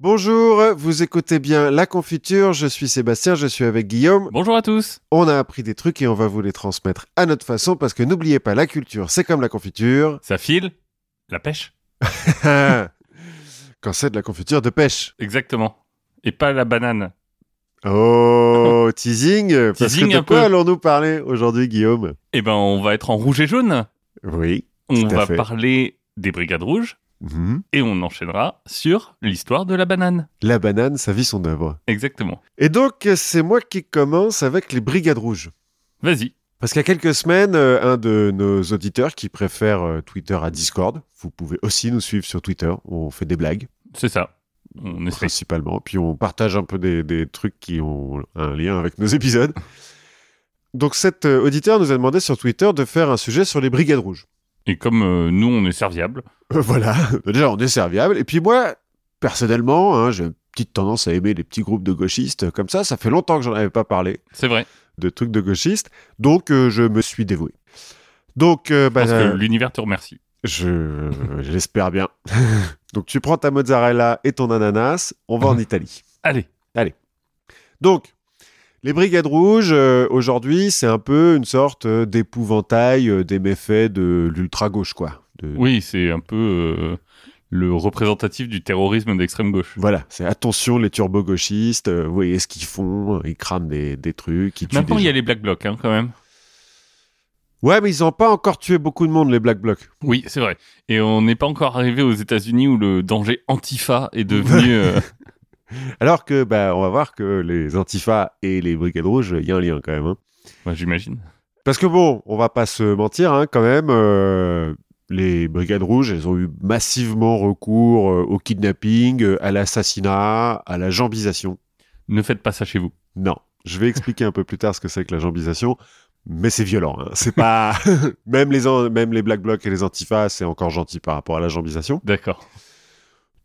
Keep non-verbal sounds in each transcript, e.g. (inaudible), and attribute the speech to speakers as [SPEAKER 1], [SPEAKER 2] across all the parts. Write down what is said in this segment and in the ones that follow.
[SPEAKER 1] Bonjour, vous écoutez bien La Confiture, je suis Sébastien, je suis avec Guillaume.
[SPEAKER 2] Bonjour à tous.
[SPEAKER 1] On a appris des trucs et on va vous les transmettre à notre façon parce que n'oubliez pas, la culture, c'est comme la confiture.
[SPEAKER 2] Ça file La pêche (laughs)
[SPEAKER 1] Quand c'est de la confiture de pêche.
[SPEAKER 2] Exactement. Et pas la banane.
[SPEAKER 1] Oh, (laughs) teasing Parce
[SPEAKER 2] Teasing
[SPEAKER 1] que de
[SPEAKER 2] un
[SPEAKER 1] quoi allons-nous parler aujourd'hui, Guillaume?
[SPEAKER 2] Eh ben, on va être en rouge et jaune.
[SPEAKER 1] Oui.
[SPEAKER 2] On
[SPEAKER 1] Tout à
[SPEAKER 2] va
[SPEAKER 1] fait.
[SPEAKER 2] parler des brigades rouges
[SPEAKER 1] Mhm.
[SPEAKER 2] et on enchaînera sur l'histoire de la banane.
[SPEAKER 1] La banane, sa vie, son œuvre.
[SPEAKER 2] Exactement.
[SPEAKER 1] Et donc, c'est moi qui commence avec les Brigades Rouges.
[SPEAKER 2] Vas-y.
[SPEAKER 1] Parce qu'il y a quelques semaines, euh, un de nos auditeurs qui préfère euh, Twitter à Discord, vous pouvez aussi nous suivre sur Twitter, on fait des blagues
[SPEAKER 2] C'est ça. On essaie.
[SPEAKER 1] principalement, puis on partage un peu des, des trucs qui ont un lien avec nos épisodes. Donc cet euh, auditeur nous a demandé sur Twitter de faire un sujet sur les Brigades Rouges.
[SPEAKER 2] Et comme euh, nous, on est serviable.
[SPEAKER 1] Euh, voilà, déjà on est serviable. Et puis moi, personnellement, hein, j'ai une petite tendance à aimer les petits groupes de gauchistes comme ça. Ça fait longtemps que j'en avais pas parlé
[SPEAKER 2] C'est vrai.
[SPEAKER 1] de trucs de gauchistes, donc euh, je me suis dévoué. Donc, euh, bah,
[SPEAKER 2] Parce
[SPEAKER 1] euh,
[SPEAKER 2] que l'univers te remercie.
[SPEAKER 1] je j'espère bien. (laughs) donc tu prends ta mozzarella et ton ananas, on va en (laughs) Italie.
[SPEAKER 2] Allez.
[SPEAKER 1] Donc, les Brigades Rouges, euh, aujourd'hui, c'est un peu une sorte euh, d'épouvantail euh, des méfaits de l'ultra-gauche, quoi. De-
[SPEAKER 2] Oui, c'est un peu euh, le représentatif du terrorisme d'extrême gauche.
[SPEAKER 1] Voilà, c'est attention les turbo-gauchistes, euh, vous voyez ce qu'ils font, ils crament des, des trucs, ils tuent
[SPEAKER 2] Maintenant, il y a les Black Blocs, hein, quand même.
[SPEAKER 1] Ouais, mais ils n'ont pas encore tué beaucoup de monde, les Black Blocs.
[SPEAKER 2] Oui, c'est vrai. Et on n'est pas encore arrivé aux États-Unis où le danger antifa est devenu. (laughs)
[SPEAKER 1] Alors que, bah, on va voir que les Antifa et les Brigades Rouges, il y a un lien quand même. hein.
[SPEAKER 2] ouais, J'imagine.
[SPEAKER 1] Parce que bon, on va pas se mentir, hein, quand même, euh, les Brigades Rouges, elles ont eu massivement recours euh, au kidnapping, euh, à l'assassinat, à la jambisation.
[SPEAKER 2] Ne faites pas ça chez vous.
[SPEAKER 1] Non, je vais expliquer un peu plus tard ce que c'est que la jambisation, mais c'est violent. hein. C'est pas (laughs) même les an- même les Black Blocs et les Antifa, c'est encore gentil par rapport à la jambisation.
[SPEAKER 2] D'accord.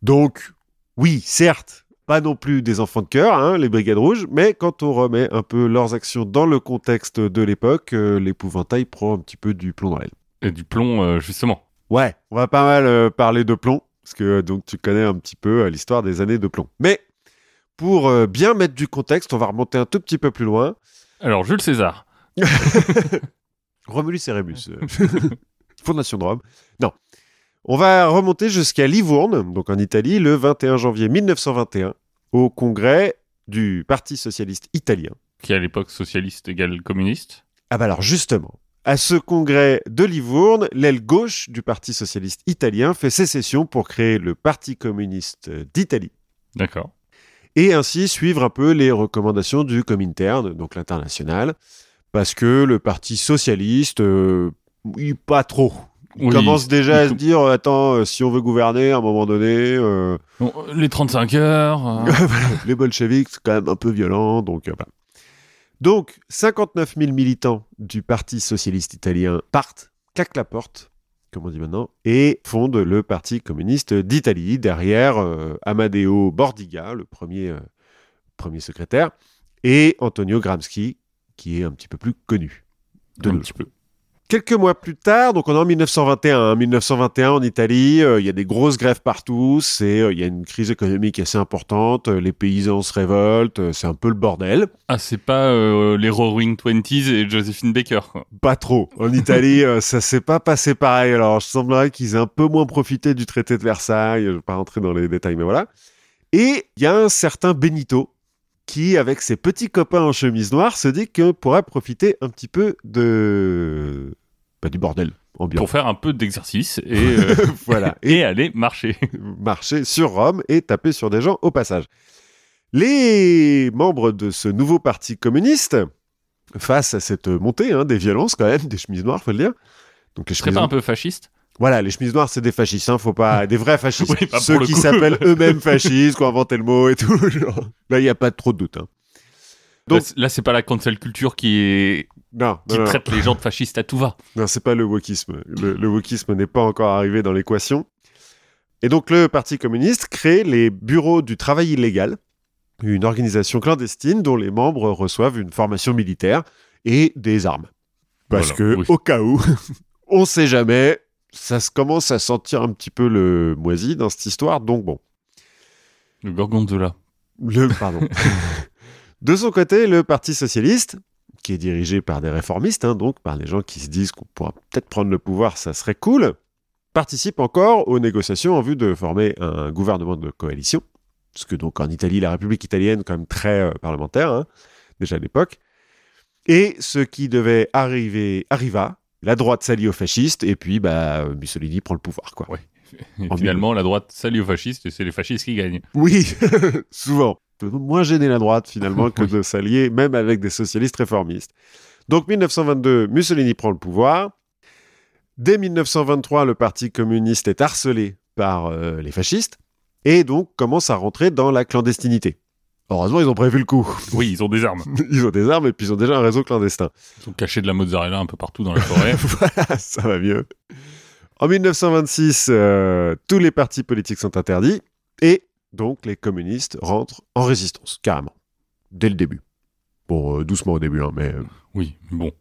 [SPEAKER 1] Donc, oui, certes, pas non plus des enfants de cœur, hein, les Brigades Rouges, mais quand on remet un peu leurs actions dans le contexte de l'époque, euh, l'épouvantail prend un petit peu du plomb dans l'aile.
[SPEAKER 2] Et du plomb, euh, justement.
[SPEAKER 1] Ouais, on va pas mal euh, parler de plomb, parce que donc tu connais un petit peu l'histoire des années de plomb. Mais pour bien mettre du contexte, on va remonter un tout petit peu plus loin.
[SPEAKER 2] Alors, Jules César. (laughs)
[SPEAKER 1] Romulus et Rémus, (laughs) fondation de Rome. Non, on va remonter jusqu'à Livourne, donc en Italie, le 21 janvier 1921, au congrès du Parti socialiste italien.
[SPEAKER 2] qui à l'époque socialiste égale communiste.
[SPEAKER 1] Ah bah alors justement, à ce congrès de Livourne, l'aile gauche du Parti socialiste italien fait sécession pour créer le Parti communiste d'Italie.
[SPEAKER 2] D'accord.
[SPEAKER 1] et ainsi suivre un peu les recommandations du Comintern, donc l'international, parce que le Parti socialiste, euh, oui, pas trop.
[SPEAKER 2] Oui,
[SPEAKER 1] commence déjà à se dire, euh, attends, euh, si on veut gouverner à un moment donné, euh,
[SPEAKER 2] Bon, les 35 heures. (laughs) euh,
[SPEAKER 1] les bolcheviks, c'est quand même un peu violent, donc voilà. Donc, 59 000 militants du Parti socialiste italien partent, claquent la porte, comme on dit maintenant, et fondent le Parti communiste d'Italie, derrière euh, Amadeo Bordiga, le premier, premier secrétaire, et Antonio Gramsci, qui est un petit peu plus connu. de
[SPEAKER 2] un petit peu.
[SPEAKER 1] Quelques mois plus tard, donc on est en 1921, hein, 1921 en Italie, euh, il y a des grosses grèves partout, c'est euh, il y a une crise économique assez importante, euh, les paysans se révoltent, c'est un peu le bordel.
[SPEAKER 2] Ah, c'est pas les Roaring Twenties et Josephine Baker. quoi.
[SPEAKER 1] Pas trop. En Italie, ça s'est pas passé pareil. Alors, je semblerait qu'ils aient un peu moins profité du traité de Versailles. Je vais pas rentrer dans les détails, mais voilà. Et il y a un certain Benito qui, avec ses petits copains en chemise noire, se dit qu'on pourrait profiter un petit peu de bah, du bordel ambiant.
[SPEAKER 2] Pour faire un peu d'exercice et, (laughs) euh,
[SPEAKER 1] voilà. (laughs)
[SPEAKER 2] et aller marcher. (laughs)
[SPEAKER 1] marcher sur Rome et taper sur des gens au passage. Les membres de ce nouveau parti communiste, face à cette montée hein, des violences quand même, des chemises noires, faut le dire. Donc les chemises
[SPEAKER 2] pas un peu fasciste?
[SPEAKER 1] Voilà, les chemises noires, c'est des fascistes, hein, faut pas des vrais fascistes,
[SPEAKER 2] Oui,
[SPEAKER 1] ceux qui s'appellent eux-mêmes fascistes, qui ont inventé le mot et tout. genre. Là, il y a pas trop de doute. hein. Donc-
[SPEAKER 2] Là, c'est pas la cancel culture qui, est...
[SPEAKER 1] Non,
[SPEAKER 2] qui
[SPEAKER 1] non, non,
[SPEAKER 2] traite les gens de fascistes à tout va.
[SPEAKER 1] non, c'est pas le wokisme. Le, le wokisme n'est pas encore arrivé dans l'équation. Et donc le Parti communiste crée les bureaux du travail illégal, une organisation clandestine dont les membres reçoivent une formation militaire et des armes. Parce
[SPEAKER 2] Voilà,
[SPEAKER 1] que,
[SPEAKER 2] oui.
[SPEAKER 1] au cas où, (laughs) on sait jamais, ça se commence à sentir un petit peu le moisi dans cette histoire, donc bon.
[SPEAKER 2] Le Gorgonzola.
[SPEAKER 1] Le, pardon. (laughs) de son côté, le Parti socialiste, qui est dirigé par des réformistes, hein, donc par des gens qui se disent qu'on pourra peut-être prendre le pouvoir, ça serait cool, participe encore aux négociations en vue de former un gouvernement de coalition. Parce que donc en Italie, la République italienne, quand même très euh, parlementaire, hein, déjà à l'époque. Et ce qui devait arriver arriva. La droite s'allie aux fascistes et puis bah, Mussolini prend le pouvoir. Quoi.
[SPEAKER 2] Ouais. (laughs) Et finalement, la droite s'allie aux fascistes et c'est les fascistes qui gagnent.
[SPEAKER 1] Oui, (laughs) souvent. Moins gêner la droite finalement que (laughs) de s'allier même avec des socialistes réformistes. Donc 1922, Mussolini prend le pouvoir. Dès 1923, le Parti communiste est harcelé par euh, les fascistes et donc commence à rentrer dans la clandestinité. Heureusement, ils ont prévu le coup. (laughs)
[SPEAKER 2] Oui, ils ont des armes. (laughs)
[SPEAKER 1] ils ont des armes et puis ils ont déjà un réseau clandestin.
[SPEAKER 2] Ils ont caché de la mozzarella un peu partout dans la forêt.
[SPEAKER 1] voilà, ça va mieux. En 1926, euh, tous les partis politiques sont interdits et donc les communistes rentrent en résistance, carrément, dès le début. Bon, euh, doucement au début, hein, mais... euh,
[SPEAKER 2] oui, bon.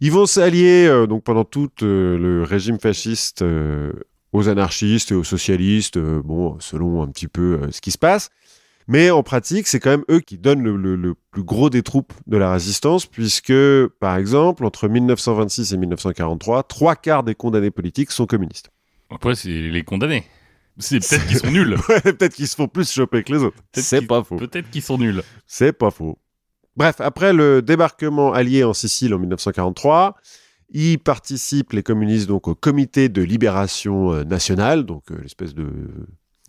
[SPEAKER 1] Ils vont s'allier euh, donc pendant tout le régime fasciste aux anarchistes et aux socialistes, bon, selon un petit peu ce qui se passe. Mais en pratique, c'est quand même eux qui donnent le, le- le plus gros des troupes de la résistance, puisque, par exemple, entre 1926 et 1943, trois quarts des condamnés politiques sont communistes.
[SPEAKER 2] Après, c'est les condamnés. C'est peut-être qu'ils sont nuls. (laughs)
[SPEAKER 1] Ouais, peut-être qu'ils se font plus choper que les autres.
[SPEAKER 2] Peut-être
[SPEAKER 1] C'est
[SPEAKER 2] qu'ils-
[SPEAKER 1] pas faux.
[SPEAKER 2] Peut-être qu'ils sont nuls.
[SPEAKER 1] C'est pas faux. Bref, après le débarquement allié en Sicile en 1943, y participent les communistes donc au comité de libération euh, nationale, donc euh, l'espèce de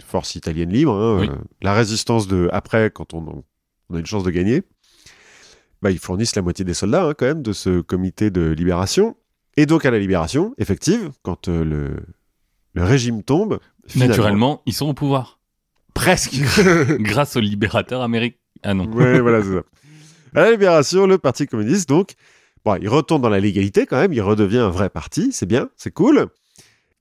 [SPEAKER 1] force italienne libre, hein,
[SPEAKER 2] Oui.
[SPEAKER 1] euh, la résistance de après quand on, on a une chance de gagner. Bah, ils fournissent la moitié des soldats hein, quand même de ce comité de libération. Et donc à la libération effective, quand euh, le, le régime tombe, finalement-
[SPEAKER 2] Naturellement, ils sont au pouvoir.
[SPEAKER 1] presque. (laughs)
[SPEAKER 2] Grâce aux libérateurs américains. Ah non.
[SPEAKER 1] Ouais, voilà, c'est ça. À la Libération, le Parti communiste, donc, bon, il retourne dans la légalité quand même, il redevient un vrai parti, c'est bien, c'est cool.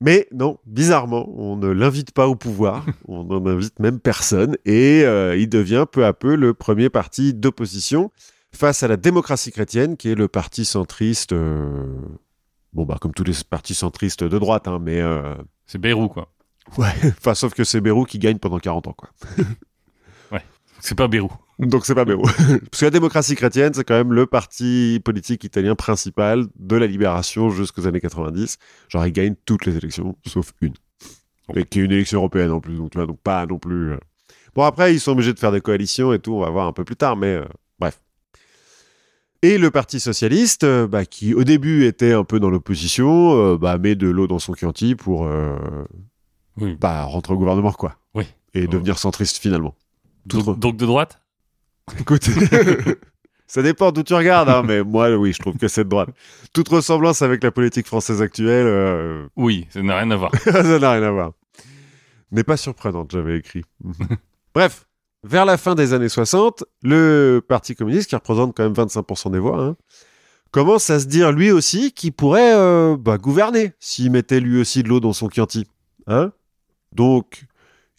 [SPEAKER 1] Mais non, bizarrement, on ne l'invite pas au pouvoir, (laughs) on n'en invite même personne, et euh, il devient peu à peu le premier parti d'opposition face à la démocratie chrétienne, qui est le parti centriste, euh, bon, bah, comme tous les partis centristes de droite, hein, mais, euh,
[SPEAKER 2] C'est Beyrouth, quoi.
[SPEAKER 1] Ouais, (laughs) enfin, sauf que c'est Bérou qui gagne pendant 40 ans, quoi. (laughs)
[SPEAKER 2] C'est pas Beyrouth.
[SPEAKER 1] Donc c'est pas Béro. (laughs) Parce que la démocratie chrétienne, c'est quand même le parti politique italien principal de la libération jusqu'aux années 90. Genre, il gagne toutes les élections, sauf une. Et qui est une élection européenne en plus, donc tu vois, donc pas non plus... euh. Bon, après, ils sont obligés de faire des coalitions et tout, on va voir un peu plus tard, mais euh, bref. Et le Parti socialiste, euh, bah, qui au début était un peu dans l'opposition, euh, bah, met de l'eau dans son Chianti pour
[SPEAKER 2] Oui.
[SPEAKER 1] bah, rentrer au gouvernement, quoi.
[SPEAKER 2] Oui.
[SPEAKER 1] Et devenir centriste finalement. Tout
[SPEAKER 2] Donc, donc de droite?
[SPEAKER 1] Écoute, (laughs) ça dépend d'où tu regardes, hein, mais moi, oui, je trouve que c'est de droite. Toute ressemblance avec la politique française actuelle, euh,
[SPEAKER 2] Oui, ça n'a rien à voir. (laughs)
[SPEAKER 1] ça n'a rien à voir. N'est pas surprenante, j'avais écrit. (laughs) Bref, vers la fin des années 60, le Parti communiste, qui représente quand même 25% des voix, hein, commence à se dire lui aussi qu'il pourrait euh, bah, gouverner s'il mettait lui aussi de l'eau dans son Chianti. Hein Donc,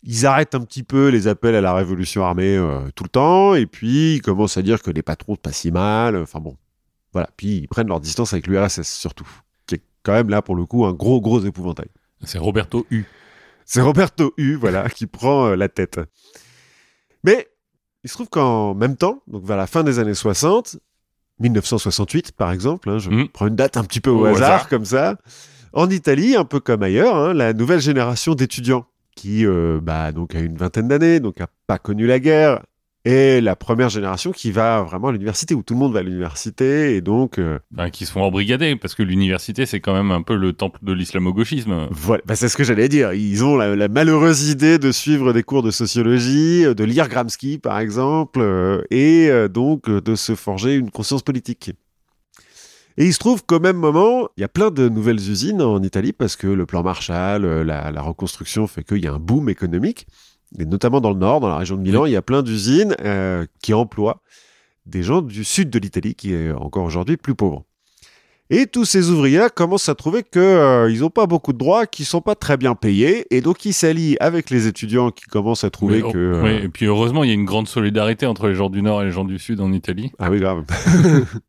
[SPEAKER 1] ils arrêtent un petit peu les appels à la révolution armée euh, tout le temps, et puis ils commencent à dire que les patrons c'est pas si mal, enfin bon. Voilà, puis ils prennent leur distance avec l'URSS surtout, qui est quand même là pour le coup un gros gros épouvantail.
[SPEAKER 2] C'est Roberto U.
[SPEAKER 1] C'est Roberto U, (laughs) voilà, qui prend euh, la tête. Mais il se trouve qu'en même temps, donc vers la fin des années 60, 1968 par exemple, hein, je
[SPEAKER 2] Mhm.
[SPEAKER 1] prends une date un petit peu au,
[SPEAKER 2] Au
[SPEAKER 1] hasard,
[SPEAKER 2] hasard.
[SPEAKER 1] comme ça, en Italie, un peu comme ailleurs, hein, la nouvelle génération d'étudiants qui euh, bah, donc a une vingtaine d'années, donc a pas connu la guerre, est la première génération qui va vraiment à l'université, où tout le monde va à l'université, et donc euh,
[SPEAKER 2] Ben, qui se font embrigader, parce que l'université, c'est quand même un peu le temple de l'islamo-gauchisme.
[SPEAKER 1] Voilà, bah, c'est ce que j'allais dire. Ils ont la, la malheureuse idée de suivre des cours de sociologie, euh, de lire Gramsci par exemple, euh, et donc de se forger une conscience politique. Et il se trouve qu'au même moment, il y a plein de nouvelles usines en Italie parce que le plan Marshall, euh, la, la reconstruction fait qu'il y a un boom économique. Et notamment dans le nord, dans la région de Milan, il y a plein d'usines euh, qui emploient des gens du sud de l'Italie qui est encore aujourd'hui plus pauvre. Et tous ces ouvriers commencent à trouver que euh, n'ont pas beaucoup de droits, qu'ils sont pas très bien payés, et donc ils s'allient avec les étudiants qui commencent à trouver
[SPEAKER 2] Mais,
[SPEAKER 1] que.
[SPEAKER 2] oh,
[SPEAKER 1] euh,
[SPEAKER 2] oui, et puis heureusement, il y a une grande solidarité entre les gens du Nord et les gens du Sud en Italie.
[SPEAKER 1] Ah oui, grave. (laughs)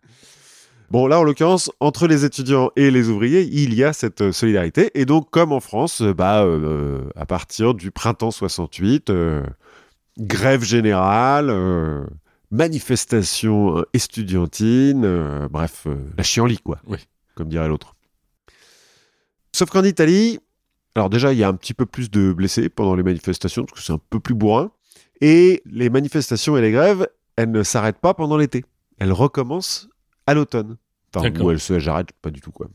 [SPEAKER 1] bon, là, en l'occurrence, entre les étudiants et les ouvriers, il y a cette euh, solidarité. Et donc, comme en France, euh, bah, euh, à partir du printemps 68, euh, grève générale, euh, manifestation estudiantine, bref, la chienlit, quoi.
[SPEAKER 2] Oui.
[SPEAKER 1] Comme dirait l'autre. Sauf qu'en Italie, alors déjà, il y a un petit peu plus de blessés pendant les manifestations, parce que c'est un peu plus bourrin. Et les manifestations et les grèves, elles ne s'arrêtent pas pendant l'été. Elles recommencent à l'automne. Enfin, ou elles se j'arrête pas du tout, quoi.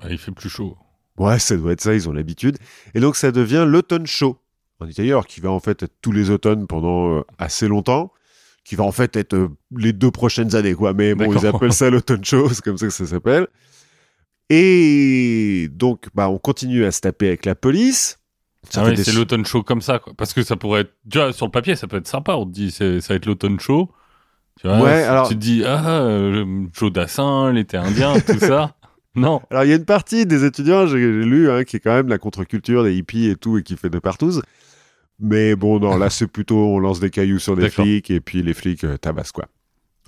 [SPEAKER 2] Bah, il fait plus chaud.
[SPEAKER 1] Ouais, ça doit être ça, ils ont l'habitude. Et donc, ça devient l'automne chaud en Italie, alors qui va en fait être tous les automnes pendant euh, assez longtemps, qui va en fait être euh, les deux prochaines années, quoi. Mais bon, ils appellent ça l'automne chaud, (laughs) c'est comme ça que ça s'appelle. Et donc, bah, on continue à se taper avec la police.
[SPEAKER 2] Ah
[SPEAKER 1] des
[SPEAKER 2] c'est l'automne chaud comme ça, quoi. Parce que ça pourrait être, déjà, sur le papier, ça peut être sympa. On te dit, ça va être l'automne chaud. Tu vois,
[SPEAKER 1] Ouais,
[SPEAKER 2] c-
[SPEAKER 1] alors-
[SPEAKER 2] Tu te dis, ah, euh, Jodassin, l'été indien, tout ça. (laughs) Non.
[SPEAKER 1] Alors, il y a une partie des étudiants, j'ai lu, hein, qui est quand même la contre-culture des hippies et tout, et qui fait de partout. Mais bon, non, là, c'est plutôt, on lance des cailloux sur des flics, et puis les flics euh, tabassent, quoi.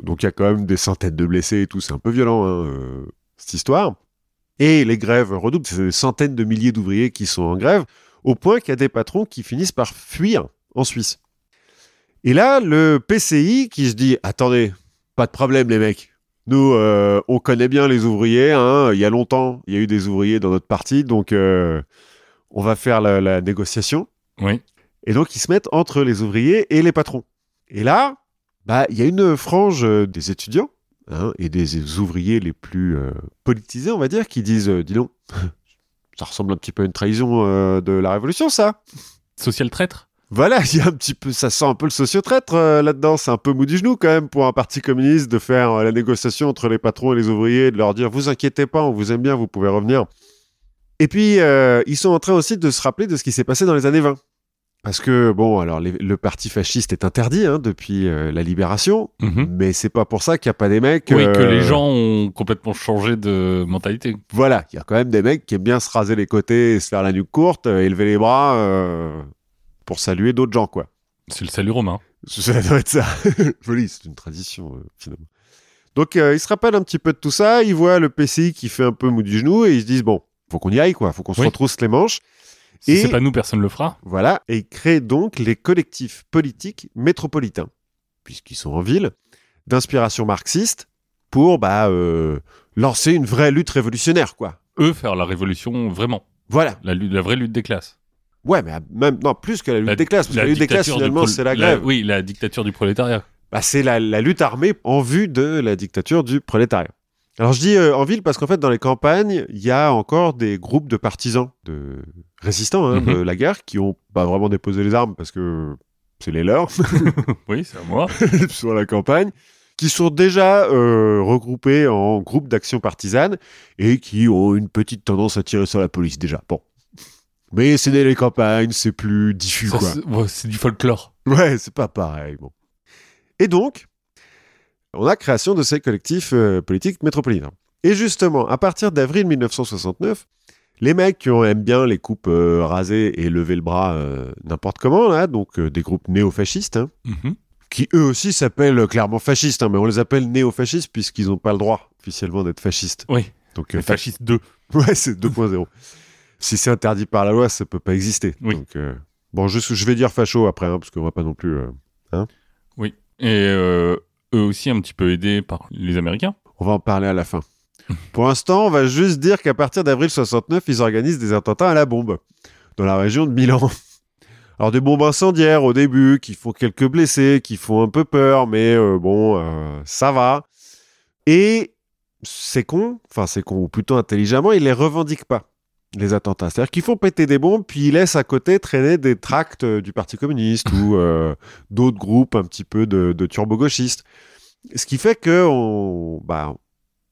[SPEAKER 1] Donc, il y a quand même des centaines de blessés et tout, c'est un peu violent, hein, euh, cette histoire. Et les grèves redoublent, c'est des centaines de milliers d'ouvriers qui sont en grève, au point qu'il y a des patrons qui finissent par fuir en Suisse. Et là, le PCI qui se dit, attendez, pas de problème, les mecs. Nous, euh, on connaît bien les ouvriers. hein. Il y a longtemps, il y a eu des ouvriers dans notre parti, donc euh, on va faire la, la négociation.
[SPEAKER 2] Oui.
[SPEAKER 1] Et donc, ils se mettent entre les ouvriers et les patrons. Et là, bah, il y a une frange euh, des étudiants hein, et des ouvriers les plus euh, politisés, on va dire, qui disent, dis donc, (laughs) ça ressemble un petit peu à une trahison de la Révolution, ça.
[SPEAKER 2] Social traître?
[SPEAKER 1] Voilà, (laughs) il y a un petit peu, ça sent un peu le sociotraître euh, là-dedans. C'est un peu mou du genou quand même pour un parti communiste de faire euh, la négociation entre les patrons et les ouvriers, de leur dire vous inquiétez pas, on vous aime bien, vous pouvez revenir. Et puis euh, ils sont en train aussi de se rappeler de ce qui s'est passé dans les années 20. Parce que bon, alors les- le parti fasciste est interdit hein, depuis la libération,
[SPEAKER 2] Mhm.
[SPEAKER 1] mais c'est pas pour ça qu'il n'y a pas des mecs.
[SPEAKER 2] Oui, que les gens ont complètement changé de mentalité.
[SPEAKER 1] Voilà, il y a quand même des mecs qui aiment bien se raser les côtés, et se faire la nuque courte, élever les bras pour saluer d'autres gens, quoi.
[SPEAKER 2] C'est le salut romain. (laughs)
[SPEAKER 1] Ça doit être ça. (laughs) Joli, c'est une tradition, euh, finalement. Donc, euh, ils se rappellent un petit peu de tout ça. Ils voient le PCI qui fait un peu mou du genou et ils se disent bon, faut qu'on y aille, quoi. Faut qu'on se
[SPEAKER 2] Oui.
[SPEAKER 1] retrousse les manches.
[SPEAKER 2] Si
[SPEAKER 1] Et-
[SPEAKER 2] c'est pas nous, personne le fera.
[SPEAKER 1] Voilà. Et ils créent donc les collectifs politiques métropolitains, puisqu'ils sont en ville, d'inspiration marxiste, pour bah, euh, lancer une vraie lutte révolutionnaire, quoi.
[SPEAKER 2] Eux faire la révolution vraiment.
[SPEAKER 1] Voilà.
[SPEAKER 2] La, lutte- la vraie lutte des classes.
[SPEAKER 1] Ouais, mais même, non, plus que la lutte
[SPEAKER 2] La-
[SPEAKER 1] des classes, parce que la lutte des classes, finalement, c'est la grève.
[SPEAKER 2] oui, la dictature du prolétariat.
[SPEAKER 1] Bah, c'est la, la lutte armée en vue de la dictature du prolétariat. Alors je dis euh, en ville parce qu'en fait dans les campagnes, il y a encore des groupes de partisans, de résistants hein,
[SPEAKER 2] Mhm.
[SPEAKER 1] de la guerre, qui ont pas vraiment déposé les armes parce que c'est les leurs (laughs) (laughs)
[SPEAKER 2] Oui, c'est à moi.
[SPEAKER 1] sur la campagne, qui sont déjà euh, regroupés en groupes d'action partisane et qui ont une petite tendance à tirer sur la police déjà. Bon. Mais c'est né les campagnes, c'est plus diffus
[SPEAKER 2] Ça,
[SPEAKER 1] quoi.
[SPEAKER 2] c'est ouais, c'est du folklore.
[SPEAKER 1] Ouais, c'est pas pareil. Bon. Et donc, on a création de ces collectifs euh, politiques métropolitains. Et justement, à partir d'avril 1969, les mecs qui aiment bien les coupes euh, rasées et lever le bras euh, n'importe comment, là, donc euh, des groupes néofascistes, hein,
[SPEAKER 2] Mhm.
[SPEAKER 1] qui eux aussi s'appellent clairement fascistes, hein, mais on les appelle néofascistes puisqu'ils n'ont pas le droit officiellement d'être fascistes.
[SPEAKER 2] Oui,
[SPEAKER 1] Donc,
[SPEAKER 2] fascistes 2. (laughs)
[SPEAKER 1] Ouais, c'est 2.0. si c'est interdit par la loi, ça peut pas exister.
[SPEAKER 2] Oui.
[SPEAKER 1] Donc, euh, bon, je, je vais dire facho après, hein, parce qu'on va pas non plus. euh,
[SPEAKER 2] Oui. Et euh, eux aussi un petit peu aidés par les Américains.
[SPEAKER 1] On va en parler à la fin. Pour l'instant, on va juste dire qu'à partir d'avril 69, ils organisent des attentats à la bombe dans la région de Milan. Alors des bombes incendiaires au début, qui font quelques blessés, qui font un peu peur, mais bon, ça va. Et c'est con, enfin c'est con, ou plutôt intelligemment, ils les revendiquent pas, les attentats. C'est-à-dire qu'ils font péter des bombes, puis ils laissent à côté traîner des tracts euh, du Parti communiste ou euh, (laughs) d'autres groupes un petit peu de, de turbo-gauchistes. Ce qui fait que on, bah,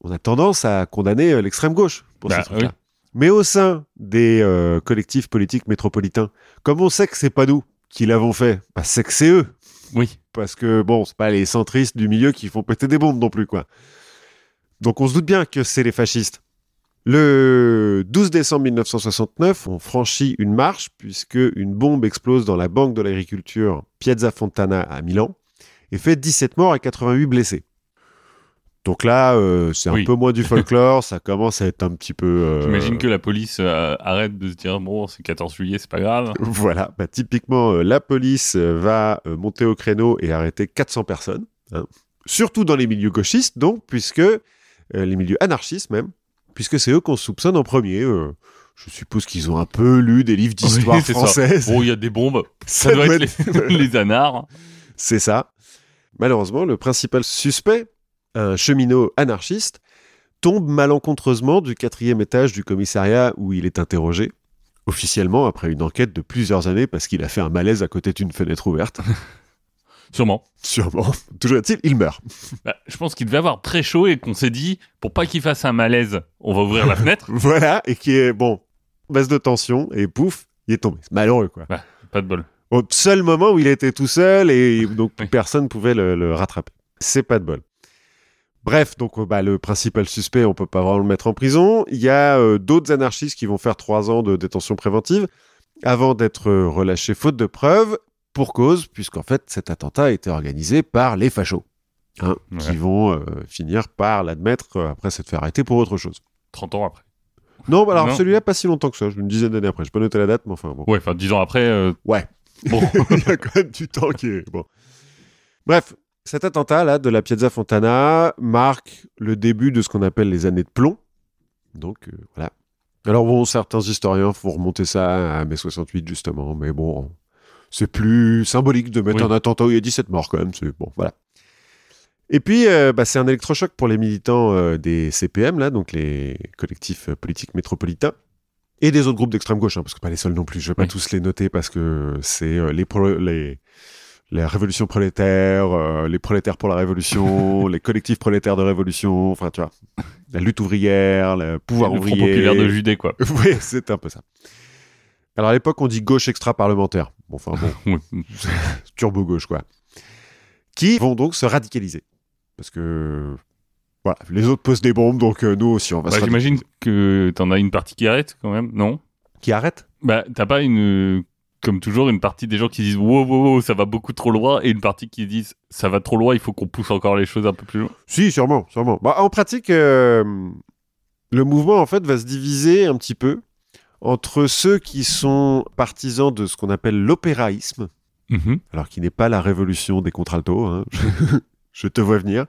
[SPEAKER 1] on a tendance à condamner euh, l'extrême gauche pour
[SPEAKER 2] Bah,
[SPEAKER 1] ces trucs-là.
[SPEAKER 2] oui.
[SPEAKER 1] Mais au sein des euh, collectifs politiques métropolitains, comme on sait que c'est pas nous qui l'avons fait, bah, c'est que c'est eux.
[SPEAKER 2] Oui.
[SPEAKER 1] Parce que bon, c'est pas les centristes du milieu qui font péter des bombes non plus, quoi. Donc on se doute bien que c'est les fascistes. Le 12 décembre 1969, on franchit une marche puisque une bombe explose dans la banque de l'agriculture Piazza Fontana à Milan et fait 17 morts et 88 blessés. Donc là, euh, c'est un peu moins du folklore, ça commence à être un petit peu... euh,
[SPEAKER 2] J'imagine que la police euh, arrête de se dire bon, c'est 14 juillet, c'est pas grave. (laughs)
[SPEAKER 1] Voilà, bah, typiquement, la police va monter au créneau et arrêter 400 personnes, hein. surtout dans les milieux gauchistes, donc, puisque les milieux anarchistes même, puisque c'est eux qu'on soupçonne en premier. euh, je suppose qu'ils ont un peu lu des livres d'histoire
[SPEAKER 2] Oui,
[SPEAKER 1] française.
[SPEAKER 2] Bon, il y a des bombes, ça, (laughs)
[SPEAKER 1] Ça
[SPEAKER 2] doit
[SPEAKER 1] doit
[SPEAKER 2] être
[SPEAKER 1] être-
[SPEAKER 2] les, (laughs) les anards.
[SPEAKER 1] C'est ça. Malheureusement, le principal suspect, un cheminot anarchiste, tombe malencontreusement du quatrième étage du commissariat où il est interrogé, officiellement après une enquête de plusieurs années parce qu'il a fait un malaise à côté d'une fenêtre ouverte. (laughs)
[SPEAKER 2] Sûrement.
[SPEAKER 1] Sûrement. Toujours est-il, il meurt.
[SPEAKER 2] Bah, je pense qu'il devait avoir très chaud et qu'on s'est dit, pour pas qu'il fasse un malaise, on va ouvrir la (laughs) fenêtre.
[SPEAKER 1] Voilà, et qui est, bon, baisse de tension, et pouf, il est tombé. C'est malheureux, quoi.
[SPEAKER 2] Pas de bol.
[SPEAKER 1] Au seul moment où il était tout seul, et donc
[SPEAKER 2] Oui.
[SPEAKER 1] personne pouvait le, le rattraper. C'est pas de bol. Bref, donc euh, bah, le principal suspect, on peut pas vraiment le mettre en prison. Il y a euh, d'autres anarchistes qui vont faire trois ans de détention préventive avant d'être euh, relâchés faute de preuves, pour cause, puisqu'en fait cet attentat a été organisé par les fachos, hein,
[SPEAKER 2] Ouais.
[SPEAKER 1] qui vont euh, finir par l'admettre euh, après s'être fait arrêter pour autre chose.
[SPEAKER 2] 30 ans après.
[SPEAKER 1] Non, bah alors celui-là, pas si longtemps que ça, une dizaine d'années après. Je peux noter la date, mais enfin bon.
[SPEAKER 2] Ouais, enfin, 10 ans après, euh,
[SPEAKER 1] Ouais.
[SPEAKER 2] bon. (laughs)
[SPEAKER 1] Il y a quand même du temps qui est. Bon. Bref, cet attentat-là de la Piazza Fontana marque le début de ce qu'on appelle les années de plomb. Donc, euh, voilà. Alors, bon, certains historiens font remonter ça à mai 68, justement, mais bon, c'est plus symbolique de mettre
[SPEAKER 2] Oui.
[SPEAKER 1] un attentat où il y a 17 morts, quand même. C'est bon, voilà. Et puis, euh, bah, c'est un électrochoc pour les militants euh, des CPM, là, donc les collectifs euh, politiques métropolitains, et des autres groupes d'extrême gauche, hein, parce que pas les seuls non plus. Je vais pas
[SPEAKER 2] Oui.
[SPEAKER 1] tous les noter parce que c'est les, les révolutions prolétaires, euh, les prolétaires pour la révolution, (laughs) les collectifs prolétaires de révolution, enfin tu vois, la lutte ouvrière, le pouvoir
[SPEAKER 2] le Front
[SPEAKER 1] ouvrier.
[SPEAKER 2] populaire de Judée, quoi. (laughs)
[SPEAKER 1] oui, c'est un peu ça. Alors à l'époque, on dit gauche extra-parlementaire. Bon, enfin bon, (laughs) turbo gauche quoi. Qui vont donc se radicaliser. Parce que voilà, les autres posent des bombes, donc euh, nous aussi on va
[SPEAKER 2] Bah,
[SPEAKER 1] se
[SPEAKER 2] J'imagine que t'en as une partie qui arrête quand même, non?
[SPEAKER 1] Qui arrête?
[SPEAKER 2] Bah, t'as pas une. Comme toujours, une partie des gens qui disent wow, wow, wow, ça va beaucoup trop loin, et une partie qui disent ça va trop loin, il faut qu'on pousse encore les choses un peu plus loin?
[SPEAKER 1] Si, sûrement, sûrement. Bah, en pratique, euh, le mouvement, en fait, va se diviser un petit peu entre ceux qui sont partisans de ce qu'on appelle l'opéraïsme,
[SPEAKER 2] Mhm.
[SPEAKER 1] alors qui n'est pas la révolution des contraltos, hein. (laughs) je te vois venir.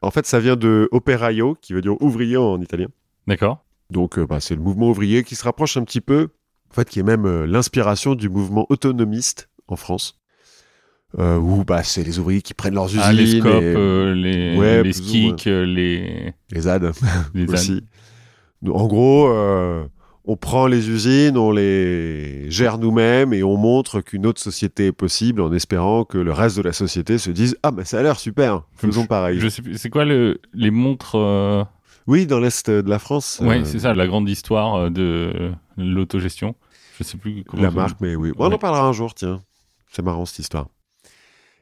[SPEAKER 1] En fait, ça vient de operaio, qui veut dire ouvrier en italien.
[SPEAKER 2] D'accord.
[SPEAKER 1] Donc, euh, bah, c'est le mouvement ouvrier qui se rapproche un petit peu, en fait, qui est même euh, l'inspiration du mouvement autonomiste en France, euh, où bah, c'est les ouvriers qui prennent leurs usines,
[SPEAKER 2] Ah, les scopes,
[SPEAKER 1] et
[SPEAKER 2] euh, les,
[SPEAKER 1] Ouais,
[SPEAKER 2] les skicks, euh, les,
[SPEAKER 1] les ZAD. (laughs)
[SPEAKER 2] les (laughs)
[SPEAKER 1] aussi. En gros, on prend les usines, on les gère nous-mêmes et on montre qu'une autre société est possible en espérant que le reste de la société se dise Ah, mais ça a l'air super, faisons pareil.
[SPEAKER 2] Je sais c'est quoi le, les montres euh,
[SPEAKER 1] Oui, dans l'Est de la France,
[SPEAKER 2] Ouais,
[SPEAKER 1] euh,
[SPEAKER 2] c'est ça, la grande histoire euh, de l'autogestion. Je sais plus comment
[SPEAKER 1] la marque, mais oui. Bon, On en parlera un jour, tiens. C'est marrant cette histoire.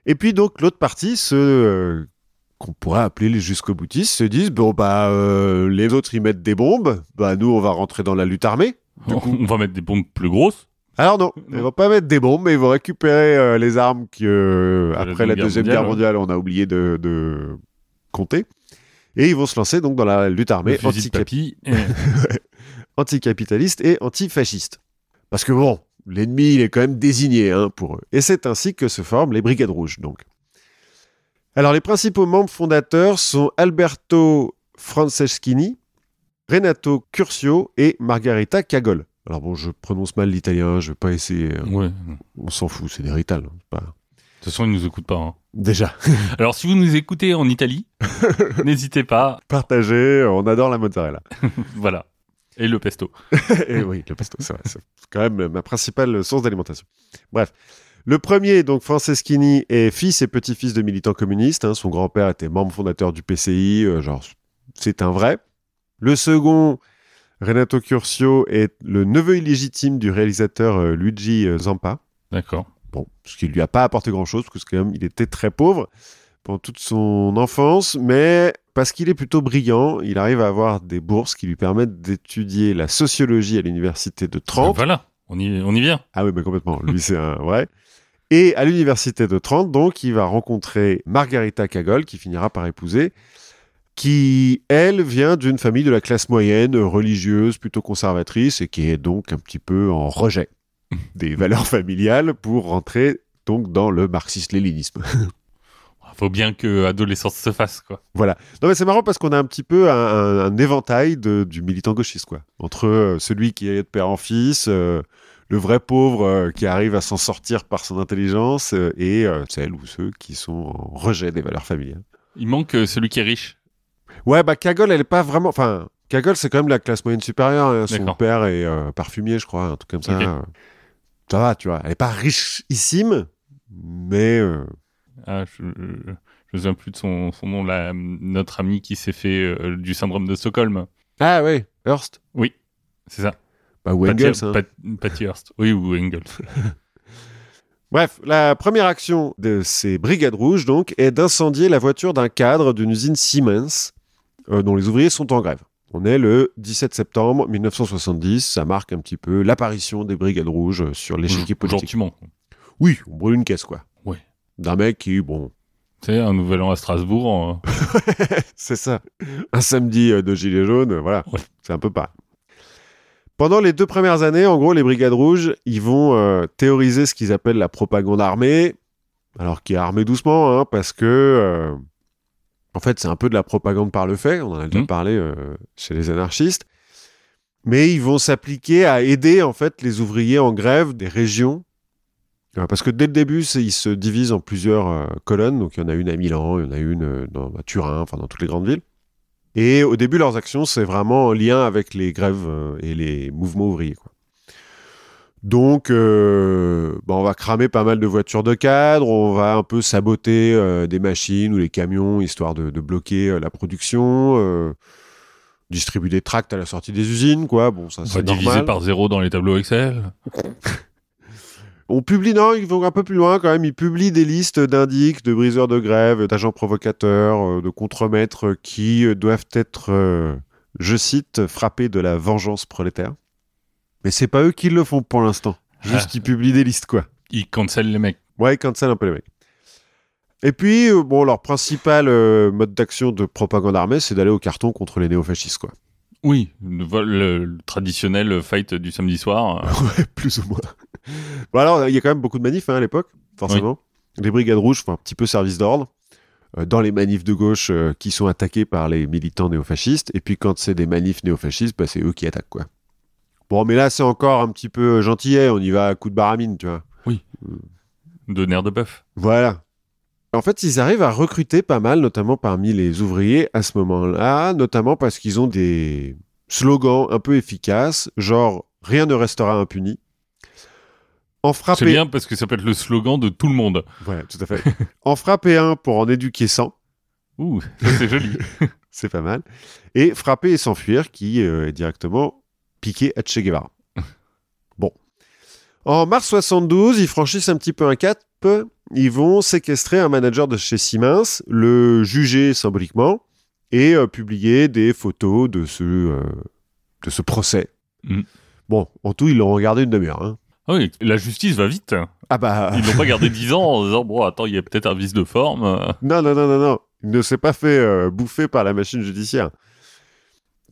[SPEAKER 1] Et puis donc, l'autre partie, euh, qu'on pourrait appeler les jusqu'au boutistes, se disent Bon, bah, euh, les autres, ils mettent des bombes, bah, nous, on va rentrer dans la lutte armée. Du coup, (laughs)
[SPEAKER 2] On va mettre des bombes plus grosses.
[SPEAKER 1] Alors non,
[SPEAKER 2] Non.
[SPEAKER 1] ils vont pas mettre des bombes, mais ils vont récupérer euh, les armes que euh,
[SPEAKER 2] la
[SPEAKER 1] après la
[SPEAKER 2] Deuxième Guerre
[SPEAKER 1] mondiale, on a oublié de, de compter. Et ils vont se lancer donc dans la lutte armée
[SPEAKER 2] le fusil de
[SPEAKER 1] anticap-
[SPEAKER 2] papy. (laughs) et-
[SPEAKER 1] anticapitaliste et antifasciste. Parce que bon, l'ennemi il est quand même désigné hein, pour eux. Et c'est ainsi que se forment les Brigades Rouges donc. Alors les principaux membres fondateurs sont Alberto Franceschini, Renato Curcio et Margarita Cagol. Alors bon, je prononce mal l'italien, je vais pas essayer. hein.
[SPEAKER 2] Ouais. De
[SPEAKER 1] On s'en fout, c'est des Rital. hein, pas-
[SPEAKER 2] toute façon, ils nous écoutent pas. hein.
[SPEAKER 1] Déjà, (laughs)
[SPEAKER 2] Alors, si vous nous écoutez en Italie, (laughs) n'hésitez pas.
[SPEAKER 1] partagé, on adore la mozzarella. (laughs)
[SPEAKER 2] Voilà. Et le pesto.
[SPEAKER 1] Et oui, le pesto, c'est vrai, c'est quand même ma principale source d'alimentation. Bref. Le premier, donc Franceschini, est fils et petit-fils de militants communistes. hein. Son grand-père était membre fondateur du PCI, euh, genre, c'est un vrai. Le second, Renato Curcio, est le neveu illégitime du réalisateur euh, Luigi euh, Zampa.
[SPEAKER 2] D'accord.
[SPEAKER 1] Bon, ce qui lui a pas apporté grand-chose, parce que quand même, il était très pauvre pendant toute son enfance, mais parce qu'il est plutôt brillant, il arrive à avoir des bourses qui lui permettent d'étudier la sociologie à l'université de Trente.
[SPEAKER 2] Voilà. On y, on y vient.
[SPEAKER 1] Ah oui, mais complètement. Lui, c'est un vrai. Et à l'université de Trente, donc, il va rencontrer Margarita Cagol, qui finira par épouser qui, elle, vient d'une famille de la classe moyenne, religieuse, plutôt conservatrice, et qui est donc un petit peu en rejet (laughs) des valeurs familiales pour rentrer donc dans le marxisme-léninisme. (laughs)
[SPEAKER 2] Faut bien que adolescence se fasse, quoi.
[SPEAKER 1] Voilà. Non, mais c'est marrant parce qu'on a un petit peu un, un- un éventail de- du militant gauchiste, quoi. Entre euh, celui qui est de père en fils, euh, le vrai pauvre euh, qui arrive à s'en sortir par son intelligence, euh, et euh, celles ou ceux qui sont en rejet des valeurs familiales.
[SPEAKER 2] Il manque celui qui est riche.
[SPEAKER 1] Ouais, bah Cagole, elle est pas vraiment. Enfin, Cagole, c'est quand même la classe moyenne supérieure. hein. Son père est parfumier, je crois, un truc comme ça. Ça va, tu vois. Elle est pas richissime, mais.
[SPEAKER 2] Ah, je, je, me souviens plus de son, son nom, notre ami qui s'est fait euh, du syndrome de Stockholm.
[SPEAKER 1] Ah ouais, Hearst.
[SPEAKER 2] Oui, c'est ça.
[SPEAKER 1] Ou
[SPEAKER 2] Patty-
[SPEAKER 1] Engels. hein.
[SPEAKER 2] Pat- Patty Hearst. Oui, ou Engels. (laughs)
[SPEAKER 1] Bref, la première action de ces brigades rouges, donc, est d'incendier la voiture d'un cadre d'une usine Siemens, euh, dont les ouvriers sont en grève. On est le 17 septembre 1970, ça marque un petit peu l'apparition des brigades rouges sur l'échiquier politique.
[SPEAKER 2] Gentiment.
[SPEAKER 1] Oui, on brûle une caisse, quoi.
[SPEAKER 2] Ouais.
[SPEAKER 1] D'un mec qui, bon,
[SPEAKER 2] Tu sais, un nouvel an à Strasbourg. (laughs) euh,
[SPEAKER 1] c'est ça. Un samedi euh, de gilet jaune, euh, voilà.
[SPEAKER 2] Ouais.
[SPEAKER 1] C'est un peu pareil. Pendant les deux premières années, en gros, les brigades rouges, ils vont euh, théoriser ce qu'ils appellent la propagande armée, alors qui est armée doucement, hein, parce que, euh, en fait, c'est un peu de la propagande par le fait, on en a déjà
[SPEAKER 2] Mhm.
[SPEAKER 1] parlé euh, chez les anarchistes, mais ils vont s'appliquer à aider, en fait, les ouvriers en grève des régions, parce que dès le début, ils se divisent en plusieurs euh, colonnes, donc il y en a une à Milan, il y en a une euh, dans, à Turin, enfin dans toutes les grandes villes. Et au début, leurs actions, c'est vraiment en lien avec les grèves euh, et les mouvements ouvriers. quoi. Donc, euh, bah, on va cramer pas mal de voitures de cadre, on va un peu saboter euh, des machines ou les camions, histoire de, de bloquer euh, la production, euh, distribuer des tracts à la sortie des usines, quoi. Bon, ça
[SPEAKER 2] on va
[SPEAKER 1] c'est
[SPEAKER 2] diviser
[SPEAKER 1] normal.
[SPEAKER 2] par zéro dans les tableaux Excel. (laughs)
[SPEAKER 1] On publie, non, ils vont un peu plus loin quand même. Ils publient des listes d'indices, de briseurs de grève, d'agents provocateurs, euh, de contremaîtres qui doivent être, euh, je cite, frappés de la vengeance prolétaire. Mais c'est pas eux qui le font pour l'instant. Juste
[SPEAKER 2] Ah.
[SPEAKER 1] ils publient des listes, quoi.
[SPEAKER 2] Ils cancellent les mecs.
[SPEAKER 1] Ouais, ils cancellent un peu les mecs. Et puis, euh, bon, leur principal euh, mode d'action de propagande armée, c'est d'aller au carton contre les néofascistes, quoi.
[SPEAKER 2] Oui, le, vol- le- le traditionnel fight du samedi soir. (laughs)
[SPEAKER 1] Ouais, plus ou moins. Bon, alors, il y a quand même beaucoup de manifs hein, à l'époque, forcément. Les brigades rouges font un petit peu service d'ordre euh, dans les manifs de gauche euh, qui sont attaqués par les militants néofascistes. Et puis, quand c'est des manifs néofascistes, bah, c'est eux qui attaquent, quoi. Bon, mais là, c'est encore un petit peu gentillet. On y va à coup de baramine, tu vois.
[SPEAKER 2] de nerfs de bœuf.
[SPEAKER 1] Voilà. En fait, ils arrivent à recruter pas mal, notamment parmi les ouvriers à ce moment-là, notamment parce qu'ils ont des slogans un peu efficaces, genre rien ne restera impuni. En
[SPEAKER 2] C'est
[SPEAKER 1] frapper,
[SPEAKER 2] bien parce que ça peut être le slogan de tout le monde.
[SPEAKER 1] voilà, tout à fait. (laughs) en frapper un pour en éduquer 100,
[SPEAKER 2] Ouh, c'est joli. (laughs)
[SPEAKER 1] c'est pas mal. Et frapper et s'enfuir, qui euh, est directement piqué à Che Guevara. (laughs) Bon. En mars 72, ils franchissent un petit peu un cap. Ils vont séquestrer un manager de chez Siemens, le juger symboliquement et euh, publier des photos de ce, euh, de ce procès.
[SPEAKER 2] Mm.
[SPEAKER 1] Bon, en tout, ils l'ont regardé une demi-heure. hein.
[SPEAKER 2] Ah oui, la justice va vite.
[SPEAKER 1] Ah bah.
[SPEAKER 2] Ils l'ont pas gardé (laughs) 10 ans en disant bon attends il y a peut-être un vice de forme.
[SPEAKER 1] Non, non, non, non, non. Il ne s'est pas fait euh, bouffer par la machine judiciaire.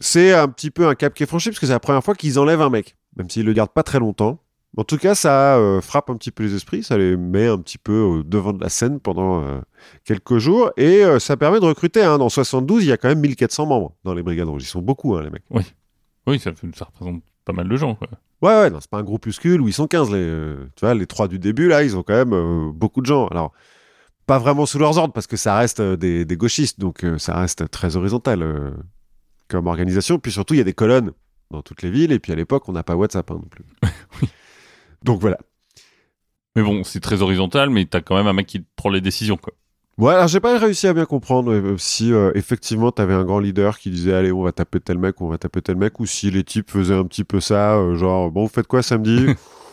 [SPEAKER 1] C'est un petit peu un cap qui est franchi parce que c'est la première fois qu'ils enlèvent un mec, même s'ils le gardent pas très longtemps. En tout cas, ça euh, frappe un petit peu les esprits, ça les met un petit peu au devant de la scène pendant euh, quelques jours et euh, ça permet de recruter. hein. Dans 72, il y a quand même 1400 membres dans les brigades rouges. Ils sont beaucoup, hein, les mecs.
[SPEAKER 2] Oui ça, fait- ça représente pas mal de gens. Quoi.
[SPEAKER 1] Ouais, ouais, non, c'est pas un groupuscule où ils sont 15. Les, euh, tu vois, les trois du début, là, ils ont quand même euh, beaucoup de gens. Alors, pas vraiment sous leurs ordres parce que ça reste euh, des, des gauchistes, donc euh, ça reste très horizontal euh, comme organisation. Puis surtout, il y a des colonnes dans toutes les villes, et puis à l'époque, on n'a pas WhatsApp hein, non plus. (laughs) Donc voilà.
[SPEAKER 2] Mais bon c'est très horizontal mais t'as quand même un mec qui prend les décisions quoi.
[SPEAKER 1] Ouais, alors j'ai pas réussi à bien comprendre euh, si euh, effectivement t'avais un grand leader qui disait allez on va taper tel mec ou on va taper tel mec ou si les types faisaient un petit peu ça euh, genre bon vous faites quoi samedi?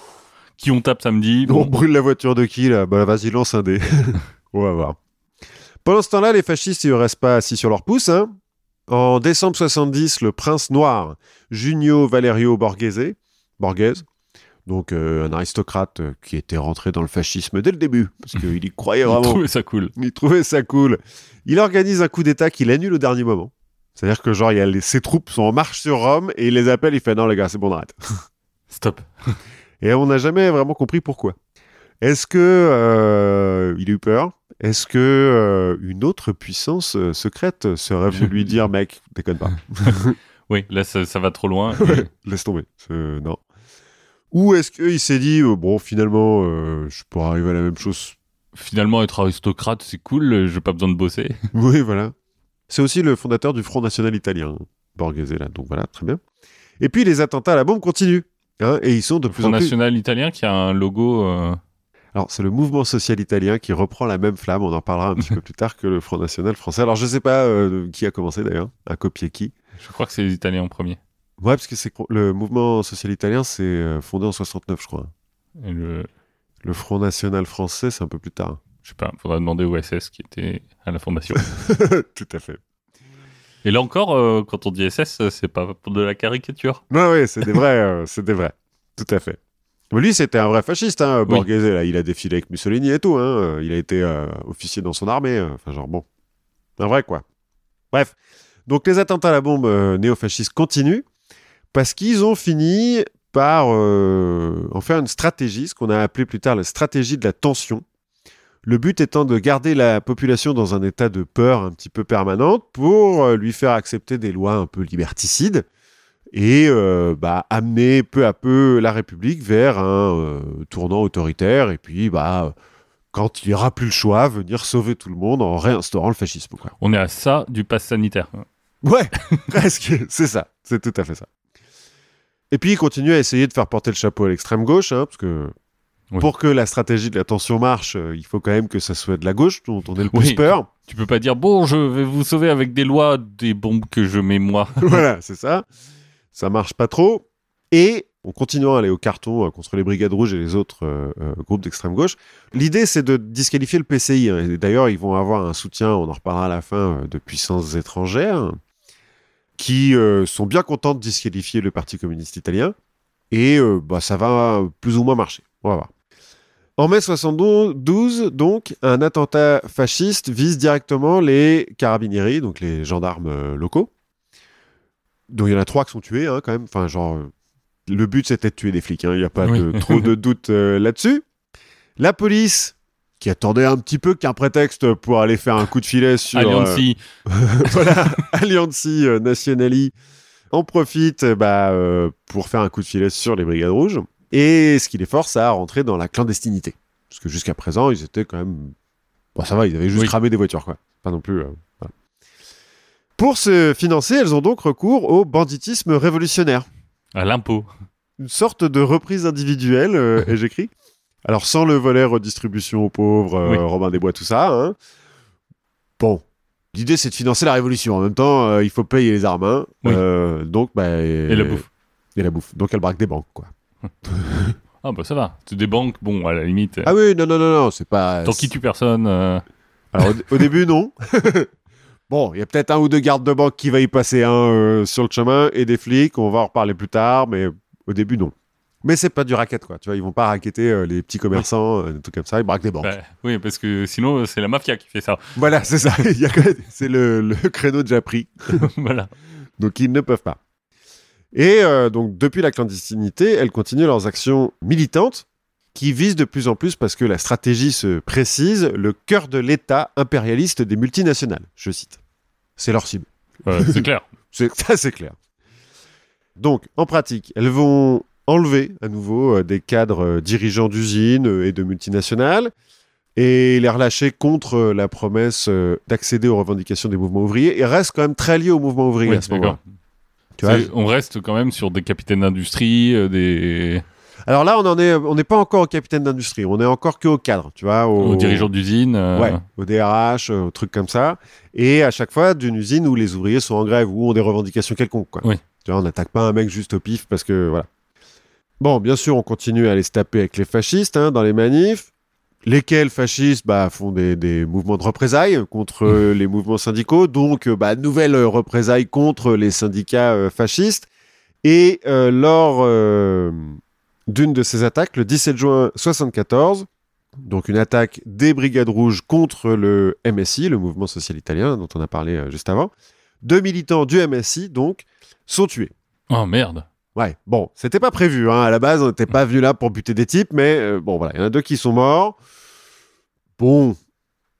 [SPEAKER 1] (laughs)
[SPEAKER 2] Qui on tape samedi (laughs)
[SPEAKER 1] On brûle la voiture de qui là? Bah vas-y, lance un dé. (laughs) On va voir. Pendant ce temps-là, les fascistes ils ne restent pas assis sur leur pouce. hein. En décembre 70, le prince noir Junio Valerio Borghese, Borghese Donc euh, un aristocrate euh, qui était rentré dans le fascisme dès le début, parce qu'il y croyait (laughs)
[SPEAKER 2] Il
[SPEAKER 1] vraiment.
[SPEAKER 2] trouvait ça cool.
[SPEAKER 1] Il trouvait ça cool. Il organise un coup d'État qu'il annule au dernier moment. C'est-à-dire que genre, il y a les- ses troupes sont en marche sur Rome et il les appelle, il fait non les gars, c'est bon, on arrête. (laughs)
[SPEAKER 2] Stop. (laughs)
[SPEAKER 1] Et on n'a jamais vraiment compris pourquoi. Est-ce que euh, il a eu peur? Est-ce que euh, une autre puissance euh, secrète serait venue lui dire mec, déconne pas,
[SPEAKER 2] Oui, là, ça, ça va trop loin.
[SPEAKER 1] laisse tomber, non. Ou est-ce qu'il s'est dit euh, bon finalement euh, je pourrais arriver à la même chose?
[SPEAKER 2] Finalement, être aristocrate, c'est cool. J'ai pas besoin de bosser. (laughs)
[SPEAKER 1] Oui, voilà. C'est aussi le fondateur du Front National Italien, Borghese, là. Donc voilà, très bien. Et puis les attentats à la bombe continuent. hein, et ils sont de
[SPEAKER 2] Le
[SPEAKER 1] plus
[SPEAKER 2] Front
[SPEAKER 1] en plus.
[SPEAKER 2] National italien qui a un logo. euh,
[SPEAKER 1] Alors, c'est le mouvement social italien qui reprend la même flamme. On en parlera un petit peu (laughs) plus tard que le Front National français. Alors, je sais pas euh, qui a commencé d'ailleurs, à copier qui.
[SPEAKER 2] Je crois que c'est les Italiens en premier.
[SPEAKER 1] Ouais, parce que c'est le mouvement social italien, c'est euh, fondé en 69, je crois.
[SPEAKER 2] Et le...
[SPEAKER 1] Le Front National français, c'est un peu plus tard.
[SPEAKER 2] Je sais pas, faudra demander au SS qui était à la fondation. (laughs)
[SPEAKER 1] Tout à fait.
[SPEAKER 2] Et là encore, euh, quand on dit SS, c'est pas pour de la caricature.
[SPEAKER 1] Ouais, ouais, c'est des vrais, (laughs) euh, c'est des vrais. Tout à fait. Mais lui, c'était un vrai fasciste, hein,
[SPEAKER 2] Oui.
[SPEAKER 1] Borghese. Là, il a défilé avec Mussolini et tout. Hein. Il a été euh, officier dans son armée. Enfin, genre, bon. Un vrai, quoi. Bref. Donc, les attentats à la bombe néofascistes continuent parce qu'ils ont fini par euh, en faire une stratégie, ce qu'on a appelé plus tard la stratégie de la tension. Le but étant de garder la population dans un état de peur un petit peu permanente pour euh, lui faire accepter des lois un peu liberticides et euh, bah, amener peu à peu la République vers un euh, tournant autoritaire et puis bah quand il n'y aura plus le choix, venir sauver tout le monde en réinstaurant le fascisme. Quoi.
[SPEAKER 2] On est à ça du pass sanitaire.
[SPEAKER 1] Ouais, (laughs) presque, c'est ça, c'est tout à fait ça. Et puis il continue à essayer de faire porter le chapeau à l'extrême gauche, hein, parce que
[SPEAKER 2] Oui.
[SPEAKER 1] pour que la stratégie de la tension marche, euh, il faut quand même que ça soit de la gauche dont on ait le plus
[SPEAKER 2] Oui.
[SPEAKER 1] peur.
[SPEAKER 2] Tu peux pas dire, bon, je vais vous sauver avec des lois, des bombes que je mets moi. (laughs)
[SPEAKER 1] voilà, c'est ça. Ça marche pas trop. Et en continuant à aller au carton euh, contre les Brigades Rouges et les autres euh, groupes d'extrême gauche, l'idée c'est de disqualifier le PCI. hein. D'ailleurs, ils vont avoir un soutien, on en reparlera à la fin, de puissances étrangères qui euh, sont bien contentes de disqualifier le Parti communiste italien. Et euh, bah, ça va plus ou moins marcher. On va voir. En mai 72, donc, un attentat fasciste vise directement les carabinieri, donc les gendarmes euh, locaux. Donc il y en a trois qui sont tués, hein, quand même. Enfin, genre, le but c'était de tuer des flics. hein. Il n'y a pas
[SPEAKER 2] Oui.
[SPEAKER 1] de, trop de (laughs) doute euh, là-dessus. La police, qui attendait un petit peu qu'un prétexte pour aller faire un coup de filet sur. euh,
[SPEAKER 2] Alliancy, (laughs)
[SPEAKER 1] voilà, Allianci euh, Nationali en profite euh, bah, euh, pour faire un coup de filet sur les Brigades Rouges. Et ce qui les force à rentrer dans la clandestinité. Parce que jusqu'à présent, ils étaient quand même. Bon, ça va, ils avaient juste
[SPEAKER 2] Oui.
[SPEAKER 1] cramé des voitures, quoi. Pas non plus. euh, voilà. Pour se financer, elles ont donc recours au banditisme révolutionnaire.
[SPEAKER 2] à l'impôt.
[SPEAKER 1] Une sorte de reprise individuelle, euh, et j'écris. Alors, sans le volet redistribution aux pauvres, euh,
[SPEAKER 2] Oui.
[SPEAKER 1] Robin des Bois, tout ça. hein. Bon, l'idée, c'est de financer la révolution. En même temps, euh, il faut payer les armes. hein.
[SPEAKER 2] Oui.
[SPEAKER 1] Euh, donc, bah, et,
[SPEAKER 2] Et la bouffe.
[SPEAKER 1] Et la bouffe. Donc, elle braque des banques, quoi. (laughs)
[SPEAKER 2] Ah bah ça va. C'est des banques, bon, à la limite.
[SPEAKER 1] Ah oui, non, non, non, non, c'est pas.
[SPEAKER 2] Tant qu'ils tuent personne. euh,
[SPEAKER 1] Alors, au, au début, non. (laughs) bon, il y a peut-être un ou deux gardes de banque qui va y passer un euh, sur le chemin et des flics. On va en reparler plus tard, mais au début, non. Mais c'est pas du racket, quoi. Tu vois, ils vont pas racketter euh, les petits commerçants, euh, des trucs comme ça. Ils braquent des banques.
[SPEAKER 2] bah, oui, parce que sinon, euh, c'est la mafia qui fait ça.
[SPEAKER 1] Voilà, c'est ça. (laughs) C'est le, le créneau déjà pris. (laughs)
[SPEAKER 2] voilà.
[SPEAKER 1] Donc, ils ne peuvent pas. Et euh, donc, depuis la clandestinité, elles continuent leurs actions militantes qui visent de plus en plus, parce que la stratégie se précise, le cœur de l'État impérialiste des multinationales. Je cite. C'est leur cible.
[SPEAKER 2] C'est clair. (laughs)
[SPEAKER 1] C'est ça, c'est clair. Donc, en pratique, elles vont enlever à nouveau euh, des cadres euh, dirigeants d'usines euh, et de multinationales et les relâcher contre la promesse d'accéder aux revendications des mouvements ouvriers et restent quand même très liés au mouvement ouvrier
[SPEAKER 2] Oui,
[SPEAKER 1] à ce moment-là.
[SPEAKER 2] On reste quand même sur des capitaines d'industrie, euh, des
[SPEAKER 1] Alors là, on en est, on n'est pas encore au capitaine d'industrie, on est encore que au cadre, tu vois, au,
[SPEAKER 2] aux dirigeants d'usine. euh,
[SPEAKER 1] Ouais, au DRH, euh, au truc comme ça. Et à chaque fois, d'une usine où les ouvriers sont en grève ou ont des revendications quelconques. Quoi.
[SPEAKER 2] Oui.
[SPEAKER 1] Tu vois, on n'attaque pas un mec juste au pif parce que voilà. Bon, bien sûr, on continue à aller se taper avec les fascistes hein, dans les manifs. Lesquels fascistes bah, font des, des mouvements de représailles contre (laughs) les mouvements syndicaux, donc euh, bah, nouvelles euh, représailles contre les syndicats euh, fascistes. Et euh, lors, euh, d'une de ces attaques le 17 juin 74. Donc une attaque des Brigades Rouges contre le MSI, le mouvement social italien dont on a parlé juste avant. Deux militants du MSI, donc, sont tués.
[SPEAKER 2] Oh merde.
[SPEAKER 1] Ouais, bon, c'était pas prévu. Hein. À la base, on n'était pas venu là pour buter des types, mais euh, bon, voilà, il y en a deux qui sont morts. Bon,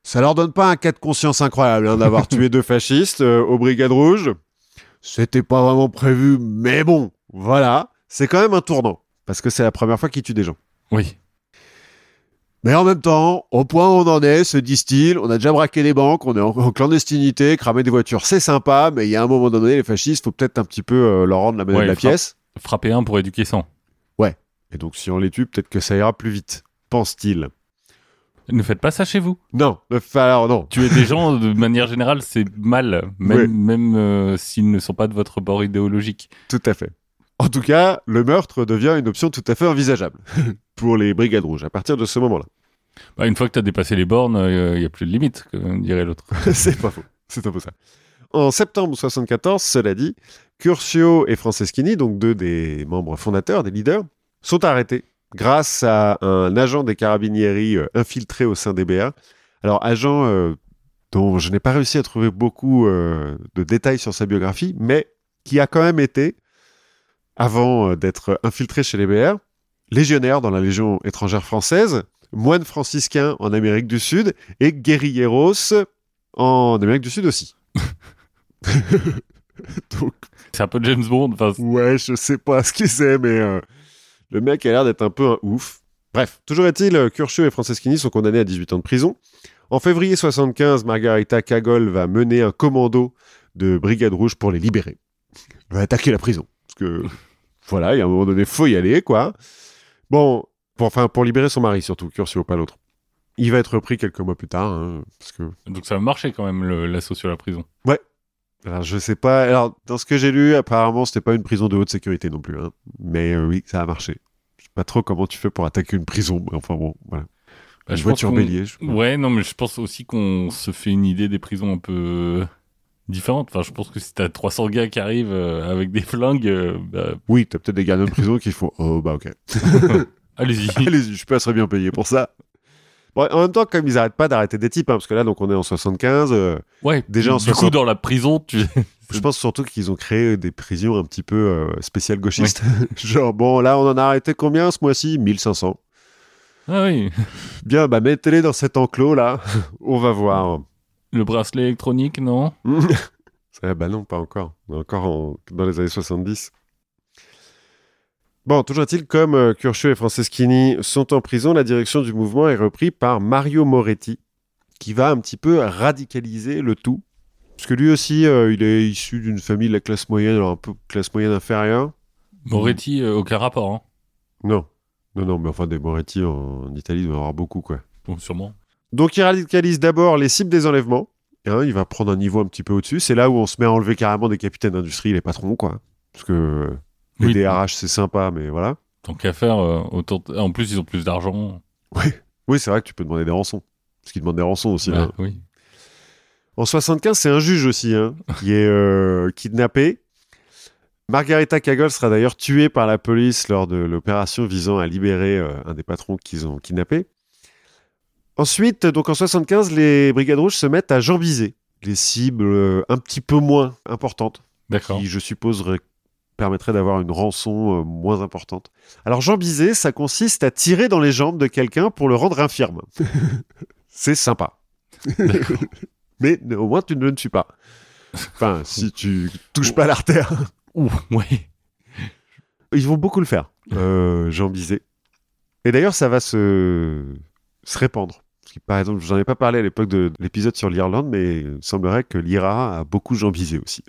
[SPEAKER 1] ça leur donne pas un cas de conscience incroyable hein, d'avoir (laughs) tué deux fascistes euh, aux Brigades Rouges. C'était pas vraiment prévu, mais bon, voilà, c'est quand même un tournant parce que c'est la première fois qu'ils tuent des gens.
[SPEAKER 2] Oui.
[SPEAKER 1] Mais en même temps, au point où on en est, se disent-ils, on a déjà braqué des banques, on est en, en clandestinité, cramer des voitures, c'est sympa, mais il y a un moment donné, les fascistes, faut peut-être un petit peu euh, leur rendre la monnaie
[SPEAKER 2] Ouais,
[SPEAKER 1] de la
[SPEAKER 2] frappe.
[SPEAKER 1] pièce.
[SPEAKER 2] Frapper un pour éduquer 100.
[SPEAKER 1] Et donc, si on les tue, peut-être que ça ira plus vite, pense-t-il.
[SPEAKER 2] Ne faites pas ça chez vous.
[SPEAKER 1] Non, alors non.
[SPEAKER 2] Tuer des gens, de (laughs) manière générale, c'est mal, même,
[SPEAKER 1] Oui.
[SPEAKER 2] même euh, s'ils ne sont pas de votre bord idéologique.
[SPEAKER 1] Tout à fait. En tout cas, le meurtre devient une option tout à fait envisageable (laughs) pour les Brigades Rouges à partir de ce moment-là.
[SPEAKER 2] Bah, une fois que tu as dépassé les bornes, il n'y a plus de limite, comme dirait l'autre. (laughs)
[SPEAKER 1] c'est pas faux. C'est un peu ça. En septembre 74, cela dit, Curcio et Franceschini, donc deux des membres fondateurs, des leaders, sont arrêtés grâce à un agent des carabinieri euh, infiltré au sein des BA. Alors, agent euh, dont je n'ai pas réussi à trouver beaucoup euh, de détails sur sa biographie, mais qui a quand même été, avant d'être infiltré chez les BR, légionnaire dans la Légion étrangère française, moine franciscain en Amérique du Sud et guerrilleros en Amérique du Sud aussi. (laughs) (laughs) Donc,
[SPEAKER 2] C'est un peu James Bond. Enfin,
[SPEAKER 1] ouais, je sais pas ce qu'il c'est, mais euh, le mec a l'air d'être un peu un ouf. Bref, toujours est-il, euh, Curcio et Franceschini sont condamnés à 18 ans de prison. En février 75, Margarita Cagol va mener un commando de Brigade Rouge pour les libérer. Elle va attaquer la prison. Parce que, (laughs) voilà, il y a un moment donné, faut y aller, quoi. Bon, pour, enfin, pour libérer son mari surtout, Curcio, pas l'autre. Il va être repris quelques mois plus tard, hein, parce que
[SPEAKER 2] donc ça a marché quand même, l'assaut sur la prison.
[SPEAKER 1] Alors, je sais pas. Alors, dans ce que j'ai lu, apparemment, c'était pas une prison de haute sécurité non plus. hein. Mais euh, oui, ça a marché. Je sais pas trop comment tu fais pour attaquer une prison. mais Enfin bon, voilà.
[SPEAKER 2] Bah,
[SPEAKER 1] une
[SPEAKER 2] je
[SPEAKER 1] voiture bélier. je-
[SPEAKER 2] Ouais, non, mais je pense aussi qu'on se fait une idée des prisons un peu différentes. Enfin, je pense que si t'as 300 gars qui arrivent euh, avec des flingues, euh, bah,
[SPEAKER 1] Oui, t'as peut-être des gardiens de prison qui font Oh, bah ok. (laughs)
[SPEAKER 2] allez-y. (laughs)
[SPEAKER 1] Allez-y, je suis pas très bien payé pour ça. Bon, en même temps, comme ils arrêtent pas d'arrêter des types, hein, parce que là, donc on est en 75, euh,
[SPEAKER 2] Ouais,
[SPEAKER 1] Déjà en
[SPEAKER 2] du coup,
[SPEAKER 1] 60.
[SPEAKER 2] dans la prison, tu... (laughs)
[SPEAKER 1] je pense surtout qu'ils ont créé des prisons un petit peu euh, spéciales gauchistes. (laughs) Genre, bon, là, on en a arrêté combien ce mois-ci? 1500.
[SPEAKER 2] Ah oui, (laughs)
[SPEAKER 1] Bien, bah mettez-les dans cet enclos là. on va voir.
[SPEAKER 2] le bracelet électronique, non?
[SPEAKER 1] Ah bah non, pas encore. On est encore en- dans les années 70. Bon, toujours est-il, comme euh, Curcio et Franceschini sont en prison, la direction du mouvement est reprise par Mario Moretti, qui va un petit peu radicaliser le tout. Parce que lui aussi, euh, il est issu d'une famille de la classe moyenne, alors un peu classe moyenne inférieure.
[SPEAKER 2] Moretti, euh, aucun rapport, hein.
[SPEAKER 1] Non. Non, non, mais enfin, des Moretti en, en Italie, il doit y en avoir beaucoup, quoi.
[SPEAKER 2] Bon, sûrement.
[SPEAKER 1] Donc il radicalise d'abord les cibles des enlèvements. Hein, il va prendre un niveau un petit peu au-dessus. C'est là où on se met à enlever carrément des capitaines d'industrie, les patrons, quoi. Parce que euh, les
[SPEAKER 2] Oui.
[SPEAKER 1] DRH, c'est sympa, mais voilà.
[SPEAKER 2] Tant qu'à faire, euh, en plus, ils ont plus d'argent.
[SPEAKER 1] Oui, c'est vrai que tu peux demander des rançons. Parce qu'ils demandent des rançons aussi.
[SPEAKER 2] Bah,
[SPEAKER 1] hein.
[SPEAKER 2] oui.
[SPEAKER 1] En 75, c'est un juge aussi, hein, qui est euh, kidnappé. Margarita Cagol sera d'ailleurs tuée par la police lors de l'opération visant à libérer euh, un des patrons qu'ils ont kidnappé. Ensuite, donc en 75, les Brigades Rouges se mettent à jambiser les cibles un petit peu moins importantes,
[SPEAKER 2] D'accord.
[SPEAKER 1] qui, je suppose, permettraient d'avoir une rançon euh, moins importante. Alors, jambiser, ça consiste à tirer dans les jambes de quelqu'un pour le rendre infirme. (laughs) C'est sympa. Mais au moins, tu ne le tues pas. Enfin, si tu touches pas l'artère.
[SPEAKER 2] Ouh, ouais.
[SPEAKER 1] Ils vont beaucoup le faire, euh, jambiser. Et d'ailleurs, ça va se, se répandre. Parce que, par exemple, je n'en ai pas parlé à l'époque de, de l'épisode sur l'Irlande, mais il semblerait que l'IRA a beaucoup jambisé aussi.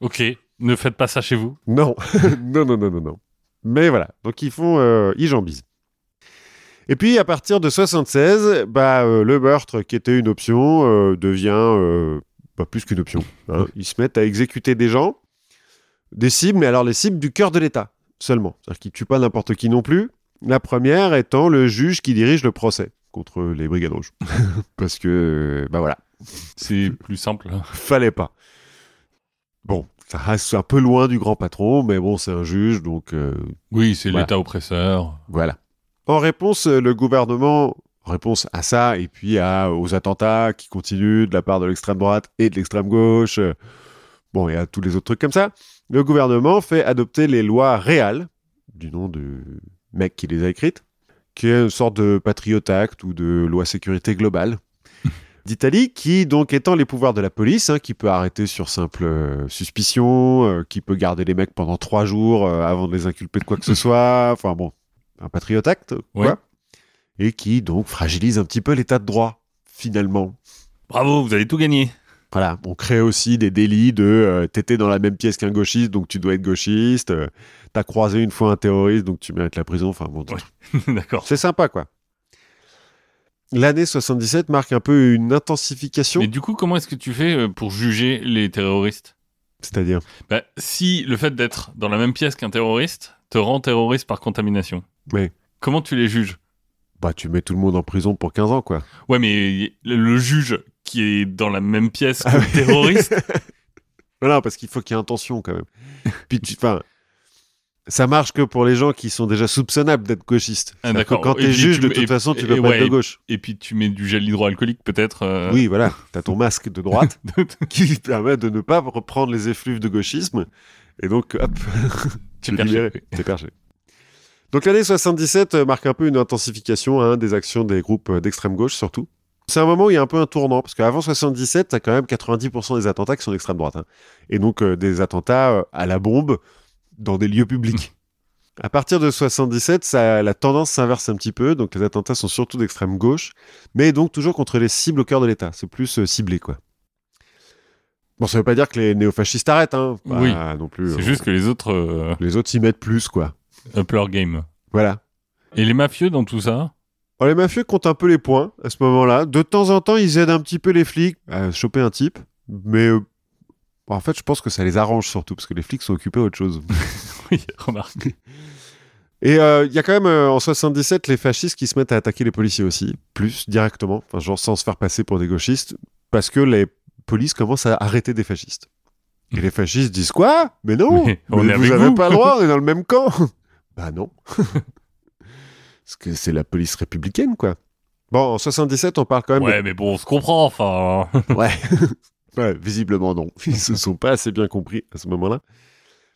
[SPEAKER 2] Ok, ne faites pas ça chez vous. (laughs)
[SPEAKER 1] Non, (laughs) non, non, non, non, non. Mais voilà, donc ils font, euh, ils jambisent. Et puis à partir de 76, bah, euh, le meurtre qui était une option euh, devient pas plus qu'une option. hein. Ils se mettent à exécuter des gens, des cibles, mais alors les cibles du cœur de l'État seulement. C'est-à-dire qu'ils tuent pas n'importe qui non plus. La première étant le juge qui dirige le procès contre les brigades rouges. (laughs) Parce que, bah voilà,
[SPEAKER 2] C'est plus simple.
[SPEAKER 1] fallait pas. Bon, Ça reste un peu loin du grand patron, mais bon, c'est un juge, donc euh,
[SPEAKER 2] Oui, c'est
[SPEAKER 1] Voilà.
[SPEAKER 2] l'État oppresseur.
[SPEAKER 1] voilà. En réponse, euh, le gouvernement, en réponse à ça, et puis à, aux attentats qui continuent de la part de l'extrême droite et de l'extrême gauche, euh, bon, et à tous les autres trucs comme ça, le gouvernement fait adopter les lois réales, du nom du mec qui les a écrites, qui est une sorte de Patriot Act ou de loi sécurité globale d'Italie, qui donc étend les pouvoirs de la police, hein, qui peut arrêter sur simple euh, suspicion, euh, qui peut garder les mecs pendant trois jours euh, avant de les inculper de quoi que ce (laughs) soit, enfin bon, un Patriot Act, quoi.
[SPEAKER 2] Ouais.
[SPEAKER 1] Et qui donc fragilise un petit peu l'état de droit, finalement.
[SPEAKER 2] Bravo, vous avez tout gagné.
[SPEAKER 1] Voilà, on crée aussi des délits de euh, t'étais dans la même pièce qu'un gauchiste, donc tu dois être gauchiste, euh, t'as croisé une fois un terroriste, donc tu mérites la prison, enfin bon,
[SPEAKER 2] Ouais. (laughs) D'accord.
[SPEAKER 1] c'est sympa quoi. L'année 77 marque un peu une intensification,
[SPEAKER 2] Mais du coup, comment est-ce que tu fais euh, pour juger les terroristes?
[SPEAKER 1] C'est-à-dire,
[SPEAKER 2] bah, Si le fait d'être dans la même pièce qu'un terroriste te rend terroriste par contamination,
[SPEAKER 1] mais
[SPEAKER 2] comment tu les juges?
[SPEAKER 1] Bah tu mets tout le monde en prison pour 15 ans quoi.
[SPEAKER 2] Ouais, mais le le juge qui est dans la même pièce que
[SPEAKER 1] Ah
[SPEAKER 2] le
[SPEAKER 1] ouais.
[SPEAKER 2] terroriste, (laughs)
[SPEAKER 1] Voilà, parce qu'il faut qu'il y ait intention quand même. (laughs) Puis tu, enfin, ça marche que pour les gens qui sont déjà soupçonnables d'être gauchistes.
[SPEAKER 2] Ah, d'accord.
[SPEAKER 1] Quand t'es juge,
[SPEAKER 2] tu
[SPEAKER 1] de toute façon, tu peux
[SPEAKER 2] et
[SPEAKER 1] pas
[SPEAKER 2] ouais,
[SPEAKER 1] être de gauche.
[SPEAKER 2] et puis tu mets du gel hydroalcoolique peut-être. euh, (laughs)
[SPEAKER 1] Oui, voilà, t'as ton masque de droite (laughs) qui (laughs) permet de ne pas reprendre les effluves de gauchisme. Et donc, hop,
[SPEAKER 2] tu
[SPEAKER 1] t'es libéré, t'es perché. Donc l'année 77 euh, marque un peu une intensification hein, des actions des groupes euh, d'extrême gauche surtout. C'est un moment où il y a un peu un tournant, parce qu'avant 77, t'as quand même 90% des attentats qui sont d'extrême droite. hein. Et donc euh, des attentats à la bombe dans des lieux publics. À partir de 77, ça, la tendance s'inverse un petit peu, donc les attentats sont surtout d'extrême gauche, mais donc toujours contre les cibles au cœur de l'État. C'est plus euh, ciblé, quoi. Bon, ça veut pas dire que les néofascistes arrêtent, hein. Pas
[SPEAKER 2] Oui.
[SPEAKER 1] non plus.
[SPEAKER 2] C'est
[SPEAKER 1] euh,
[SPEAKER 2] juste que les autres euh,
[SPEAKER 1] Les autres s'y mettent plus, quoi.
[SPEAKER 2] up leur game.
[SPEAKER 1] Voilà.
[SPEAKER 2] Et les mafieux dans tout ça?
[SPEAKER 1] Oh, les mafieux comptent un peu les points à ce moment-là. De temps en temps, ils aident un petit peu les flics à choper un type. Mais euh, en fait, je pense que ça les arrange surtout parce que les flics sont occupés à autre chose. (laughs)
[SPEAKER 2] Oui, remarque. (laughs)
[SPEAKER 1] Et euh, il y a quand même euh, en 77 les fascistes qui se mettent à attaquer les policiers aussi, plus directement, enfin, genre sans se faire passer pour des gauchistes, parce que les polices commencent à arrêter des fascistes. Et les fascistes disent quoi? Mais non
[SPEAKER 2] Mais on
[SPEAKER 1] mais Vous
[SPEAKER 2] avec
[SPEAKER 1] avez
[SPEAKER 2] vous.
[SPEAKER 1] pas le droit, on est dans le même camp (laughs) Bah non Parce que c'est la police républicaine, quoi. Bon, en 77, on parle quand même de
[SPEAKER 2] Ouais, mais bon, on se comprend, enfin.
[SPEAKER 1] Ouais. Ouais, visiblement non. (laughs) Ils se sont pas assez bien compris à ce moment-là.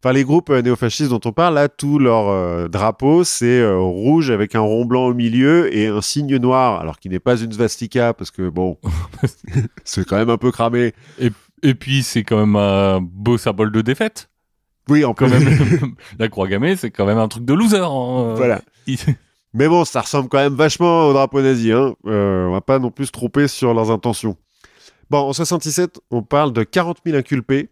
[SPEAKER 1] Enfin, les groupes euh, néofascistes dont on parle, là, tout leur euh, drapeau, c'est euh, rouge avec un rond blanc au milieu et un signe noir, alors qui n'est pas une svastika, parce que bon, (laughs) c'est quand même un peu cramé.
[SPEAKER 2] Et puis, c'est quand même un beau symbole de défaite.
[SPEAKER 1] Oui, en
[SPEAKER 2] Quand
[SPEAKER 1] plus.
[SPEAKER 2] même, (laughs) la croix gammée, c'est quand même un truc de loser. hein.
[SPEAKER 1] voilà.
[SPEAKER 2] Il-
[SPEAKER 1] Mais bon, ça ressemble quand même vachement au drapeau nazi. Hein. Euh, on va pas non plus se tromper sur leurs intentions. Bon, en 67, on parle de 40 000 inculpés,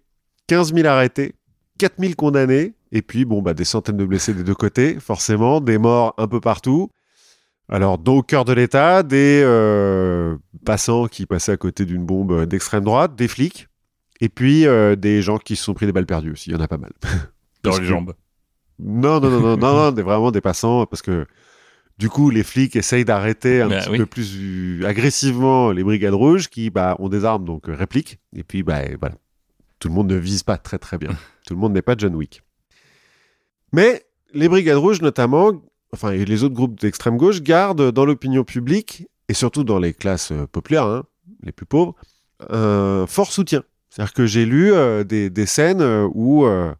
[SPEAKER 1] 15 000 arrêtés, 4 000 condamnés, et puis bon, bah, des centaines de blessés des deux côtés, forcément, des morts un peu partout. Alors, dans au cœur de l'État, des euh, passants qui passaient à côté d'une bombe d'extrême droite, des flics, et puis euh, des gens qui se sont pris des balles perdues aussi. Il y en a pas mal.
[SPEAKER 2] dans les
[SPEAKER 1] que-
[SPEAKER 2] jambes.
[SPEAKER 1] Non, non, non, non, non, non, vraiment des passants, parce que du coup, les flics essayent d'arrêter un
[SPEAKER 2] Bah
[SPEAKER 1] petit
[SPEAKER 2] oui.
[SPEAKER 1] peu plus euh, agressivement les brigades rouges qui bah, ont des armes, donc euh, répliquent. Et puis, bah, voilà. Tout le monde ne vise pas très très bien. (laughs) Tout le monde n'est pas John Wick. Mais les brigades rouges, notamment, enfin, et les autres groupes d'extrême gauche, gardent dans l'opinion publique, et surtout dans les classes euh, populaires, hein, les plus pauvres, un fort soutien. C'est-à-dire que j'ai lu euh, des, des scènes où euh,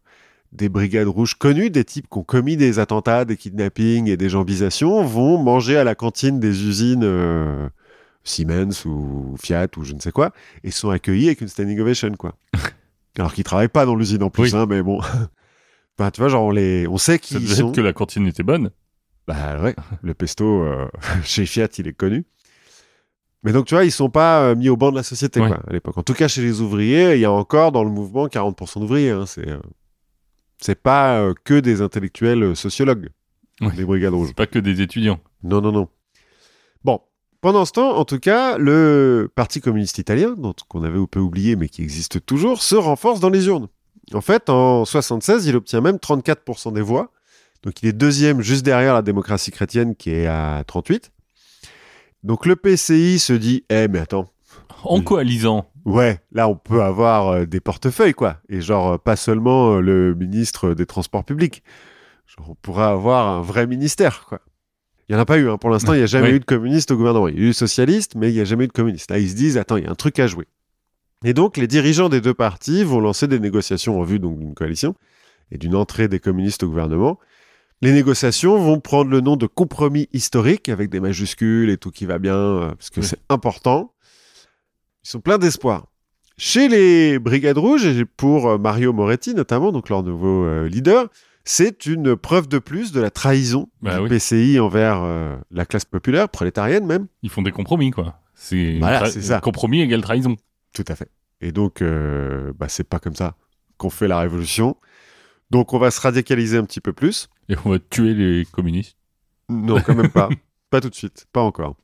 [SPEAKER 1] des brigades rouges connues, des types qui ont commis des attentats, des kidnappings et des jambisations, vont manger à la cantine des usines euh, Siemens ou Fiat ou je ne sais quoi, et sont accueillis avec une standing ovation, quoi. (laughs) Alors qu'ils travaillent pas dans l'usine en plus,
[SPEAKER 2] Oui.
[SPEAKER 1] hein, mais bon. Enfin, (laughs) tu vois, genre, on, les... on sait
[SPEAKER 2] Ça
[SPEAKER 1] qui ils
[SPEAKER 2] devait
[SPEAKER 1] sont.
[SPEAKER 2] que la cantine était bonne.
[SPEAKER 1] Bah ouais, le pesto euh, (laughs) chez Fiat, il est connu. Mais donc, tu vois, ils sont pas euh, mis au banc de la société,
[SPEAKER 2] Ouais.
[SPEAKER 1] quoi, à l'époque. En tout cas, chez les ouvriers, il y a encore dans le mouvement 40% d'ouvriers. hein, c'est c'est pas euh, que des intellectuels euh, sociologues,
[SPEAKER 2] Ouais.
[SPEAKER 1] les brigades rouges.
[SPEAKER 2] C'est pas que des étudiants.
[SPEAKER 1] Non, non, non. Bon, pendant ce temps, en tout cas, le Parti communiste italien, dont qu'on avait un peu oublié mais qui existe toujours, se renforce dans les urnes. En fait, en 76, il obtient même 34% des voix. Donc il est deuxième juste derrière la démocratie chrétienne qui est à 38. Donc le PCI se dit, eh mais attends,
[SPEAKER 2] En coalisant.
[SPEAKER 1] Ouais, là on peut avoir euh, des portefeuilles quoi, et genre euh, pas seulement euh, le ministre des Transports publics. Genre, on pourra avoir un vrai ministère quoi. Il n'y en a pas eu, hein. pour l'instant il n'y a jamais
[SPEAKER 2] Oui.
[SPEAKER 1] eu de communiste au gouvernement. Il y a eu socialiste, mais il n'y a jamais eu de communiste. Là ils se disent, attends, il y a un truc à jouer. Et donc les dirigeants des deux partis vont lancer des négociations en vue donc d'une coalition et d'une entrée des communistes au gouvernement. Les négociations vont prendre le nom de compromis historique avec des majuscules et tout qui va bien, parce que
[SPEAKER 2] Oui.
[SPEAKER 1] c'est important. Ils sont pleins d'espoir. Chez les Brigades Rouges, et pour euh, Mario Moretti notamment, donc leur nouveau euh, leader, c'est une preuve de plus de la trahison
[SPEAKER 2] Bah
[SPEAKER 1] du
[SPEAKER 2] oui.
[SPEAKER 1] PCI envers euh, la classe populaire, prolétarienne même.
[SPEAKER 2] Ils font des compromis, quoi. C'est
[SPEAKER 1] Voilà,
[SPEAKER 2] tra-
[SPEAKER 1] c'est ça.
[SPEAKER 2] Compromis égale trahison.
[SPEAKER 1] Tout à fait. Et donc, euh, bah, c'est pas comme ça qu'on fait la révolution. Donc, on va se radicaliser un petit peu plus.
[SPEAKER 2] Et on va tuer les communistes.
[SPEAKER 1] Non, quand même pas. (laughs) pas tout de suite, pas encore.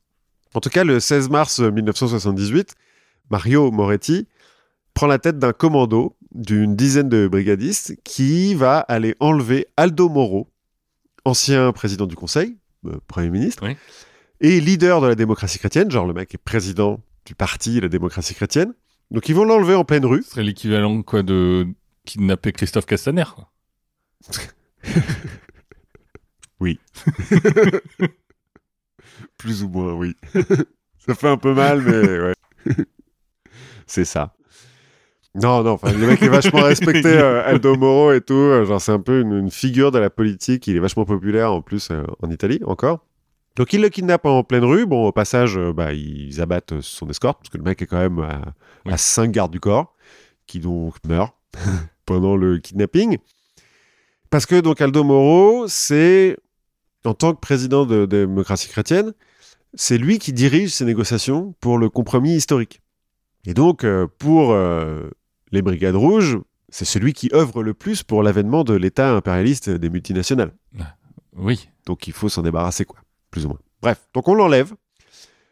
[SPEAKER 1] En tout cas, le 16 mars 1978, Mario Moretti prend la tête d'un commando d'une dizaine de brigadistes qui va aller enlever Aldo Moro, ancien président du Conseil, euh, Premier ministre,
[SPEAKER 2] Oui.
[SPEAKER 1] et leader de la démocratie chrétienne, genre le mec est président du parti La démocratie chrétienne. Donc ils vont l'enlever en pleine rue.
[SPEAKER 2] Ce serait l'équivalent, quoi, de kidnapper Christophe Castaner, quoi. (laughs) (laughs)
[SPEAKER 1] Plus ou moins, oui. (laughs) ça fait un peu mal, mais ouais. C'est ça. Non, non, le mec est vachement respecté, (laughs) euh, Aldo Moro et tout. euh, Genre, c'est un peu une, une figure de la politique. Il est vachement populaire en plus euh, en Italie encore. Donc, ils le kidnappent en pleine rue. Bon, au passage, bah, ils abattent son escorte parce que le mec est quand même à,
[SPEAKER 2] Oui.
[SPEAKER 1] à 5 gardes du corps qui donc meurent (laughs) pendant le kidnapping. Parce que donc Aldo Moro, c'est en tant que président de, de démocratie chrétienne, c'est lui qui dirige ces négociations pour le compromis historique. Et donc, euh, pour euh, les Brigades Rouges, c'est celui qui œuvre le plus pour l'avènement de l'État impérialiste des multinationales.
[SPEAKER 2] Oui.
[SPEAKER 1] Donc, il faut s'en débarrasser, quoi, plus ou moins. Bref, donc on l'enlève.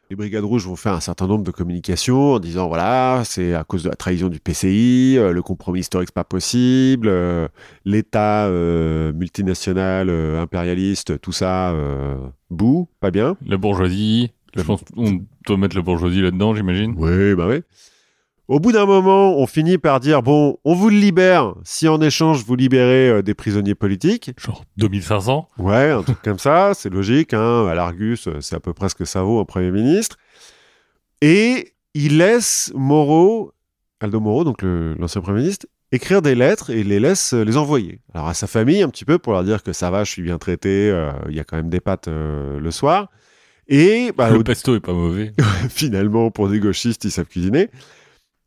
[SPEAKER 1] Les Brigades Rouges vont faire un certain nombre de communications en disant voilà, c'est à cause de la trahison du PCI, euh, le compromis historique, c'est pas possible, euh, l'État euh, multinational, impérialiste, tout ça, bouh, pas bien.
[SPEAKER 2] La bourgeoisie. Je pense qu'on doit mettre la bourgeoisie là-dedans, j'imagine.
[SPEAKER 1] Oui, bah oui. Au bout d'un moment, on finit par dire bon, on vous le libère si en échange vous libérez euh, des prisonniers politiques.
[SPEAKER 2] Genre 2500.
[SPEAKER 1] Ouais, un truc comme ça, (laughs) c'est logique. Hein. À l'Argus, euh, c'est à peu près ce que ça vaut un Premier ministre. Et il laisse Moreau, Aldo Moro, donc le- l'ancien Premier ministre, écrire des lettres et les laisse euh, les envoyer. Alors à sa famille, un petit peu, pour leur dire que ça va, je suis bien traité, euh, il y a quand même des pâtes euh, le soir. Et bah,
[SPEAKER 2] le
[SPEAKER 1] au
[SPEAKER 2] pesto est pas mauvais. (laughs)
[SPEAKER 1] finalement, pour des gauchistes, ils savent cuisiner.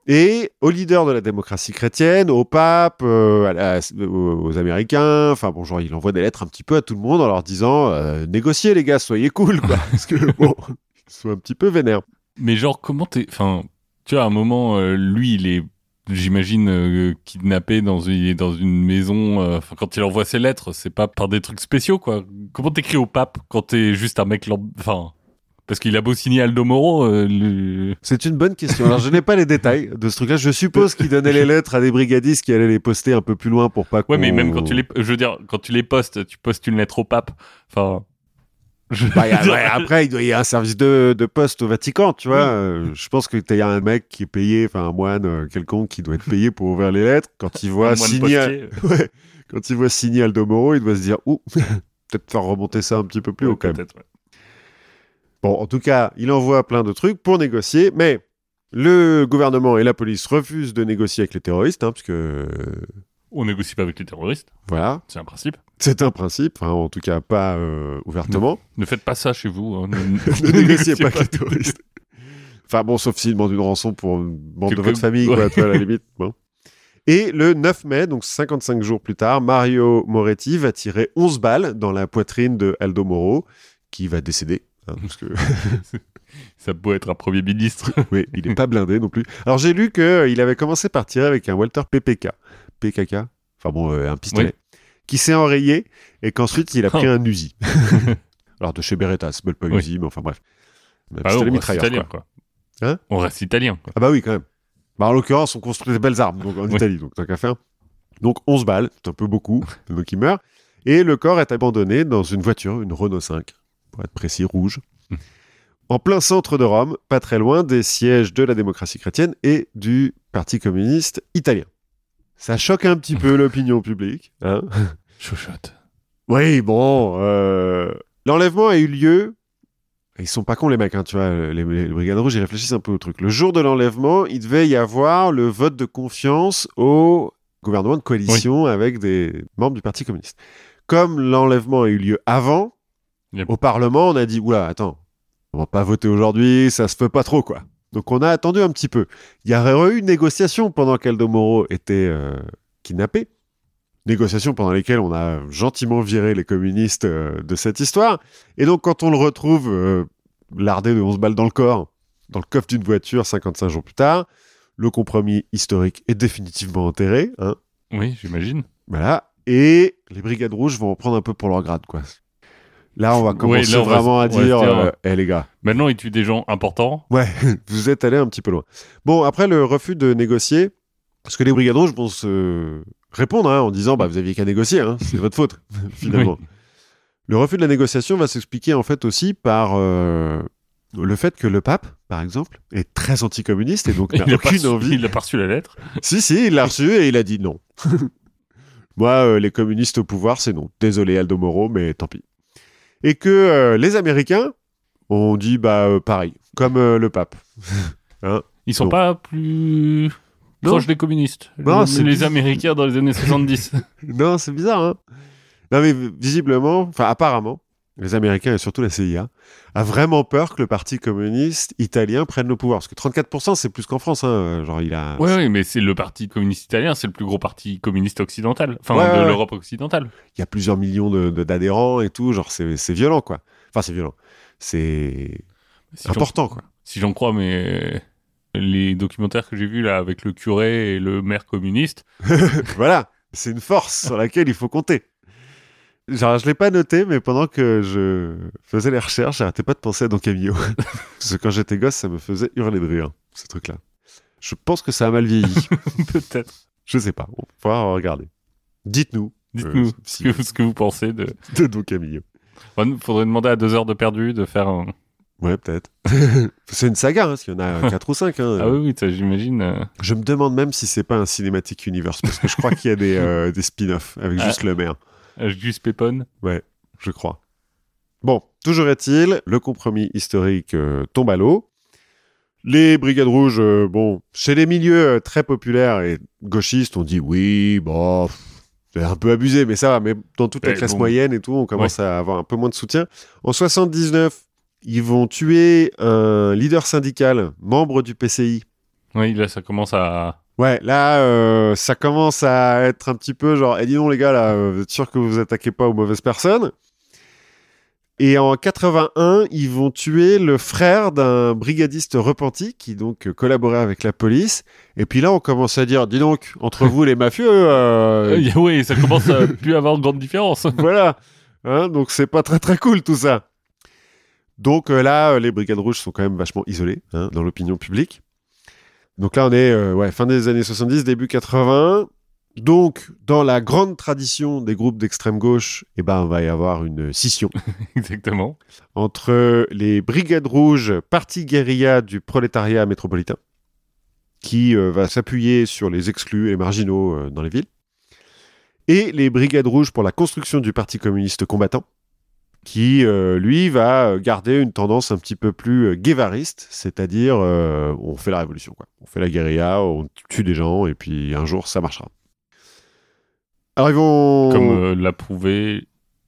[SPEAKER 1] Et au leader de la démocratie chrétienne, au pape, euh, à la- aux, aux Américains, enfin bon, genre, il envoie des lettres un petit peu à tout le monde en leur disant euh, négociez les gars, soyez cool, quoi. (laughs) Parce que bon, ils sont un petit peu vénères.
[SPEAKER 2] Mais genre, comment t'es. Enfin, tu vois, à un moment, euh, lui, il est, j'imagine, euh, kidnappé dans une, dans maison. euh, quand il envoie ses lettres, c'est pas par des trucs spéciaux, quoi. Comment t'écris au pape quand t'es juste un mec. Enfin. Parce qu'il a beau signer Aldo Moro, euh, le-
[SPEAKER 1] C'est une bonne question. Alors, je n'ai pas les détails de ce truc-là. Je suppose qu'il donnait les lettres à des brigadistes qui allaient les poster un peu plus loin pour pas.
[SPEAKER 2] Ouais, mais même quand tu les, je veux dire, quand tu les postes, tu postes une lettre au pape. Enfin, je-
[SPEAKER 1] Bah, a- ouais, après, il doit y avoir un service de, de poste au Vatican, tu vois. Euh, je pense que tu y a un mec qui est payé, enfin un moine euh, quelconque qui doit être payé pour ouvrir les lettres. Quand il voit
[SPEAKER 2] postier. (laughs)
[SPEAKER 1] ouais, quand il voit signer Aldo Moro, il doit se dire, ouh, (laughs) peut-être faire remonter ça un petit peu plus haut
[SPEAKER 2] Ouais,
[SPEAKER 1] quand même. Bon, en tout cas, il envoie plein de trucs pour négocier, mais le gouvernement et la police refusent de négocier avec les terroristes, hein, parce que euh,
[SPEAKER 2] On négocie pas avec les terroristes,
[SPEAKER 1] voilà,
[SPEAKER 2] c'est un principe.
[SPEAKER 1] c'est un principe, enfin en tout cas pas euh, ouvertement.
[SPEAKER 2] Ne faites pas ça chez vous. hein.
[SPEAKER 1] ne (laughs) négociez pas avec les terroristes. Enfin bon, sauf s'ils demandent une rançon pour un membre de votre famille,
[SPEAKER 2] ouais.
[SPEAKER 1] à la limite. Bon. Et le 9 mai, donc 55 jours plus tard, Mario Moretti va tirer 11 balles dans la poitrine de Aldo Moro, qui va décéder. hein, parce que, (laughs)
[SPEAKER 2] Ça peut être un premier ministre.
[SPEAKER 1] oui, il n'est pas blindé non plus. Alors j'ai lu qu'il avait commencé par tirer avec un Walter PPK. PKK Enfin bon, euh, un pistolet. Qui s'est enrayé et qu'ensuite il a pris un Uzi. (laughs) Alors de chez Beretta, c'est pas le
[SPEAKER 2] Oui.
[SPEAKER 1] Uzi, mais enfin bref. Un
[SPEAKER 2] Ah,
[SPEAKER 1] pistolet
[SPEAKER 2] on reste italien,
[SPEAKER 1] quoi.
[SPEAKER 2] quoi.
[SPEAKER 1] Hein
[SPEAKER 2] on reste italien. quoi.
[SPEAKER 1] Ah bah oui, quand même. Bah, en l'occurrence, on construit des belles armes donc en
[SPEAKER 2] Oui.
[SPEAKER 1] Italie, donc tant qu'à faire. Donc 11 balles, c'est un peu beaucoup, donc il meurt. Et le corps est abandonné dans une voiture, une Renault 5, pour être précis, rouge,
[SPEAKER 2] Hmm.
[SPEAKER 1] en plein centre de Rome, pas très loin des sièges de la démocratie chrétienne et du Parti communiste italien. Ça choque un petit peu l'opinion publique. Hein (laughs)
[SPEAKER 2] Chochotte.
[SPEAKER 1] oui, bon, euh, l'enlèvement a eu lieu. Ils sont pas cons les mecs, hein, tu vois, les, les brigades rouges, ils réfléchissent un peu au truc. Le jour de l'enlèvement, il devait y avoir le vote de confiance au gouvernement de coalition avec des membres du Parti communiste. Comme l'enlèvement a eu lieu avant,
[SPEAKER 2] Yep.
[SPEAKER 1] au Parlement, on a dit, oula, attends, on va pas voter aujourd'hui, ça se fait pas trop, quoi. Donc on a attendu un petit peu. Il y aurait eu une négociation pendant qu'Aldo Moro était euh, kidnappé. Négociation pendant lesquelles on a gentiment viré les communistes euh, de cette histoire. Et donc quand on le retrouve euh, lardé de 11 balles dans le corps, dans le coffre d'une voiture 55 jours plus tard, le compromis historique est définitivement enterré. Hein,
[SPEAKER 2] Oui, j'imagine.
[SPEAKER 1] voilà. Et les brigades rouges vont en prendre un peu pour leur grade, quoi. Là, on va commencer
[SPEAKER 2] là, on va
[SPEAKER 1] vraiment à dire, euh, Eh, les gars,
[SPEAKER 2] Maintenant, ils tuent des gens importants.
[SPEAKER 1] Ouais, (laughs) vous êtes allé un petit peu loin. Bon, après le refus de négocier, parce que les brigades rouges vont se répondre hein, en disant bah vous aviez qu'à négocier, hein, c'est votre faute (laughs) (laughs) finalement. Le refus de la négociation va s'expliquer en fait aussi par euh, le fait que le pape, par exemple, est très anticommuniste et donc n'a aucune
[SPEAKER 2] reçu,
[SPEAKER 1] envie.
[SPEAKER 2] il a pas reçu la lettre.
[SPEAKER 1] Si si, il l'a reçu et il a dit non. Moi, euh, les communistes au pouvoir, c'est non. Désolé Aldo Moro, mais tant pis. Et que euh, les Américains ont dit bah euh, pareil, comme euh, le pape. (laughs)
[SPEAKER 2] Ils sont
[SPEAKER 1] Non.
[SPEAKER 2] pas plus
[SPEAKER 1] Non.
[SPEAKER 2] proches des communistes.
[SPEAKER 1] Non,
[SPEAKER 2] les,
[SPEAKER 1] c'est
[SPEAKER 2] les
[SPEAKER 1] plus-
[SPEAKER 2] Américains dans les années 70. (laughs)
[SPEAKER 1] Non, c'est bizarre, hein Non, mais visiblement, enfin, apparemment, les Américains et surtout la CIA a vraiment peur que le Parti communiste italien prenne le pouvoir. Parce que 34%, c'est plus qu'en France, hein. Genre, il a.
[SPEAKER 2] Oui, mais c'est le parti communiste italien, c'est le plus gros parti communiste occidental, enfin
[SPEAKER 1] Ouais,
[SPEAKER 2] de
[SPEAKER 1] ouais,
[SPEAKER 2] l'Europe occidentale.
[SPEAKER 1] Il y a plusieurs millions de- de- d'adhérents et tout. Genre, c'est c'est violent, quoi. Enfin, c'est violent. C'est
[SPEAKER 2] Si
[SPEAKER 1] important, quoi.
[SPEAKER 2] Si j'en crois, mais les documentaires que j'ai vus là avec le curé et le maire communiste, (laughs)
[SPEAKER 1] voilà. C'est une force sur laquelle il faut compter. Genre, je l'ai pas noté, mais pendant que je faisais les recherches, j'arrêtais pas de penser à Don Camillo. (laughs) Parce que quand j'étais gosse, ça me faisait hurler de rire, ce truc-là. Je pense que ça a mal vieilli. (laughs)
[SPEAKER 2] peut-être.
[SPEAKER 1] Je sais pas. On pourra regarder. Dites-nous.
[SPEAKER 2] Dites-nous
[SPEAKER 1] euh,
[SPEAKER 2] ce,
[SPEAKER 1] si-
[SPEAKER 2] que, (laughs) ce que vous pensez de.
[SPEAKER 1] de Don Camillo.
[SPEAKER 2] Enfin, faudrait demander à deux heures de perdu de faire un.
[SPEAKER 1] Ouais, peut-être. c'est une saga, hein, parce qu'il y en a quatre ou cinq. hein.
[SPEAKER 2] Ah oui, j'imagine. euh,
[SPEAKER 1] Je me demande même si c'est pas un Cinematic Universe, parce que je crois qu'il y a des, euh, des spin-offs avec
[SPEAKER 2] Ah.
[SPEAKER 1] juste le maire.
[SPEAKER 2] Juste Pépone.
[SPEAKER 1] je crois. Bon, toujours est-il, le compromis historique euh, tombe à l'eau. Les brigades rouges, euh, bon, chez les milieux euh, très populaires et gauchistes, on dit oui, bon, c'est un peu abusé, mais ça va. Mais dans toute la
[SPEAKER 2] Ouais,
[SPEAKER 1] classe
[SPEAKER 2] bon.
[SPEAKER 1] moyenne et tout, on commence à avoir un peu moins de soutien. En 79, ils vont tuer un leader syndical, membre du PCI.
[SPEAKER 2] Oui, là ça commence à.
[SPEAKER 1] Ouais, là, euh, ça commence à être un petit peu genre, eh dis donc les gars, là, euh, vous êtes sûr que vous attaquez pas aux mauvaises personnes? Et en 81, ils vont tuer le frère d'un brigadiste repenti qui donc collaborait avec la police. Et puis là, on commence à dire, dis donc, entre vous les mafieux, euh, (laughs)
[SPEAKER 2] Euh, oui, ça commence à (laughs) plus avoir de grande différence.
[SPEAKER 1] voilà. Hein, donc c'est pas très très cool tout ça. Donc là, les brigades rouges sont quand même vachement isolées hein, dans l'opinion publique. Donc là, on est euh, ouais, fin des années 70, début 80. Donc, dans la grande tradition des groupes d'extrême gauche, eh ben, on va y avoir une scission (laughs)
[SPEAKER 2] Exactement.
[SPEAKER 1] entre les brigades rouges, parti guérilla du prolétariat métropolitain, qui euh, va s'appuyer sur les exclus et les marginaux euh, dans les villes, et les brigades rouges pour la construction du parti communiste combattant, qui, euh, lui, va euh, garder une tendance un petit peu plus euh, guévariste, c'est-à-dire euh, on fait la révolution, quoi. On fait la guérilla, on tue des gens, et puis un jour, ça marchera. Alors, ils vont...
[SPEAKER 2] Comme euh, l'a prouvé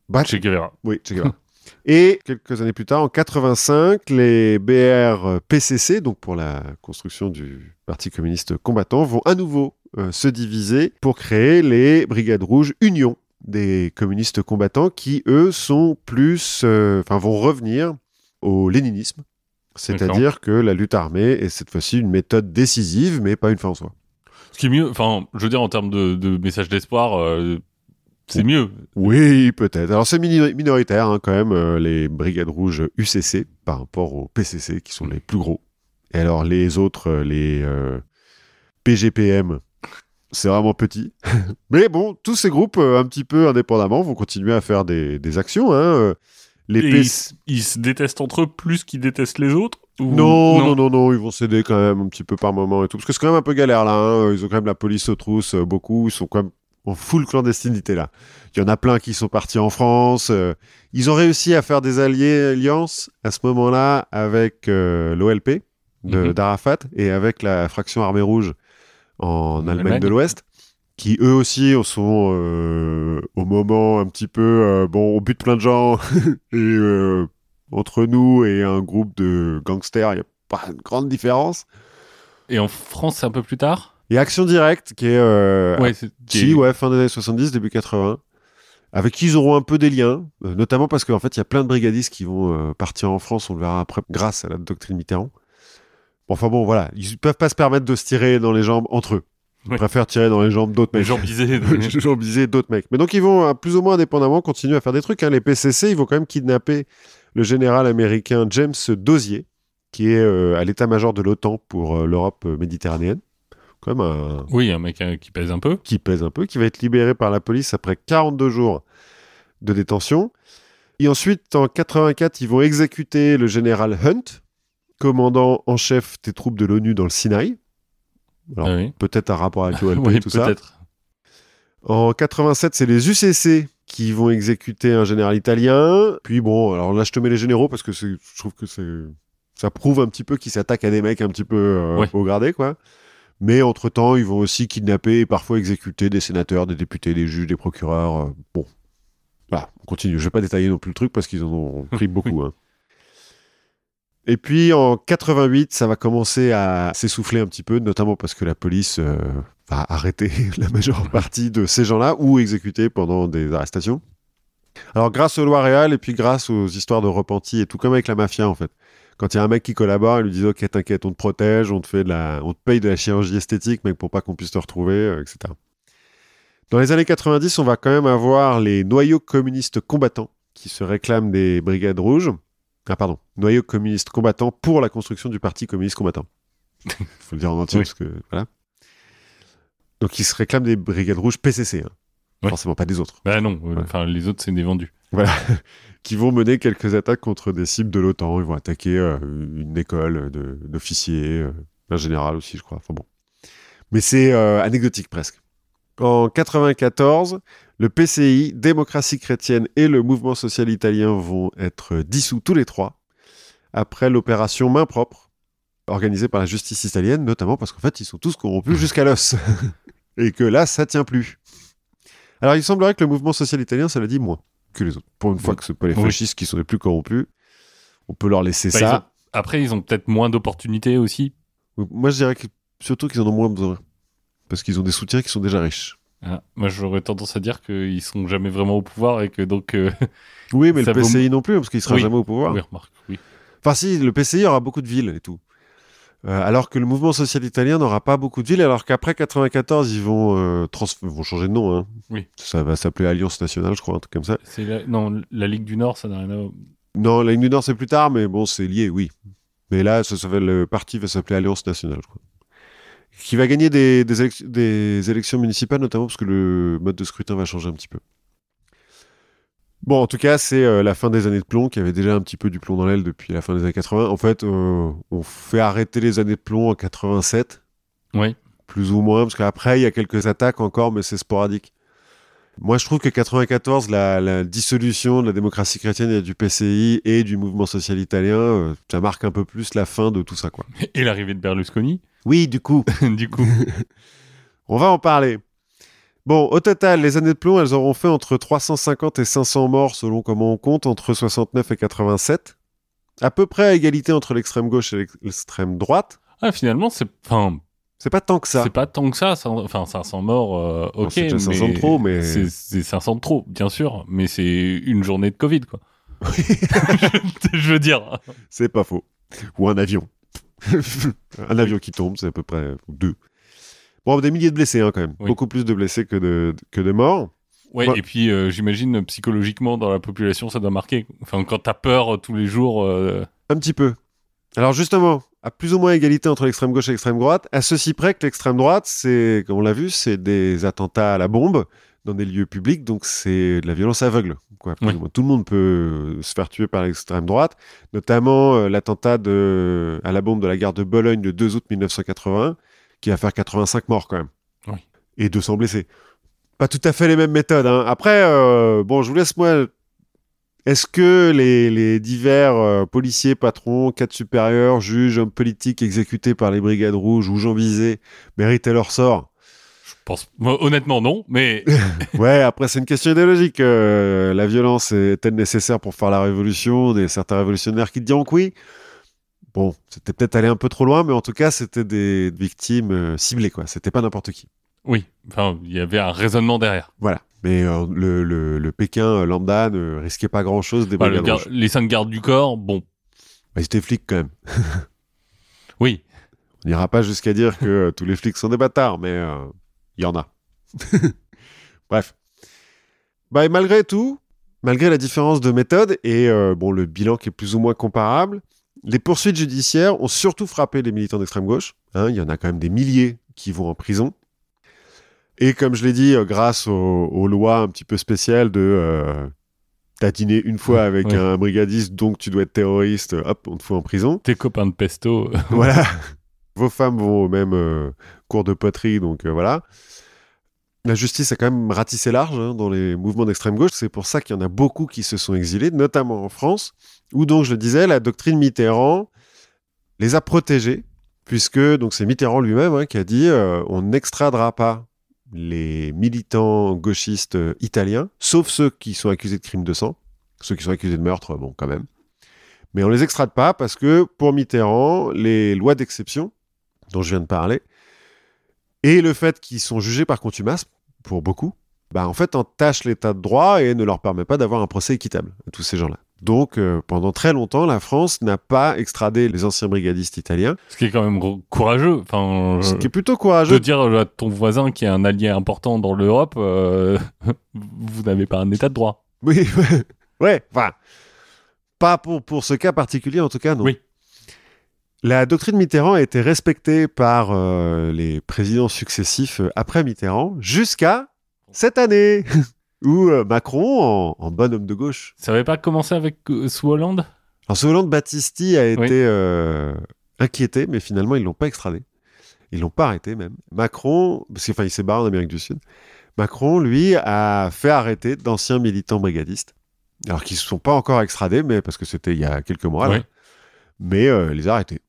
[SPEAKER 1] Bah,
[SPEAKER 2] Che Guevara.
[SPEAKER 1] oui, Che Guevara. (laughs) Et quelques années plus tard, en 85, les BR PCC, donc pour la construction du Parti communiste combattant, vont à nouveau euh, se diviser pour créer les Brigades rouges Union des communistes combattants qui, eux, sont plus, euh, enfin, vont revenir au léninisme. C'est-à-dire que la lutte armée est cette fois-ci une méthode décisive, mais pas une fin en soi.
[SPEAKER 2] Ce qui est mieux, enfin, je veux dire, en termes de, de message d'espoir, euh, c'est mieux.
[SPEAKER 1] Oui, peut-être. Alors c'est minoritaire hein, quand même, euh, les brigades rouges UCC par rapport aux PCC qui sont les plus gros. Et alors les autres, les euh, PGPM, c'est vraiment petit. (laughs) Mais bon, tous ces groupes, euh, un petit peu indépendamment, vont continuer à faire des, des actions. hein, euh. Les
[SPEAKER 2] Et ils, ils se détestent entre eux plus qu'ils détestent les autres ou-
[SPEAKER 1] Non, non, non, non, ils vont s'aider quand même un petit peu par moment et tout. Parce que c'est quand même un peu galère là. hein. Ils ont quand même la police aux trousses, euh, beaucoup. Ils sont quand même en full clandestinité là. Il y en a plein qui sont partis en France. euh. Ils ont réussi à faire des alliés, alliances à ce moment-là avec euh, l'OLP
[SPEAKER 2] Mhm.
[SPEAKER 1] d'Arafat et avec la fraction Armée Rouge en
[SPEAKER 2] En
[SPEAKER 1] Allemagne
[SPEAKER 2] Allemagne.
[SPEAKER 1] de l'Ouest. Qui eux aussi sont euh, au moment un petit peu euh, bon, on bute plein de gens (laughs) et euh, entre nous et un groupe de gangsters, il n'y a pas de grande différence.
[SPEAKER 2] Et en France, c'est un peu plus tard?
[SPEAKER 1] Et Action Directe, qui est, euh,
[SPEAKER 2] Ouais,
[SPEAKER 1] ouais, fin des années 70, début 80, avec qui ils auront un peu des liens, notamment parce qu'en fait, il y a plein de brigadistes qui vont partir en France, on le verra après, grâce à la doctrine Mitterrand. Bon, enfin bon, voilà, ils peuvent pas se permettre de se tirer dans les jambes entre eux. Ils
[SPEAKER 2] Ouais.
[SPEAKER 1] préfèrent tirer dans les jambes d'autres (laughs) mecs. Les gens bisés d'autres mecs. Mais donc ils vont euh, plus ou moins indépendamment continuer à faire des trucs. hein. Les PCC, ils vont quand même kidnapper le général américain James Dozier, qui est euh, à l'état-major de l'OTAN pour euh, l'Europe méditerranéenne. Quand même un
[SPEAKER 2] oui, un mec euh, qui pèse un peu.
[SPEAKER 1] qui pèse un peu, qui va être libéré par la police après 42 jours de détention. Et ensuite, en 84, ils vont exécuter le général Hunt, commandant en chef des troupes de l'ONU dans le Sinaï. Alors,
[SPEAKER 2] Ah oui.
[SPEAKER 1] Peut-être un rapport avec l'OLP (laughs)
[SPEAKER 2] Oui,
[SPEAKER 1] tout ça. En 87, c'est les UCC qui vont exécuter un général italien. Puis bon, alors là, je te mets les généraux parce que je trouve que c'est ça prouve un petit peu qu'ils s'attaquent à des mecs un petit peu euh,
[SPEAKER 2] Ouais.
[SPEAKER 1] au gradé, quoi. Mais entre-temps, ils vont aussi kidnapper et parfois exécuter des sénateurs, des députés, des juges, des procureurs. euh, bon, voilà, on continue. Je vais pas détailler non plus le truc parce qu'ils en ont pris (laughs) beaucoup. hein. Et puis en 88, ça va commencer à s'essouffler un petit peu, notamment parce que la police euh, va arrêter (laughs) la majeure partie de ces gens-là ou exécuter pendant des arrestations. Alors grâce aux lois réales et puis grâce aux histoires de repentis et tout comme avec la mafia en fait. Quand il y a un mec qui collabore, ils lui disent ok t'inquiète, on te protège, on te fait on te paye de la chirurgie esthétique, mec pour pas qu'on puisse te retrouver, euh, etc. Dans les années 90, on va quand même avoir les noyaux communistes combattants qui se réclament des brigades rouges. Ah pardon, noyaux communistes combattants pour la construction du parti communiste combattant. (laughs) Faut le dire en entier
[SPEAKER 2] Oui.
[SPEAKER 1] parce que voilà. Donc ils se réclament des brigades rouges PCC, hein.
[SPEAKER 2] Ouais.
[SPEAKER 1] forcément pas des autres,
[SPEAKER 2] Bah non, euh,
[SPEAKER 1] Ouais.
[SPEAKER 2] enfin les autres c'est des vendus. (laughs)
[SPEAKER 1] qui vont mener quelques attaques contre des cibles de l'OTAN. Ils vont attaquer euh, une école d'officiers, euh, un général aussi, je crois. Enfin bon, mais c'est anecdotique presque. En 94, le PCI, Démocratie chrétienne et le mouvement social italien vont être dissous tous les trois après l'opération Main propre organisée par la justice italienne, notamment parce qu'en fait ils sont tous corrompus jusqu'à l'os (laughs) et que là ça tient plus. Alors il semblerait que le mouvement social italien ça l'a dit moins que les autres. Pour une fois que ce pas les fascistes qui sont les plus corrompus, on peut leur laisser
[SPEAKER 2] Bah, ils
[SPEAKER 1] ça.
[SPEAKER 2] ont- Après, ils ont peut-être moins d'opportunités aussi.
[SPEAKER 1] Moi je dirais que, surtout qu'ils en ont moins besoin parce qu'ils ont des soutiens qui sont déjà riches.
[SPEAKER 2] Ah, moi, j'aurais tendance à dire qu'ils sont jamais vraiment au pouvoir et que donc. euh, (laughs)
[SPEAKER 1] Oui, mais le
[SPEAKER 2] vaut-
[SPEAKER 1] PCI non plus, parce qu'il sera
[SPEAKER 2] Oui.
[SPEAKER 1] jamais au pouvoir.
[SPEAKER 2] Oui, remarque, oui.
[SPEAKER 1] Enfin, si, le PCI aura beaucoup de villes et tout. Euh, alors que le mouvement social italien n'aura pas beaucoup de villes, alors qu'après 94, ils vont, euh, trans- vont changer de nom. hein.
[SPEAKER 2] Oui.
[SPEAKER 1] Ça va s'appeler Alliance Nationale, je crois, un truc comme ça.
[SPEAKER 2] La... Non, la Ligue du Nord, ça n'a rien à voir.
[SPEAKER 1] Non, la ligne du Nord, c'est plus tard, mais bon, c'est lié, oui. Mais là, ça le parti va s'appeler Alliance Nationale, je crois. Qui va gagner des, des, élec- des élections municipales, notamment parce que le mode de scrutin va changer un petit peu. Bon, en tout cas, c'est euh, la fin des années de plomb, qui avait déjà un petit peu du plomb dans l'aile depuis la fin des années 80. En fait, euh, on fait arrêter les années de plomb en 87,
[SPEAKER 2] Oui.
[SPEAKER 1] plus ou moins, parce qu'après, il y a quelques attaques encore, mais c'est sporadique. Moi, je trouve que 94, la, la dissolution de la démocratie chrétienne et du PCI et du mouvement social italien, euh, ça marque un peu plus la fin de tout ça, quoi.
[SPEAKER 2] Et l'arrivée de Berlusconi,
[SPEAKER 1] Oui, du coup, (laughs)
[SPEAKER 2] du coup. (laughs)
[SPEAKER 1] on va en parler. Bon, au total, les années de plomb, elles auront fait entre 350 et 500 morts, selon comment on compte, entre 69 et 87. À peu près à égalité entre l'extrême gauche et l'ex- l'extrême droite.
[SPEAKER 2] Ah, finalement, c'est. Enfin,
[SPEAKER 1] C'est pas tant que ça.
[SPEAKER 2] c'est pas tant que ça. Enfin, 500 morts, euh, ok.
[SPEAKER 1] c'est déjà 500
[SPEAKER 2] mais
[SPEAKER 1] de trop, mais-
[SPEAKER 2] C'est c'est 500 de trop, bien sûr. Mais c'est une journée de Covid, quoi. (laughs) je veux dire.
[SPEAKER 1] C'est pas faux. Ou un avion. (laughs) un avion qui tombe, c'est à peu près deux. Bon, des milliers de blessés hein, quand même.
[SPEAKER 2] Oui.
[SPEAKER 1] Beaucoup plus de blessés que de, que de morts.
[SPEAKER 2] Ouais,
[SPEAKER 1] Ouais.
[SPEAKER 2] et puis euh, j'imagine psychologiquement dans la population, ça doit marquer. Enfin, quand t'as peur euh, tous les jours. euh,
[SPEAKER 1] Un petit peu. Alors justement, à plus ou moins égalité entre l'extrême gauche et l'extrême droite, à ceci près que l'extrême droite, c'est, comme on l'a vu, c'est des attentats à la bombe, dans des lieux publics, donc c'est de la violence aveugle. Quoi,
[SPEAKER 2] Oui.
[SPEAKER 1] Tout le monde peut se faire tuer par l'extrême droite, notamment euh, l'attentat à la bombe de la gare de Bologne le 2 août 1981, qui va faire 85 morts quand même.
[SPEAKER 2] Oui.
[SPEAKER 1] Et 200 blessés. Pas tout à fait les mêmes méthodes. hein. Après, euh, bon, je vous laisse moi. Est-ce que les, les divers euh, policiers, patrons, cadres supérieurs, juges, hommes politiques exécutés par les brigades rouges ou gens visés méritaient leur sort?
[SPEAKER 2] Pense, moi, honnêtement, non, mais (laughs)
[SPEAKER 1] Ouais, après, c'est une question idéologique. Euh, la violence est-elle nécessaire pour faire la révolution? Des certains révolutionnaires qui te diront que oui. Bon, c'était peut-être aller un peu trop loin, mais en tout cas, c'était des victimes euh, ciblées, quoi. C'était pas n'importe qui.
[SPEAKER 2] oui, enfin, il y avait un raisonnement derrière.
[SPEAKER 1] Voilà. Mais euh, le, le- le Pékin lambda ne risquait pas grand-chose des
[SPEAKER 2] Bah, le gar- les cinq gardes du corps, bon,
[SPEAKER 1] Bah, ils étaient flics, quand même.
[SPEAKER 2] oui, (laughs)
[SPEAKER 1] On n'ira pas jusqu'à dire que tous les flics sont des bâtards, mais euh, il y en a. (laughs) Bref. Bah, et malgré tout, malgré la différence de méthode et euh, bon, le bilan qui est plus ou moins comparable, les poursuites judiciaires ont surtout frappé les militants d'extrême gauche. hein. Il y en a quand même des milliers qui vont en prison. Et comme je l'ai dit, euh, grâce aux, aux lois un petit peu spéciales de euh, t'as dîné une fois avec
[SPEAKER 2] Ouais.
[SPEAKER 1] un brigadiste, donc tu dois être terroriste, hop, on te fout en prison.
[SPEAKER 2] tes copains de pesto, (laughs)
[SPEAKER 1] Voilà. Vos femmes vont au même euh, cours de poterie, donc euh, voilà. La justice a quand même ratissé large hein, dans les mouvements d'extrême gauche. C'est pour ça qu'il y en a beaucoup qui se sont exilés, notamment en France, où donc, je le disais, la doctrine Mitterrand les a protégés, puisque donc c'est Mitterrand lui-même hein, qui a dit euh, on n'extradera pas les militants gauchistes euh, italiens, sauf ceux qui sont accusés de crimes de sang, ceux qui sont accusés de meurtre, bon, quand même. Mais on les extrade pas parce que pour Mitterrand, les lois d'exception dont je viens de parler et le fait qu'ils sont jugés par contumace pour beaucoup, bah en fait entachent l'état de droit et ne leur permet pas d'avoir un procès équitable à tous ces gens-là. Donc euh, pendant très longtemps, la France n'a pas extradé les anciens brigadistes italiens,
[SPEAKER 2] ce qui est quand même courageux. Enfin,
[SPEAKER 1] ce qui est plutôt
[SPEAKER 2] de
[SPEAKER 1] courageux.
[SPEAKER 2] dire à ton voisin qui est un allié important dans l'Europe, euh, (laughs) vous n'avez pas un état de droit.
[SPEAKER 1] Oui, (laughs) ouais, enfin, pas pour, pour ce cas particulier en tout cas, non.
[SPEAKER 2] Oui.
[SPEAKER 1] La doctrine Mitterrand a été respectée par euh, les présidents successifs euh, après Mitterrand jusqu'à cette année, (laughs) où euh, Macron, en, en bon homme de gauche,
[SPEAKER 2] Ça n'avait pas commencé avec euh, sous Hollande?
[SPEAKER 1] Alors ce Hollande Battisti a été
[SPEAKER 2] Oui.
[SPEAKER 1] inquiété, mais finalement ils l'ont pas extradé, ils l'ont pas arrêté même. Macron, parce qu'il enfin, s'est barré en Amérique du Sud. Macron, lui, a fait arrêter d'anciens militants brigadistes, alors qu'ils ne sont pas encore extradés, mais parce que c'était il y a quelques mois, là.
[SPEAKER 2] Oui.
[SPEAKER 1] mais euh, les a arrêtés.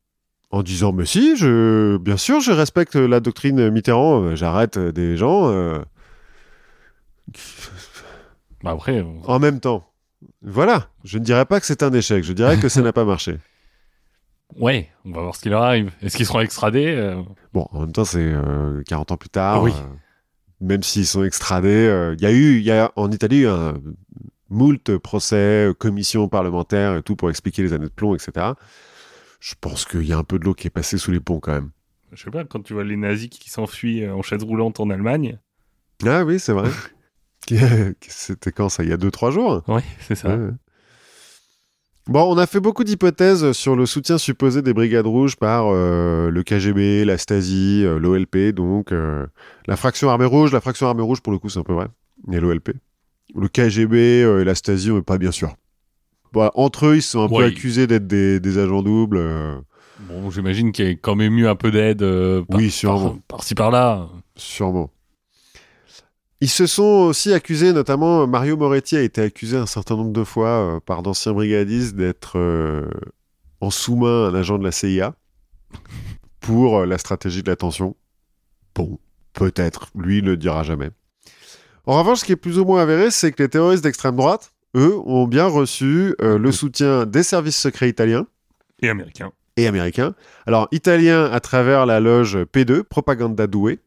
[SPEAKER 1] En disant, mais si, je, bien sûr, je respecte la doctrine Mitterrand, euh, j'arrête euh, des gens euh,
[SPEAKER 2] Bah après, on-
[SPEAKER 1] en même temps. Voilà, je ne dirais pas que c'est un échec, je dirais que ça n'a pas marché. (laughs)
[SPEAKER 2] ouais, on va voir ce qui leur arrive. Est-ce qu'ils seront extradés euh,
[SPEAKER 1] Bon, en même temps, c'est euh, 40 ans plus tard.
[SPEAKER 2] Oui.
[SPEAKER 1] même s'ils sont extradés, il y a eu, il y a en Italie, un moult procès, commissions parlementaires et tout pour expliquer les années de plomb, etc. Je pense qu'il y a un peu de l'eau qui est passée sous les ponts quand même.
[SPEAKER 2] Je sais pas, quand tu vois les nazis qui s'enfuient euh, en chaise roulante en Allemagne.
[SPEAKER 1] Ah oui, c'est vrai. (laughs) C'était quand ça Il y a 2-3 jours?
[SPEAKER 2] Ouais, c'est ça.
[SPEAKER 1] Ouais. Bon, on a fait beaucoup d'hypothèses sur le soutien supposé des brigades rouges par euh, le KGB, la Stasi, euh, l'OLP, donc euh, la fraction armée rouge. La fraction armée rouge, pour le coup, c'est un peu vrai. Et l'OLP. Le KGB et la Stasi, on n'est pas bien sûr. Bon, entre eux, ils sont un peu accusés d'être des, des agents doubles. euh,
[SPEAKER 2] Bon, j'imagine qu'il y a quand même eu un peu d'aide euh, par,
[SPEAKER 1] Oui, sûrement.
[SPEAKER 2] par, par-ci par-là.
[SPEAKER 1] Sûrement. Ils se sont aussi accusés, notamment Mario Moretti a été accusé un certain nombre de fois euh, par d'anciens brigadistes d'être euh, en sous-main un agent de la CIA pour la stratégie de l'attention. Bon, peut-être, lui il ne le dira jamais. En revanche, ce qui est plus ou moins avéré, c'est que les terroristes d'extrême droite, eux, ont bien reçu euh, le soutien des services secrets italiens
[SPEAKER 2] Et américain.
[SPEAKER 1] et américain. Alors, italien à travers la loge P2, Propaganda Due,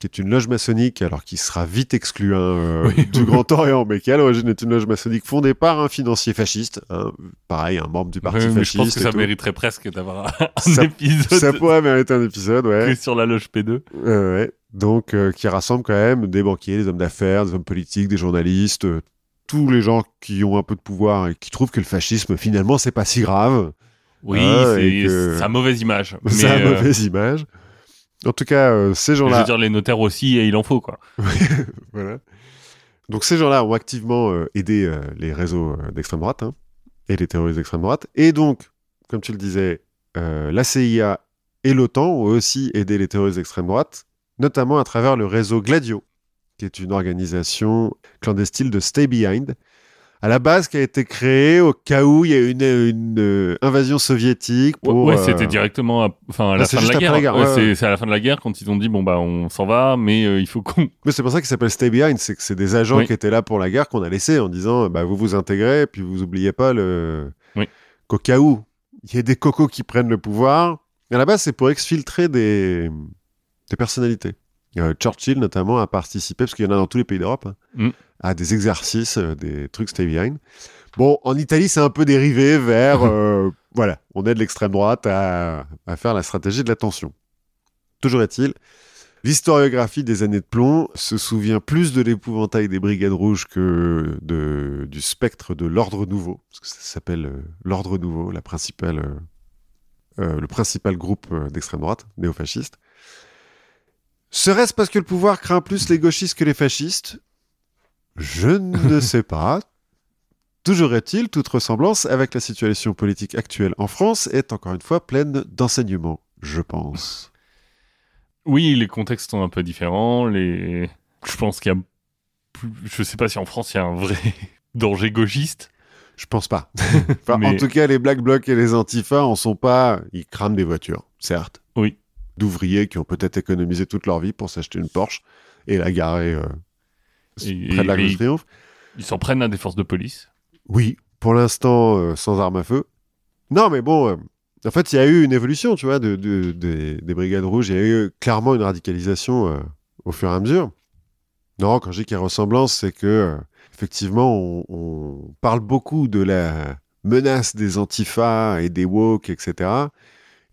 [SPEAKER 1] qui est une loge maçonnique, alors qui sera vite exclue hein, euh, (laughs)
[SPEAKER 2] Oui.
[SPEAKER 1] du Grand Orient, mais qui à l'origine est une loge maçonnique fondée par un financier fasciste, hein, pareil, un membre du parti
[SPEAKER 2] mais
[SPEAKER 1] fasciste.
[SPEAKER 2] je pense que ça
[SPEAKER 1] tout.
[SPEAKER 2] mériterait presque d'avoir un (laughs)
[SPEAKER 1] Ça-
[SPEAKER 2] épisode
[SPEAKER 1] Ça pourrait mériter un épisode, ouais.
[SPEAKER 2] que sur la loge P2.
[SPEAKER 1] Euh, ouais. Donc, euh, qui rassemble quand même des banquiers, des hommes d'affaires, des hommes politiques, des journalistes, tous les gens qui ont un peu de pouvoir et qui trouvent que le fascisme, finalement, c'est pas si grave.
[SPEAKER 2] Oui,
[SPEAKER 1] et
[SPEAKER 2] c'est
[SPEAKER 1] que-
[SPEAKER 2] sa mauvaise image. (laughs)
[SPEAKER 1] Une
[SPEAKER 2] euh,
[SPEAKER 1] mauvaise image. En tout cas, euh, ces
[SPEAKER 2] je veux
[SPEAKER 1] gens-là.
[SPEAKER 2] dire, les notaires aussi, et il en faut, quoi. (laughs)
[SPEAKER 1] Voilà. Donc ces gens-là ont activement euh, aidé euh, les réseaux d'extrême droite hein, et les terroristes d'extrême droite. Et donc, comme tu le disais, la CIA et l'OTAN ont aussi aidé les terroristes d'extrême droite, notamment à travers le réseau Gladio, qui est une organisation clandestine de Stay Behind, à la base qui a été créée au cas où il y a une, une, euh, invasion soviétique. Pour,
[SPEAKER 2] ouais,
[SPEAKER 1] euh,
[SPEAKER 2] c'était directement à, enfin, à la fin de la guerre.
[SPEAKER 1] la guerre,
[SPEAKER 2] Ouais,
[SPEAKER 1] ouais,
[SPEAKER 2] c'est- à la fin de la guerre quand ils ont dit bon bah on s'en va, mais euh, il faut qu'on. (laughs)
[SPEAKER 1] Mais c'est pour ça qu'il s'appelle Stay Behind, c'est que c'est des agents
[SPEAKER 2] Oui.
[SPEAKER 1] qui étaient là pour la guerre qu'on a laissés en disant bah, vous vous intégrez, puis vous oubliez pas le...
[SPEAKER 2] Oui.
[SPEAKER 1] qu'au cas où il y ait des cocos qui prennent le pouvoir. À la base, c'est pour exfiltrer des, des personnalités. Euh, Churchill, notamment, a participé, parce qu'il y en a dans tous les pays d'Europe, hein,
[SPEAKER 2] Mm.
[SPEAKER 1] à des exercices, euh, des trucs Stay Behind. Bon, en Italie, c'est un peu dérivé vers. (laughs) euh, voilà, on aide l'extrême droite à, à faire la stratégie de la tension. Toujours est-il, l'historiographie des années de plomb se souvient plus de l'épouvantail des Brigades Rouges que de, du spectre de l'Ordre Nouveau, parce que ça s'appelle l'Ordre Nouveau, la principale, le principal groupe d'extrême droite, néofasciste. Serait-ce parce que le pouvoir craint plus les gauchistes que les fascistes? Je ne (laughs) sais pas. Toujours est-il, toute ressemblance avec la situation politique actuelle en France est encore une fois pleine d'enseignements, je pense.
[SPEAKER 2] Oui, les contextes sont un peu différents. Les, je pense qu'il y a, plus... je sais pas si en France il y a un vrai (laughs) danger gauchiste.
[SPEAKER 1] Je pense pas. (laughs) enfin,
[SPEAKER 2] Mais-
[SPEAKER 1] En tout cas, les Black Blocs et les Antifa en sont pas. Ils crament des voitures, certes. D'ouvriers qui ont peut-être économisé toute leur vie pour s'acheter une Porsche et la garer euh,
[SPEAKER 2] Et-
[SPEAKER 1] près de l'Arc
[SPEAKER 2] et-
[SPEAKER 1] de Triomphe.
[SPEAKER 2] Ils s'en prennent à des forces de police?
[SPEAKER 1] Oui, pour l'instant, euh, sans armes à feu. Non, mais bon, euh, en fait, il y a eu une évolution, tu vois, de, de- des- des Brigades Rouges. Il y a eu clairement une radicalisation au fur et à mesure. Non, quand je dis qu'il y a ressemblance, c'est que, effectivement, on, on parle beaucoup de la menace des antifas et des woke, etc.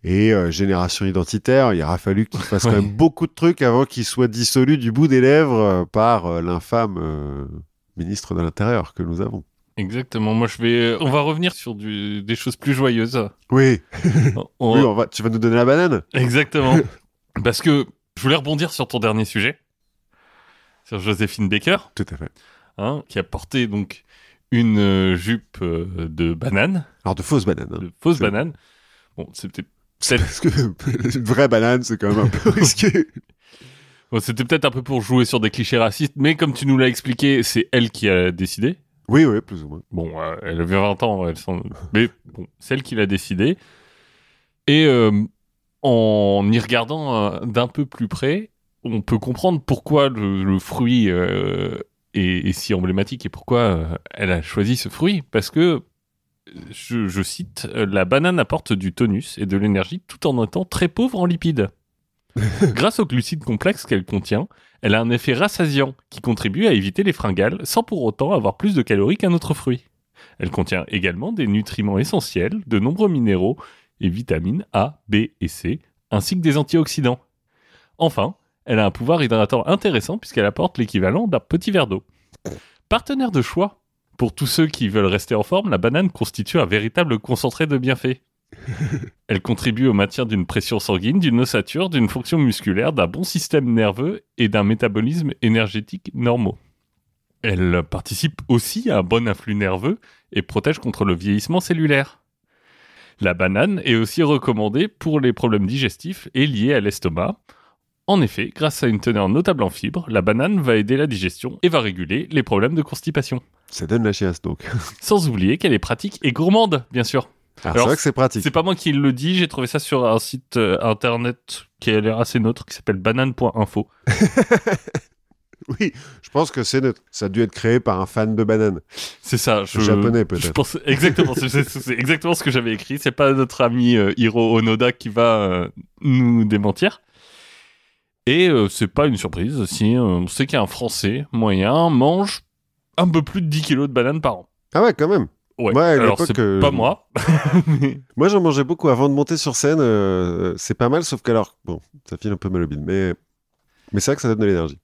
[SPEAKER 1] Et euh, génération identitaire, il aura fallu qu'il fasse quand même beaucoup de trucs avant qu'il soit dissolu du bout des lèvres euh, par euh, l'infâme ministre de l'Intérieur que nous avons.
[SPEAKER 2] Exactement. Moi, je vais. On va revenir sur du- des choses plus joyeuses.
[SPEAKER 1] Oui, (laughs)
[SPEAKER 2] On-
[SPEAKER 1] oui on va, tu vas nous donner la banane
[SPEAKER 2] Exactement. (laughs) Parce que je voulais rebondir sur ton dernier sujet, sur Joséphine Baker,
[SPEAKER 1] Tout à fait.
[SPEAKER 2] hein, qui a porté donc une euh, jupe euh, de banane,
[SPEAKER 1] Alors, de fausses bananes. hein.
[SPEAKER 2] de fausse
[SPEAKER 1] c'est-
[SPEAKER 2] banane. C'était
[SPEAKER 1] Parce que une vraie banane, c'est quand même un peu (laughs) risqué.
[SPEAKER 2] bon, c'était peut-être un peu pour jouer sur des clichés racistes, mais comme tu nous l'as expliqué, c'est elle qui a décidé.
[SPEAKER 1] Oui, oui, plus ou moins.
[SPEAKER 2] Bon, euh, elle avait 20 ans, elle s'en- mais bon, c'est elle qui l'a décidé. Et euh, en y regardant euh, d'un peu plus près, on peut comprendre pourquoi le, le fruit est, est si emblématique et pourquoi elle a choisi ce fruit. Parce que, je, je cite, euh, la banane apporte du tonus et de l'énergie tout en étant très pauvre en lipides. (laughs) Grâce aux glucides complexes qu'elle contient, elle a un effet rassasiant qui contribue à éviter les fringales sans pour autant avoir plus de calories qu'un autre fruit. Elle contient également des nutriments essentiels, de nombreux minéraux et vitamines A, B et C, ainsi que des antioxydants. Enfin, elle a un pouvoir hydratant intéressant puisqu'elle apporte l'équivalent d'un petit verre d'eau. Partenaire de choix Pour tous ceux qui veulent rester en forme, la banane constitue un véritable concentré de bienfaits. (laughs) Elle contribue au maintien d'une pression sanguine, d'une ossature, d'une fonction musculaire, d'un bon système nerveux et d'un métabolisme énergétique normaux. Elle participe aussi à un bon influx nerveux et protège contre le vieillissement cellulaire. La banane est aussi recommandée pour les problèmes digestifs et liés à l'estomac. En effet, grâce à une teneur notable en fibres, la banane va aider la digestion et va réguler les problèmes de constipation.
[SPEAKER 1] Ça donne la chiasse, donc. (laughs)
[SPEAKER 2] Sans oublier qu'elle est pratique et gourmande, bien sûr.
[SPEAKER 1] Alors,
[SPEAKER 2] Alors,
[SPEAKER 1] c'est vrai que c'est pratique.
[SPEAKER 2] C'est pas moi qui le dis, j'ai trouvé ça sur un site euh, internet qui a l'air assez neutre, qui s'appelle banane.info. (laughs)
[SPEAKER 1] Oui, je pense que c'est neutre. Ça a dû être créé par un fan de banane.
[SPEAKER 2] C'est ça. Je,
[SPEAKER 1] Japonais,
[SPEAKER 2] Je
[SPEAKER 1] peut-être.
[SPEAKER 2] pense exactement. c'est exactement ce que j'avais écrit. C'est pas notre ami euh, Hiro Onoda qui va euh, nous démentir. Et euh, c'est pas une surprise si euh, on sait qu'un Français moyen mange un peu plus de 10 kilos de bananes par an.
[SPEAKER 1] Ah ouais, quand même.
[SPEAKER 2] Ouais.
[SPEAKER 1] Ouais,
[SPEAKER 2] Alors c'est
[SPEAKER 1] euh,
[SPEAKER 2] pas moi. (laughs) (laughs)
[SPEAKER 1] Moi, j'en mangeais beaucoup avant de monter sur scène. euh, c'est pas mal, sauf qu'alors, bon, ça file un peu mal au bide, mais, mais c'est vrai que ça donne de l'énergie.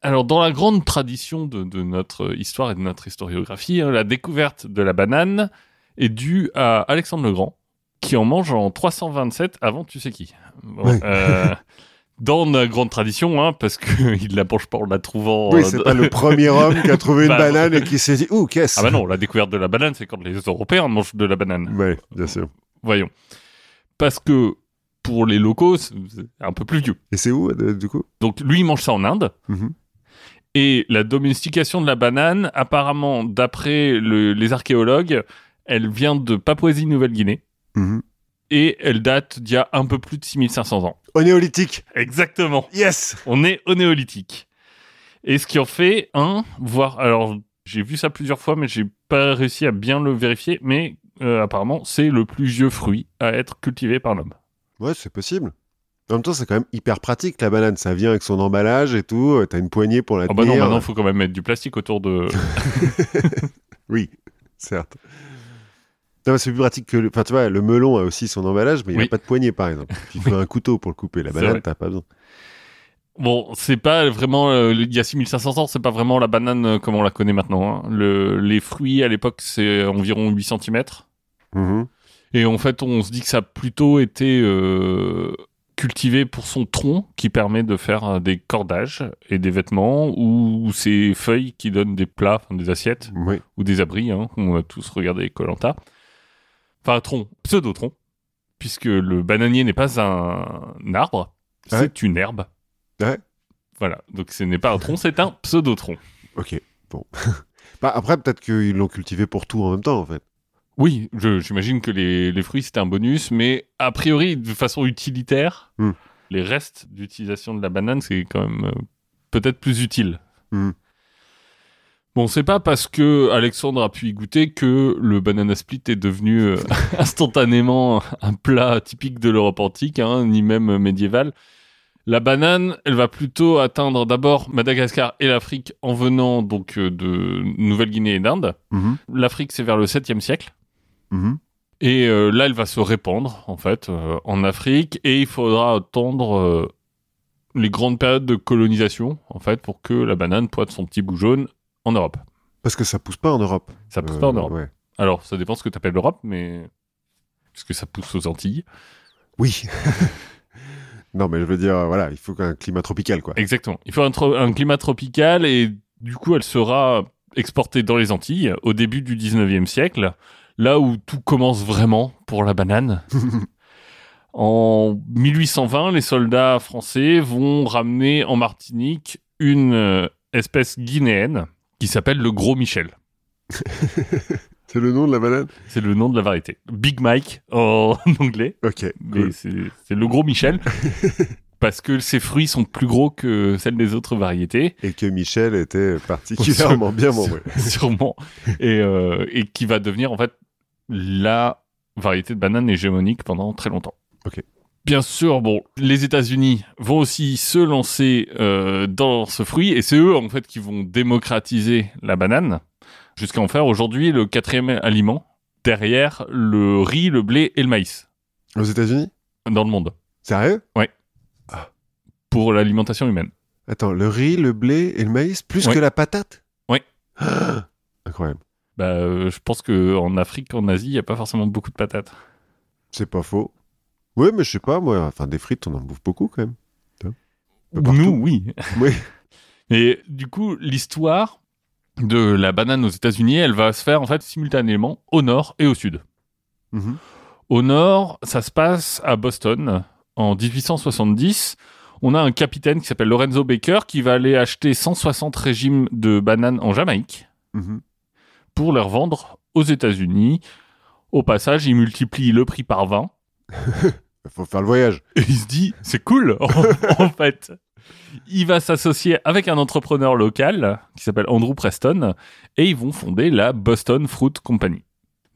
[SPEAKER 2] Alors, dans la grande tradition de, de notre histoire et de notre historiographie, hein, la découverte de la banane est due à Alexandre le Grand, qui en mange en 327 avant tu sais qui. Bon,
[SPEAKER 1] Ouais. (laughs)
[SPEAKER 2] dans la grande tradition, hein, parce qu'il (laughs) la mange pas en la trouvant.
[SPEAKER 1] Oui,
[SPEAKER 2] euh,
[SPEAKER 1] c'est pas le (laughs) premier homme qui a trouvé une
[SPEAKER 2] Bah,
[SPEAKER 1] banane et qui s'est dit Ouh, qu'est-ce
[SPEAKER 2] Ah bah non, la découverte de la banane, c'est quand les Européens mangent de la banane.
[SPEAKER 1] Ouais, bien sûr.
[SPEAKER 2] Voyons. Parce que pour les locaux, c'est un peu plus vieux.
[SPEAKER 1] Et c'est où, euh, du coup?
[SPEAKER 2] Donc lui, il mange ça en Inde.
[SPEAKER 1] Mhm.
[SPEAKER 2] Et la domestication de la banane, apparemment, d'après le- les archéologues, elle vient de Papouasie-Nouvelle-Guinée.
[SPEAKER 1] Mhm.
[SPEAKER 2] Et elle date d'il y a un peu plus de 6500 ans.
[SPEAKER 1] Au néolithique
[SPEAKER 2] Exactement.
[SPEAKER 1] Yes
[SPEAKER 2] On est au néolithique. Et ce qui en fait un, voire... Alors, j'ai vu ça plusieurs fois, mais j'ai pas réussi à bien le vérifier. Mais euh, apparemment, c'est le plus vieux fruit à être cultivé par l'homme.
[SPEAKER 1] Ouais, c'est possible. En même temps, c'est quand même hyper pratique, la banane. Ça vient avec son emballage et tout. euh, T'as une poignée pour la
[SPEAKER 2] Ah bah non, maintenant, il faut quand même mettre du plastique autour de... (laughs)
[SPEAKER 1] Oui, certes. C'est plus pratique que... le- Enfin, tu vois, le melon a aussi son emballage, mais il
[SPEAKER 2] Oui.
[SPEAKER 1] n'a pas de poignée, par exemple. (laughs) Il faut un couteau pour le couper. La banane, t'as pas besoin.
[SPEAKER 2] Bon, c'est pas vraiment euh, il y a 6500 ans, c'est pas vraiment la banane euh, comme on la connaît maintenant. hein. Le, les fruits à l'époque, c'est environ 8 cm.
[SPEAKER 1] Mhm.
[SPEAKER 2] Et en fait, on se dit que ça a plutôt été euh, cultivé pour son tronc, qui permet de faire des cordages et des vêtements, ou ses feuilles qui donnent des plats, des assiettes,
[SPEAKER 1] Oui.
[SPEAKER 2] ou des abris. Hein, on a tous regardé Colanta. Enfin, tronc, pseudo-tronc, puisque le bananier n'est pas un, arbre, c'est
[SPEAKER 1] Ouais.
[SPEAKER 2] une herbe.
[SPEAKER 1] Ouais.
[SPEAKER 2] Voilà, donc ce n'est pas un tronc, c'est un pseudo-tronc.
[SPEAKER 1] Ok, bon. (laughs) bah, après, peut-être qu'ils l'ont cultivé pour tout en même temps, en fait.
[SPEAKER 2] Oui, je- j'imagine que les, les fruits c'était un bonus, mais a priori, de façon utilitaire,
[SPEAKER 1] Hmm.
[SPEAKER 2] les restes d'utilisation de la banane, c'est quand même euh, peut-être plus utile.
[SPEAKER 1] Hmm.
[SPEAKER 2] Bon, c'est pas parce que Alexandre a pu y goûter que le banana split est devenu euh, (laughs) instantanément un plat typique de l'Europe antique, hein, ni même médiéval. La banane, elle va plutôt atteindre d'abord Madagascar et l'Afrique en venant donc euh, de Nouvelle-Guinée et d'Inde.
[SPEAKER 1] Mhm.
[SPEAKER 2] L'Afrique, c'est vers le 7e siècle.
[SPEAKER 1] Mhm.
[SPEAKER 2] Et euh, là, elle va se répandre, en fait, euh, en Afrique. Et il faudra attendre les grandes périodes de colonisation, en fait, pour que la banane pointe son petit bout jaune en Europe.
[SPEAKER 1] Parce que ça pousse pas en Europe.
[SPEAKER 2] Ça pousse
[SPEAKER 1] Euh,
[SPEAKER 2] pas en Europe.
[SPEAKER 1] ouais.
[SPEAKER 2] Alors, ça dépend ce que tu appelles l'Europe, mais... Puisque ça pousse aux Antilles?
[SPEAKER 1] Oui. (laughs) non, mais je veux dire, euh, voilà, il faut qu'un climat tropical, quoi.
[SPEAKER 2] Exactement. Il faut un, tro- un climat tropical et du coup, elle sera exportée dans les Antilles au début du 19e siècle, là où tout commence vraiment pour la banane. (laughs) en 1820, les soldats français vont ramener en Martinique une euh, espèce guinéenne qui s'appelle le Gros Michel. (laughs)
[SPEAKER 1] C'est le nom de la banane
[SPEAKER 2] C'est le nom de la variété. Big Mike en (laughs) anglais.
[SPEAKER 1] Ok,
[SPEAKER 2] Mais
[SPEAKER 1] cool.
[SPEAKER 2] c'est le gros Michel. (laughs) parce que ses fruits sont plus gros que celles des autres variétés.
[SPEAKER 1] Et que Michel était particulièrement bien membré.
[SPEAKER 2] Sûrement. Et, euh, et qui va devenir en fait la variété de banane hégémonique pendant très longtemps.
[SPEAKER 1] Ok.
[SPEAKER 2] Bien sûr, bon, les États-Unis vont aussi se lancer euh, dans ce fruit et c'est eux en fait qui vont démocratiser la banane jusqu'à en faire aujourd'hui le quatrième aliment derrière le riz, le blé et le maïs
[SPEAKER 1] Aux États-Unis?
[SPEAKER 2] Dans le monde
[SPEAKER 1] Sérieux?
[SPEAKER 2] Pour l'alimentation humaine.
[SPEAKER 1] Attends, le riz, le blé et le maïs, plus que la patate?
[SPEAKER 2] Oui.
[SPEAKER 1] Ah, (gasps) Incroyable.
[SPEAKER 2] Bah, euh, je pense que en Afrique, en Asie, il n'y a pas forcément beaucoup de patates.
[SPEAKER 1] C'est pas faux. Oui, mais je sais pas, moi, enfin, des frites, on en bouffe beaucoup quand même. Partout.
[SPEAKER 2] Nous, oui. (laughs)
[SPEAKER 1] Oui.
[SPEAKER 2] Et du coup, l'histoire de la banane aux États-Unis, elle va se faire en fait simultanément au nord et au sud.
[SPEAKER 1] Mhm.
[SPEAKER 2] Au nord, ça se passe à Boston en 1870. On a un capitaine qui s'appelle Lorenzo Baker qui va aller acheter 160 régimes de bananes en Jamaïque
[SPEAKER 1] Mhm.
[SPEAKER 2] pour les revendre aux États-Unis. Au passage, il multiplie le prix par 20 (laughs)
[SPEAKER 1] Faut faire le voyage.
[SPEAKER 2] Et il se dit, c'est cool, (laughs) en, en fait. Il va s'associer avec un entrepreneur local qui s'appelle Andrew Preston et ils vont fonder la Boston Fruit Company.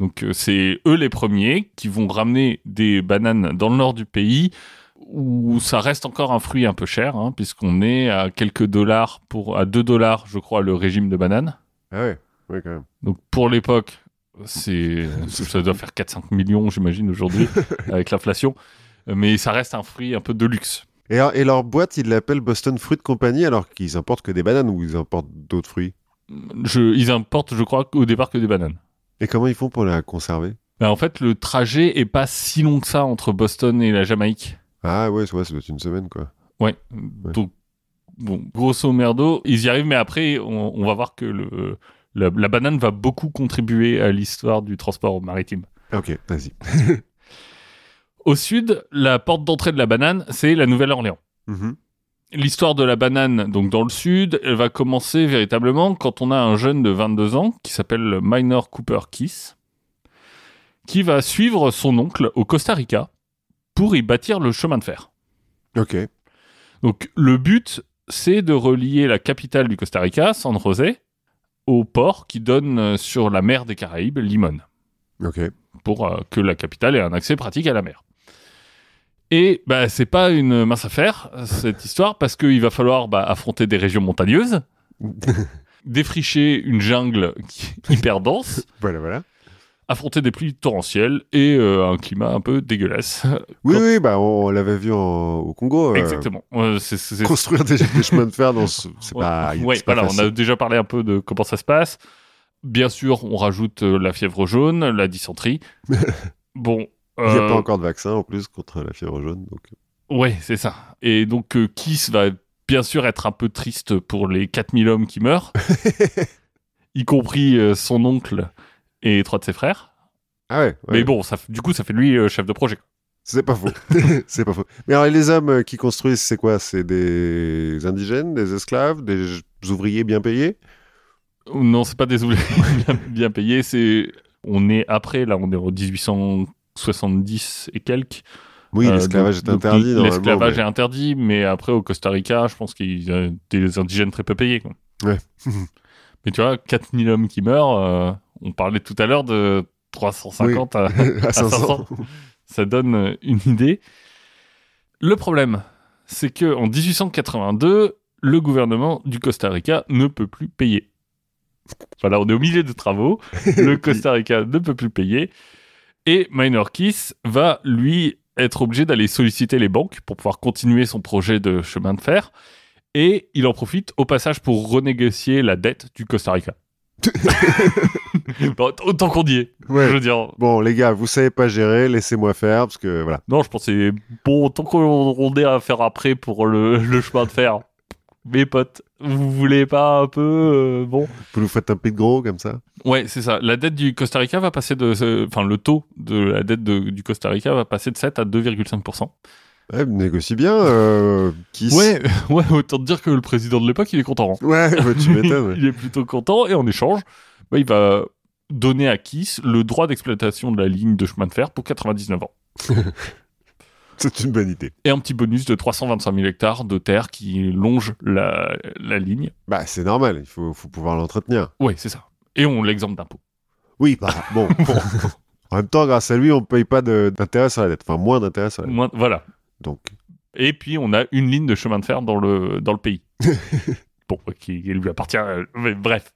[SPEAKER 2] Donc euh, c'est eux les premiers qui vont ramener des bananes dans le nord du pays où ça reste encore un fruit un peu cher hein, puisqu'on est à quelques dollars pour à 2 dollars je crois le régime de banane.
[SPEAKER 1] Ah ouais, oui, quand même.
[SPEAKER 2] Donc pour l'époque, c'est ça doit faire 4-5 millions j'imagine aujourd'hui (laughs) avec l'inflation, mais ça reste un fruit un peu de luxe.
[SPEAKER 1] Et, leur boîte, ils l'appellent Boston Fruit Company alors qu'ils importent que des bananes ou ils importent d'autres fruits?
[SPEAKER 2] Je, ils importent, je crois, au départ que des bananes.
[SPEAKER 1] Et comment ils font pour la conserver?
[SPEAKER 2] Ben, en fait, le trajet est pas si long que ça entre Boston et la Jamaïque.
[SPEAKER 1] Ah ouais, ouais, ça doit être une semaine, quoi.
[SPEAKER 2] Ouais. Donc, bon, grosso merdo, ils y arrivent, mais après, on, on va voir que le, la, la banane va beaucoup contribuer à l'histoire du transport maritime.
[SPEAKER 1] Ok, vas-y. (laughs)
[SPEAKER 2] Au sud, la porte d'entrée de la banane, c'est la Nouvelle-Orléans.
[SPEAKER 1] Mhm.
[SPEAKER 2] L'histoire de la banane, donc dans le sud, elle va commencer véritablement quand on a un jeune de 22 ans qui s'appelle Minor Cooper Kiss, qui va suivre son oncle au Costa Rica pour y bâtir le chemin de fer.
[SPEAKER 1] Ok.
[SPEAKER 2] Donc le but, c'est de relier la capitale du Costa Rica, San José, au port qui donne sur la mer des Caraïbes, Limon,
[SPEAKER 1] Ok.
[SPEAKER 2] pour euh, que la capitale ait un accès pratique à la mer. Et bah, c'est pas une mince affaire, cette histoire, parce qu'il va falloir bah, affronter des régions montagneuses, (laughs) défricher une jungle qui est hyper dense, (laughs)
[SPEAKER 1] Voilà, voilà.
[SPEAKER 2] affronter des pluies torrentielles et euh, un climat un peu dégueulasse.
[SPEAKER 1] Oui,
[SPEAKER 2] Quand-
[SPEAKER 1] oui, bah, on, l'avait vu en- au Congo. euh,
[SPEAKER 2] Exactement. Euh, c'est- c'est- c'est-
[SPEAKER 1] Construire des, des chemins de fer dans ce... (laughs) C'est pas, c'est pas
[SPEAKER 2] voilà, on a déjà parlé un peu de comment ça se passe. Bien sûr, on rajoute euh, la fièvre jaune, la dysenterie. bon.
[SPEAKER 1] Il n'y a
[SPEAKER 2] euh,
[SPEAKER 1] pas encore de vaccin en plus contre la fièvre jaune. Donc...
[SPEAKER 2] Ouais, c'est ça. Et donc, euh, Kiss va bien sûr être un peu triste pour les 4000 hommes qui meurent, (laughs) y compris euh, son oncle et trois de ses frères.
[SPEAKER 1] Ah ouais, ouais.
[SPEAKER 2] Mais bon, ça, du coup, ça fait lui euh, chef de projet.
[SPEAKER 1] C'est pas faux. (laughs) (laughs) c'est pas faux. Mais alors, les hommes euh, qui construisent, c'est quoi? C'est des indigènes, des esclaves, des ouvriers bien payés?
[SPEAKER 2] Non, c'est pas des ouvriers bien, bien payés, c'est... On est après, là, on est en 1870 et quelques.
[SPEAKER 1] Oui,
[SPEAKER 2] Euh,
[SPEAKER 1] l'esclavage est interdit.
[SPEAKER 2] L'esclavage
[SPEAKER 1] mais-
[SPEAKER 2] est interdit, mais après au Costa Rica, je pense qu'il y a des indigènes très peu payés. Quoi.
[SPEAKER 1] Ouais. (laughs)
[SPEAKER 2] mais tu vois, 4000 hommes qui meurent, euh, on parlait tout à l'heure de 350 (laughs) à,
[SPEAKER 1] à 500.
[SPEAKER 2] 500. ça donne euh, une idée. Le problème, c'est que en 1882, le gouvernement du Costa Rica ne peut plus payer. Voilà, on est au milieu de travaux. (laughs) Le Costa Rica ne peut plus payer. Et Minor Kiss va, lui, être obligé d'aller solliciter les banques pour pouvoir continuer son projet de chemin de fer. Et il en profite au passage pour renégocier la dette du Costa Rica. (laughs) Bon, autant qu'on y est.
[SPEAKER 1] Ouais.
[SPEAKER 2] Je veux dire,
[SPEAKER 1] Bon, les gars, vous savez pas gérer, laissez-moi faire, parce que voilà.
[SPEAKER 2] non, je c'est bon, tant qu'on on est à faire après pour le, le chemin de fer. Mes potes, vous voulez pas un peu. euh, bon.
[SPEAKER 1] Vous nous faites un peu de gros comme ça
[SPEAKER 2] Ouais, c'est ça. La dette du Costa Rica va passer de. Enfin, le taux de la dette de- du Costa Rica va passer de 7 à 2,5%.
[SPEAKER 1] Ouais, négocie bien, euh, Kiss.
[SPEAKER 2] Ouais, (laughs) ouais, autant te dire que le président de l'époque, il est content. hein.
[SPEAKER 1] Ouais, bah, tu (laughs) m'étonnes. ouais.
[SPEAKER 2] il est plutôt content et en échange, bah, il va donner à Kiss le droit d'exploitation de la ligne de chemin de fer pour 99 ans. (laughs) (laughs)
[SPEAKER 1] C'est une bonne idée.
[SPEAKER 2] Et un petit bonus de 325 000 hectares de terre qui longe la, la ligne.
[SPEAKER 1] Bah, c'est normal, il faut, faut pouvoir l'entretenir.
[SPEAKER 2] Ouais, c'est ça. Et on l'exemple d'impôt.
[SPEAKER 1] Oui, bah, bon. (laughs) en même temps, grâce à lui, on ne paye pas d'intérêt sur la dette. Enfin, moins d'intérêt sur la dette.
[SPEAKER 2] Moins- Voilà.
[SPEAKER 1] Donc,
[SPEAKER 2] Et puis, on a une ligne de chemin de fer dans le, dans le pays. (laughs) bon, qui lui appartient. euh, Mais bref.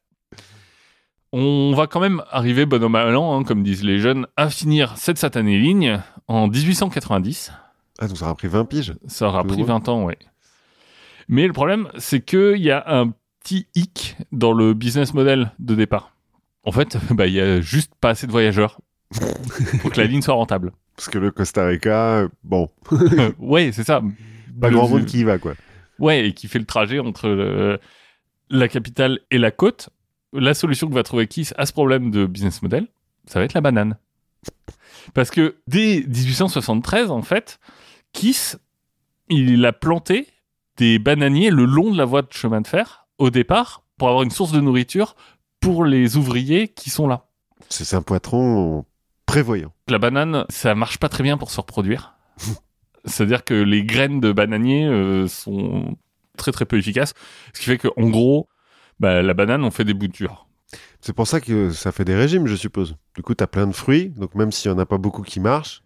[SPEAKER 2] On va quand même arriver, bon an, mal an, hein, comme disent les jeunes, à finir cette satanée ligne en 1890.
[SPEAKER 1] Ah, donc ça aura pris 20 piges.
[SPEAKER 2] Ça aura pris
[SPEAKER 1] moins.
[SPEAKER 2] 20 ans, ouais. Mais le problème, c'est qu'il y a un petit hic dans le business model de départ. En fait, (laughs) bah, il y a juste pas assez de voyageurs (laughs) pour que la ligne soit rentable.
[SPEAKER 1] Parce que le Costa Rica, euh, bon, (laughs)
[SPEAKER 2] ouais, c'est ça.
[SPEAKER 1] pas
[SPEAKER 2] Le-
[SPEAKER 1] grand monde qui y va, quoi.
[SPEAKER 2] Ouais, et qui fait le trajet entre le- la capitale et la côte. La solution que va trouver Kiss à ce problème de business model, ça va être la banane. Parce que dès 1873, en fait, Kiss, il a planté des bananiers le long de la voie de chemin de fer, au départ, pour avoir une source de nourriture pour les ouvriers qui sont là.
[SPEAKER 1] C'est un patron prévoyant.
[SPEAKER 2] La banane, ça marche pas très bien pour se reproduire. (laughs) C'est-à-dire que les graines de bananier euh, sont très très peu efficaces. Ce qui fait qu'en gros, bah, la banane, on fait des boutures.
[SPEAKER 1] C'est pour ça que ça fait des régimes, je suppose. Du coup, t'as plein de fruits, donc même s'il y en a pas beaucoup qui marchent,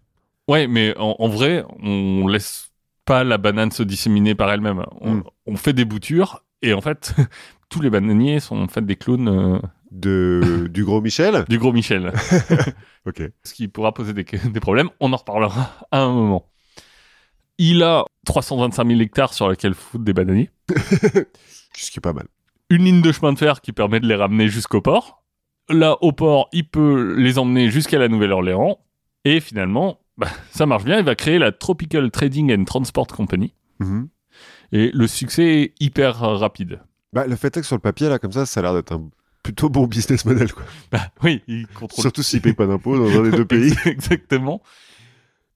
[SPEAKER 2] Ouais, mais en, en vrai, on laisse pas la banane se disséminer par elle-même. On,
[SPEAKER 1] Mm.
[SPEAKER 2] on fait des boutures et en fait, (laughs) tous les bananiers sont en fait des clones euh,
[SPEAKER 1] de, (laughs) du gros Michel?
[SPEAKER 2] du gros Michel. (laughs)
[SPEAKER 1] Ok.
[SPEAKER 2] ce qui pourra poser des, des problèmes. On en reparlera à un moment. Il a 325 000 hectares sur lesquels foutre des bananiers.
[SPEAKER 1] Ce qui est pas mal.
[SPEAKER 2] Une ligne de chemin de fer qui permet de les ramener jusqu'au port. Là, au port, il peut les emmener jusqu'à la Nouvelle-Orléans. Et finalement, bah, ça marche bien. Il va créer la Tropical Trading and Transport Company,
[SPEAKER 1] Mhm.
[SPEAKER 2] Et le succès est hyper rapide.
[SPEAKER 1] Bah, le fait est que sur le papier, là, comme ça, ça a l'air d'être un plutôt bon business model, quoi.
[SPEAKER 2] Bah, oui, il contrôle
[SPEAKER 1] Surtout s'ils payent pas d'impôts dans un des deux (laughs) pays.
[SPEAKER 2] Exactement.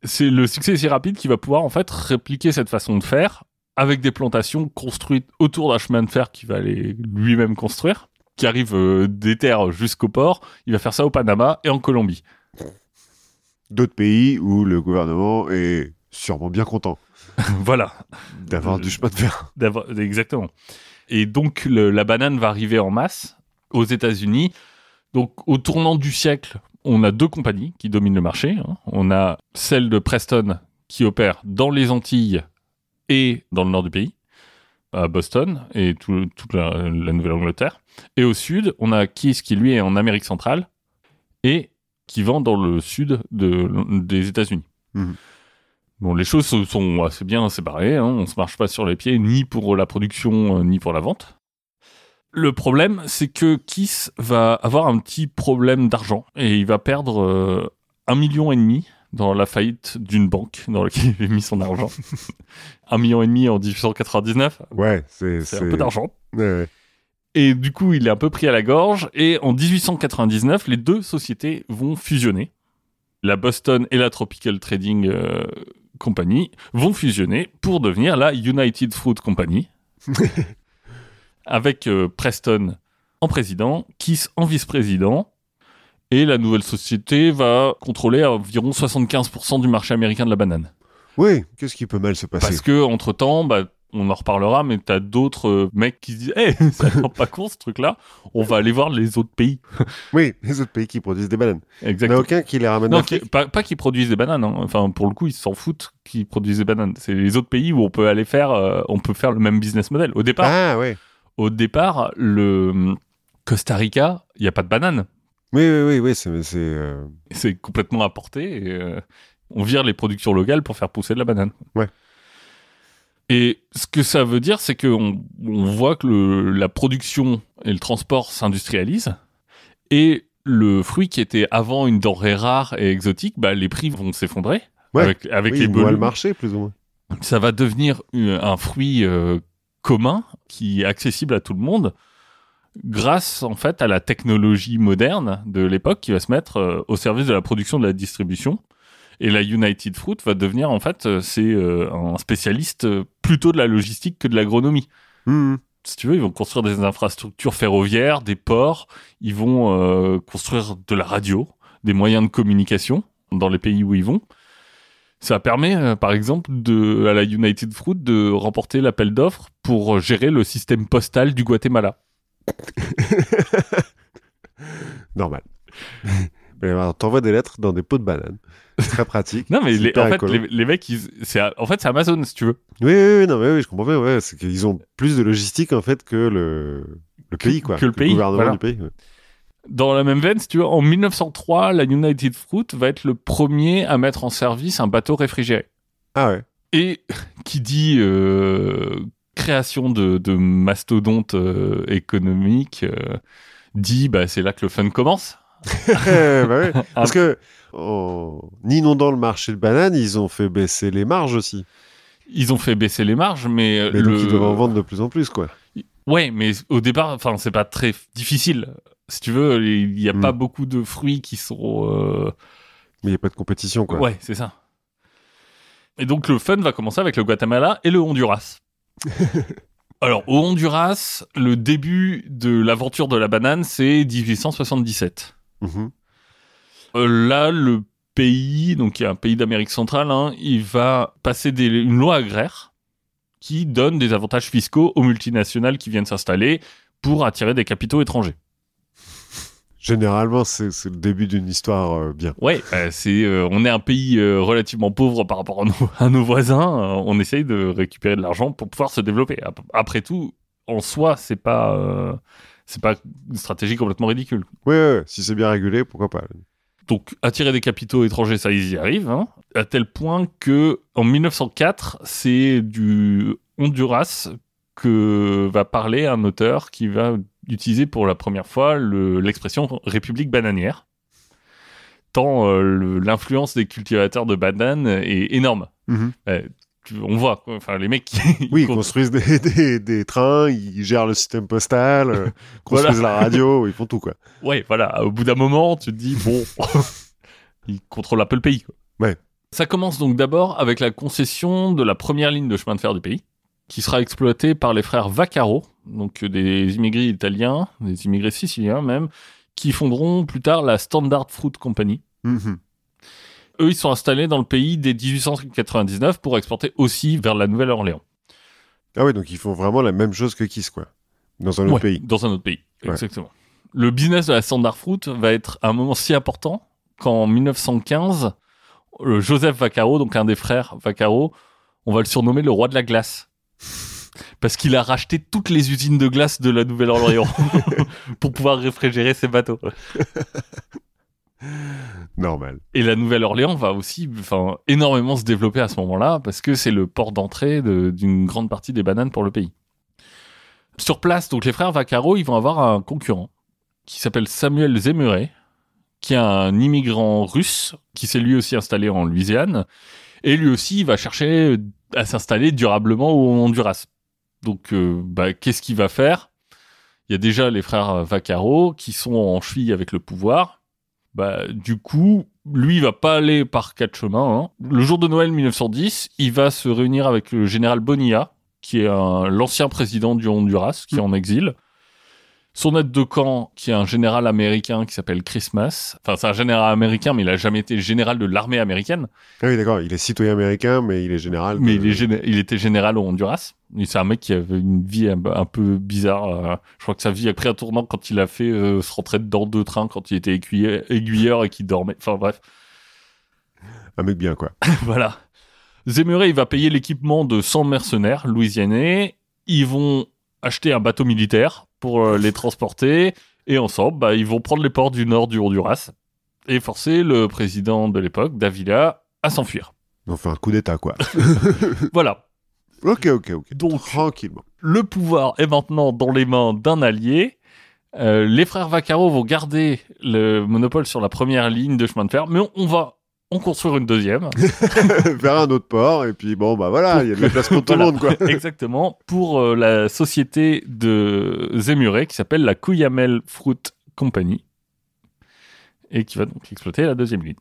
[SPEAKER 2] C'est le succès si rapide qu'il va pouvoir en fait répliquer cette façon de faire avec des plantations construites autour d'un chemin de fer qu'il va aller lui-même construire, qui arrive euh, des terres jusqu'au port. Il va faire ça au Panama et en Colombie.
[SPEAKER 1] D'autres pays où le gouvernement est sûrement bien content (laughs)
[SPEAKER 2] voilà.
[SPEAKER 1] d'avoir du chemin de fer. (laughs)
[SPEAKER 2] Exactement. Et donc le- la banane va arriver en masse aux États-Unis. Donc au tournant du siècle, on a deux compagnies qui dominent le marché. hein. On a celle de Preston qui opère dans les Antilles et dans le nord du pays, à Boston et tout- toute la, la Nouvelle-Angleterre. Et au sud, on a Kiss qui lui est en Amérique centrale et qui vend dans le sud de- des États-Unis.
[SPEAKER 1] Mhm.
[SPEAKER 2] Bon, les choses se sont assez bien séparées. Hein. On se marche pas sur les pieds, ni pour la production, euh, ni pour la vente. Le problème, c'est que Kiss va avoir un petit problème d'argent et il va perdre euh, un million et demi dans la faillite d'une banque dans laquelle il avait mis son argent. (laughs) un million et demi en 1899,
[SPEAKER 1] Ouais, c'est.
[SPEAKER 2] c'est un peu d'argent.
[SPEAKER 1] Ouais, ouais.
[SPEAKER 2] Et du coup, il est un peu pris à la gorge. Et en 1899, les deux sociétés vont fusionner. La Boston et la Tropical Trading euh, Company vont fusionner pour devenir la United Fruit Company. (laughs) avec euh, Preston en président, Kiss en vice-président. Et la nouvelle société va contrôler environ 75% du marché américain de la banane.
[SPEAKER 1] Oui, qu'est-ce qui peut mal se passer?
[SPEAKER 2] Parce que entre temps, bah, on en reparlera, mais t'as d'autres euh, mecs qui se disent, hey, (laughs) ça l'air pas con ce truc-là. On va aller voir les autres pays. (laughs)
[SPEAKER 1] Oui, les autres pays qui produisent des bananes. Il n'y a
[SPEAKER 2] Exactement.
[SPEAKER 1] aucun qui les ramène
[SPEAKER 2] Non, qui- pas, pas qu'ils produisent des bananes. hein. Enfin, pour le coup, ils s'en foutent qu'ils produisent des bananes. C'est les autres pays où on peut aller faire, euh, on peut faire le même business model. Au départ,
[SPEAKER 1] Ah, ouais.
[SPEAKER 2] au départ, le hum, Costa Rica, il y a pas de bananes.
[SPEAKER 1] Oui, oui, oui, oui, c'est. c'est, euh,
[SPEAKER 2] C'est complètement. Et, euh, on vire les productions locales pour faire pousser de la banane.
[SPEAKER 1] Ouais.
[SPEAKER 2] Et ce que ça veut dire, c'est qu'on on voit que le- la production et le transport s'industrialisent. Et le fruit qui était avant une denrée rare et exotique, bah, les prix vont s'effondrer.
[SPEAKER 1] Ouais.
[SPEAKER 2] Avec, avec
[SPEAKER 1] oui,
[SPEAKER 2] les
[SPEAKER 1] voient le marché, plus ou moins.
[SPEAKER 2] Ça va devenir un fruit euh, commun qui est accessible à tout le monde grâce en fait à la technologie moderne de l'époque qui va se mettre euh, au service de la production de la distribution. Et la United Fruit va devenir en fait euh, c'est euh, un spécialiste euh, plutôt de la logistique que de l'agronomie.
[SPEAKER 1] Mhm.
[SPEAKER 2] Si tu veux, ils vont construire des infrastructures ferroviaires, des ports, ils vont euh, construire de la radio, des moyens de communication dans les pays où ils vont. Ça permet, euh, par exemple, de, à la United Fruit de remporter l'appel d'offres pour gérer le système postal du Guatemala. (laughs)
[SPEAKER 1] Normal. (laughs) Alors, t'envoies des lettres dans des pots de bananes. C'est très pratique. (laughs)
[SPEAKER 2] Non, mais les, en fait, les, les mecs, ils- c'est, en fait, c'est Amazon, si tu veux.
[SPEAKER 1] Oui, oui, oui, non, mais oui, je comprends bien. Ouais, c'est qu'ils ont plus de logistique en fait que le, le pays, quoi.
[SPEAKER 2] que le pays,
[SPEAKER 1] gouvernement
[SPEAKER 2] voilà.
[SPEAKER 1] du pays. ouais.
[SPEAKER 2] Dans la même veine, si tu veux, en 1903, la United Fruit va être le premier à mettre en service un bateau réfrigéré.
[SPEAKER 1] Ah ouais.
[SPEAKER 2] Et (laughs) qui dit euh, création de, de mastodontes euh, économiques, euh, dit bah, c'est là que le fun commence. (laughs)
[SPEAKER 1] Bah. (laughs) Parce que en inondant le marché de bananes, ils ont fait baisser les marges aussi.
[SPEAKER 2] Ils ont fait baisser les marges, mais, euh,
[SPEAKER 1] Mais
[SPEAKER 2] le...
[SPEAKER 1] donc ils doivent en vendre de plus en plus, quoi.
[SPEAKER 2] Ouais, mais au départ, enfin, c'est pas très difficile. Si tu veux, il n'y a
[SPEAKER 1] Mm.
[SPEAKER 2] pas beaucoup de fruits qui sont. euh,
[SPEAKER 1] Mais il n'y a pas de compétition, quoi.
[SPEAKER 2] Ouais, c'est ça. Et donc le fun va commencer avec le Guatemala et le Honduras. (laughs) Alors au Honduras, le début de l'aventure de la banane, c'est 1877.
[SPEAKER 1] Mhm.
[SPEAKER 2] Euh, là, le pays, donc il y a un pays d'Amérique centrale, hein, il va passer des- une loi agraire qui donne des avantages fiscaux aux multinationales qui viennent s'installer pour attirer des capitaux étrangers.
[SPEAKER 1] Généralement, c'est le début d'une histoire euh, bien.
[SPEAKER 2] Ouais, euh, c'est, euh, on est un pays relativement pauvre par rapport à nos, à nos voisins. on essaye de récupérer de l'argent pour pouvoir se développer. Ap- Après tout, en soi, c'est pas, c'est pas une stratégie complètement ridicule.
[SPEAKER 1] Ouais, si c'est bien régulé, pourquoi pas?
[SPEAKER 2] Donc, attirer des capitaux étrangers, ça, ils y arrivent, hein, à tel point que en 1904, c'est du Honduras que va parler un auteur qui va utiliser pour la première fois le- l'expression République bananière. Tant euh, l'influence des cultivateurs de bananes est énorme.
[SPEAKER 1] Mhm.
[SPEAKER 2] Euh, tu- on voit, quoi. enfin les mecs qui (laughs)
[SPEAKER 1] Oui, ils
[SPEAKER 2] con-
[SPEAKER 1] construisent des, (laughs) des, des trains, ils gèrent le système postal, euh, (laughs) construisent la radio, ils font tout, quoi.
[SPEAKER 2] Ouais, voilà. Au bout d'un moment, tu te dis, bon, ils contrôlent un peu le pays. Quoi.
[SPEAKER 1] Ouais.
[SPEAKER 2] Ça commence donc d'abord avec la concession de la première ligne de chemin de fer du pays, qui sera exploitée par les frères Vaccaro, donc euh, des immigrés italiens, des immigrés siciliens même, qui fonderont plus tard la Standard Fruit Company.
[SPEAKER 1] Mhm.
[SPEAKER 2] Eux, ils sont installés dans le pays dès 1899 pour exporter aussi vers la Nouvelle-Orléans.
[SPEAKER 1] Ah ouais, donc ils font vraiment la même chose que Kiss, quoi. Dans un autre
[SPEAKER 2] Ouais,
[SPEAKER 1] pays.
[SPEAKER 2] Dans un autre pays,
[SPEAKER 1] Ouais.
[SPEAKER 2] exactement. Le business de la Standard Fruit va être à un moment si important qu'en 1915, le Joseph Vaccaro, donc un des frères Vaccaro, on va le surnommer le roi de la glace. (laughs) Parce qu'il a racheté toutes les usines de glace de la Nouvelle-Orléans (laughs) pour pouvoir réfrigérer ses bateaux. (laughs)
[SPEAKER 1] Normal.
[SPEAKER 2] Et la Nouvelle-Orléans va aussi énormément se développer à ce moment-là parce que c'est le port d'entrée de- d'une grande partie des bananes pour le pays. Sur place, donc les frères Vaccaro, ils vont avoir un concurrent qui s'appelle Samuel Zemuray, qui est un immigrant russe qui s'est lui aussi installé en Louisiane. Et lui aussi, va chercher à s'installer durablement au Honduras. Donc, euh, bah, qu'est-ce qu'il va faire? Il y a déjà les frères Vaccaro qui sont en cheville avec le pouvoir. Bah, du coup, lui, il va pas aller par quatre chemins. hein. Le jour de Noël 1910, il va se réunir avec le général Bonilla, qui est l'ancien président du Honduras, qui est en exil. Son aide de camp, qui est un général américain qui s'appelle Christmas. Enfin, c'est un général américain, mais il a jamais été général de l'armée américaine.
[SPEAKER 1] Ah oui, d'accord, il est citoyen américain, mais il est général.
[SPEAKER 2] Mais il, est géné- il était général au Honduras. C'est un mec qui avait une vie un, un peu bizarre. euh, je crois que sa vie a pris un tournant quand il a fait euh, se rentrer dans deux trains quand il était aiguilleur, et qu'il dormait. Enfin bref,
[SPEAKER 1] Un mec bien, quoi. (laughs)
[SPEAKER 2] voilà. Zemuray, il va payer l'équipement de 100 mercenaires louisianais. Ils vont acheter un bateau militaire pour euh, les transporter. Et ensemble, bah, ils vont prendre les ports du nord du Honduras et forcer le président de l'époque, Davila, à s'enfuir.
[SPEAKER 1] Enfin, un coup d'état, quoi. (laughs)
[SPEAKER 2] Voilà.
[SPEAKER 1] ok, ok, ok.
[SPEAKER 2] Donc,
[SPEAKER 1] Tranquillement.
[SPEAKER 2] le pouvoir est maintenant dans les mains d'un allié. Euh, les frères Vaccaro vont garder le monopole sur la première ligne de chemin de fer, mais on, on va construire une deuxième. (laughs)
[SPEAKER 1] Vers un autre port, et puis bon, bah voilà, il y a de la place pour tout le monde, quoi. (laughs)
[SPEAKER 2] Exactement, pour euh, la société de Zemuray qui s'appelle la Cuyamel Fruit Company et qui va donc exploiter la deuxième ligne.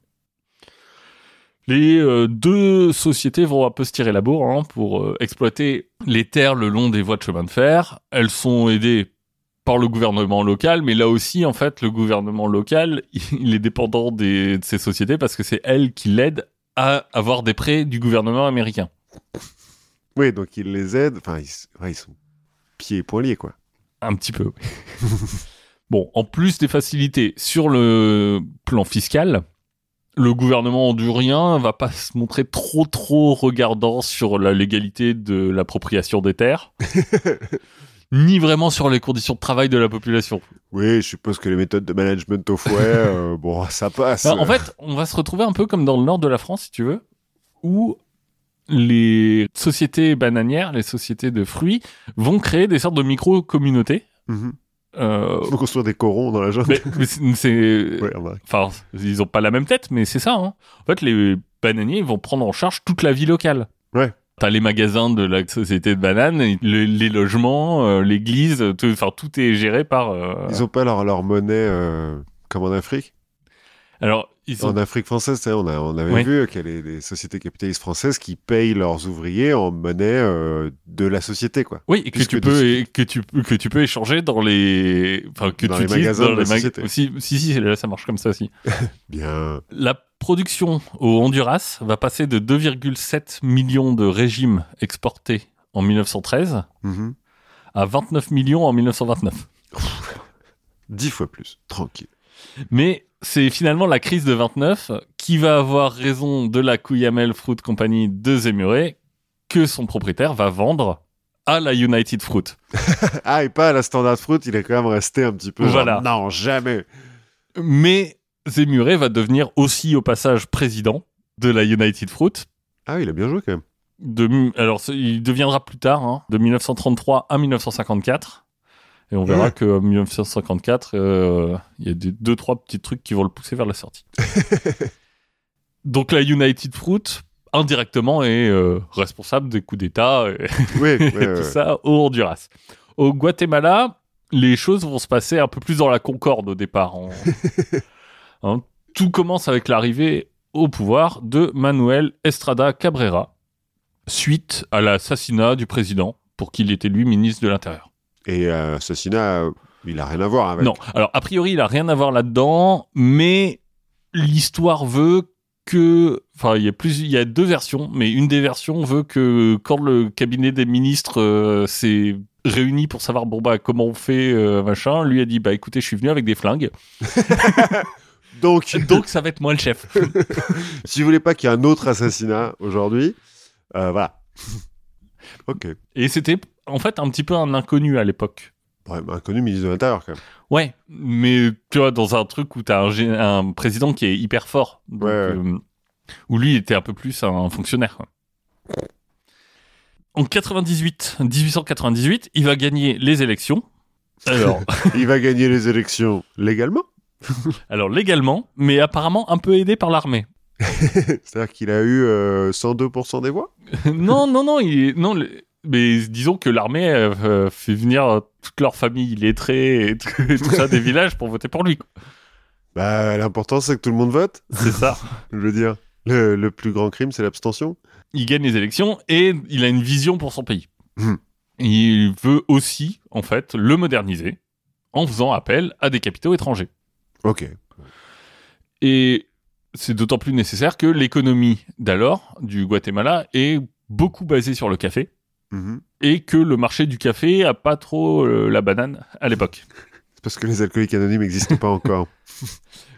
[SPEAKER 2] Les euh, deux sociétés vont un peu se tirer la bourre hein, pour euh, exploiter les terres le long des voies de chemin de fer. Elles sont aidées par le gouvernement local, mais là aussi, en fait, le gouvernement local, (laughs) il est dépendant des- de ces sociétés parce que c'est elles qui l'aident à avoir des prêts du gouvernement américain.
[SPEAKER 1] Oui, donc il les aide. Enfin, ils, ouais, ils sont pieds et poings liés, quoi.
[SPEAKER 2] Un petit peu. oui. (laughs) bon, en plus des facilités sur le plan fiscal, le gouvernement hondurien va pas se montrer trop trop regardant sur la légalité de l'appropriation des terres, (laughs) ni vraiment sur les conditions de travail de la population.
[SPEAKER 1] Oui, je suppose que les méthodes de management au fouet, (laughs) euh, bon, ça passe.
[SPEAKER 2] Alors, en fait, on va se retrouver un peu comme dans le nord de la France, si tu veux, où les sociétés bananières, les sociétés de fruits, vont créer des sortes de micro-communautés.
[SPEAKER 1] Mhm.
[SPEAKER 2] Euh,
[SPEAKER 1] Faut construire des corons dans la jungle.
[SPEAKER 2] c'est- (laughs)
[SPEAKER 1] Ouais.
[SPEAKER 2] Enfin, ils ont pas la même tête, mais c'est ça. hein. En fait, les bananiers ils vont prendre en charge toute la vie locale.
[SPEAKER 1] Ouais.
[SPEAKER 2] T'as les magasins de la société de bananes, les logements, euh, l'église, tout, enfin tout est géré par. euh,
[SPEAKER 1] Ils ont pas leur, leur monnaie euh, comme en Afrique?
[SPEAKER 2] Alors, ils ont.
[SPEAKER 1] En Afrique française, on, a, on avait vu qu'il y a les, les sociétés capitalistes françaises qui payent leurs ouvriers en monnaie euh, de la société, quoi.
[SPEAKER 2] Oui, et que
[SPEAKER 1] puisque
[SPEAKER 2] tu peux et que tu peux- que tu peux échanger dans les enfin que
[SPEAKER 1] Dans
[SPEAKER 2] tu
[SPEAKER 1] les magasins
[SPEAKER 2] dans
[SPEAKER 1] de la
[SPEAKER 2] les
[SPEAKER 1] société.
[SPEAKER 2] aussi si si là ça marche comme ça aussi. (laughs)
[SPEAKER 1] Bien.
[SPEAKER 2] La production au Honduras va passer de 2,7 millions de régimes exportés en 1913
[SPEAKER 1] Mhm.
[SPEAKER 2] à 29 millions en 1929. (laughs)
[SPEAKER 1] Dix fois plus. Tranquille.
[SPEAKER 2] Mais c'est finalement la crise de 29 qui va avoir raison de la Cuyamel Fruit Company de Zemuray que son propriétaire va vendre à la United Fruit. (laughs)
[SPEAKER 1] Ah, et pas à la Standard Fruit, il est quand même resté un petit peu. genre,
[SPEAKER 2] Voilà.
[SPEAKER 1] non, jamais.
[SPEAKER 2] Mais Zemuray va devenir aussi au passage président de la United Fruit.
[SPEAKER 1] Ah, il a bien joué quand même.
[SPEAKER 2] De, alors, il deviendra plus tard, hein, de 1933 à 1954. Et on verra
[SPEAKER 1] Ouais.
[SPEAKER 2] que 1954, euh, il y a des, deux, trois petits trucs qui vont le pousser vers la sortie. (laughs) Donc la United Fruit, indirectement est euh, responsable des coups d'État et,
[SPEAKER 1] Oui,
[SPEAKER 2] et (laughs)
[SPEAKER 1] ouais,
[SPEAKER 2] tout
[SPEAKER 1] ouais.
[SPEAKER 2] ça au Honduras. Au Guatemala, les choses vont se passer un peu plus dans la concorde au départ. (laughs) Hein, tout commence avec l'arrivée au pouvoir de Manuel Estrada Cabrera, suite à l'assassinat du président, pour qu'il était lui ministre de l'Intérieur.
[SPEAKER 1] Et euh, assassinat, euh, il a rien à voir avec.
[SPEAKER 2] Non, alors a priori, il a rien à voir là-dedans, mais l'histoire veut que, enfin, il y a plus, il y a deux versions, mais une des versions veut que quand le cabinet des ministres euh, s'est réuni pour savoir bon bah comment on fait euh, machin, lui a dit bah écoutez, je suis venu avec des flingues, (laughs)
[SPEAKER 1] Donc, (laughs)
[SPEAKER 2] donc ça va être moi le chef. (laughs)
[SPEAKER 1] si vous voulez pas qu'il y ait un autre assassinat aujourd'hui, euh, voilà. (laughs) ok.
[SPEAKER 2] Et c'était en fait un petit peu un inconnu à l'époque.
[SPEAKER 1] Ouais, mais inconnu ministre de l'Intérieur quand même.
[SPEAKER 2] Ouais, mais tu vois, dans un truc où t'as un, gé- un président qui est hyper fort, donc,
[SPEAKER 1] Ouais, ouais.
[SPEAKER 2] euh, où lui était un peu plus un fonctionnaire. En 98, 1898, il va gagner les élections. Alors,
[SPEAKER 1] Il va gagner les élections légalement. (laughs)
[SPEAKER 2] alors légalement, mais apparemment un peu aidé par l'armée. (laughs)
[SPEAKER 1] C'est-à-dire qu'il a eu euh, 102% des voix? (laughs)
[SPEAKER 2] non, non, non, il, non. le- mais disons que l'armée euh, euh, fait venir euh, toute leur famille illettrée et tout, et tout ça des villages pour voter pour lui.
[SPEAKER 1] Bah, l'important c'est que tout le monde vote.
[SPEAKER 2] C'est ça.
[SPEAKER 1] Je veux dire, le, le plus grand crime c'est l'abstention.
[SPEAKER 2] il gagne les élections et il a une vision pour son pays.
[SPEAKER 1] Hmm.
[SPEAKER 2] Il veut aussi, en fait, le moderniser en faisant appel à des capitaux étrangers.
[SPEAKER 1] Ok.
[SPEAKER 2] Et c'est d'autant plus nécessaire que l'économie d'alors, du Guatemala, est beaucoup basée sur le café
[SPEAKER 1] Mhm.
[SPEAKER 2] et que le marché du café a pas trop euh, la banane à l'époque.
[SPEAKER 1] C'est parce que les alcooliques anonymes n'existent pas encore. (laughs)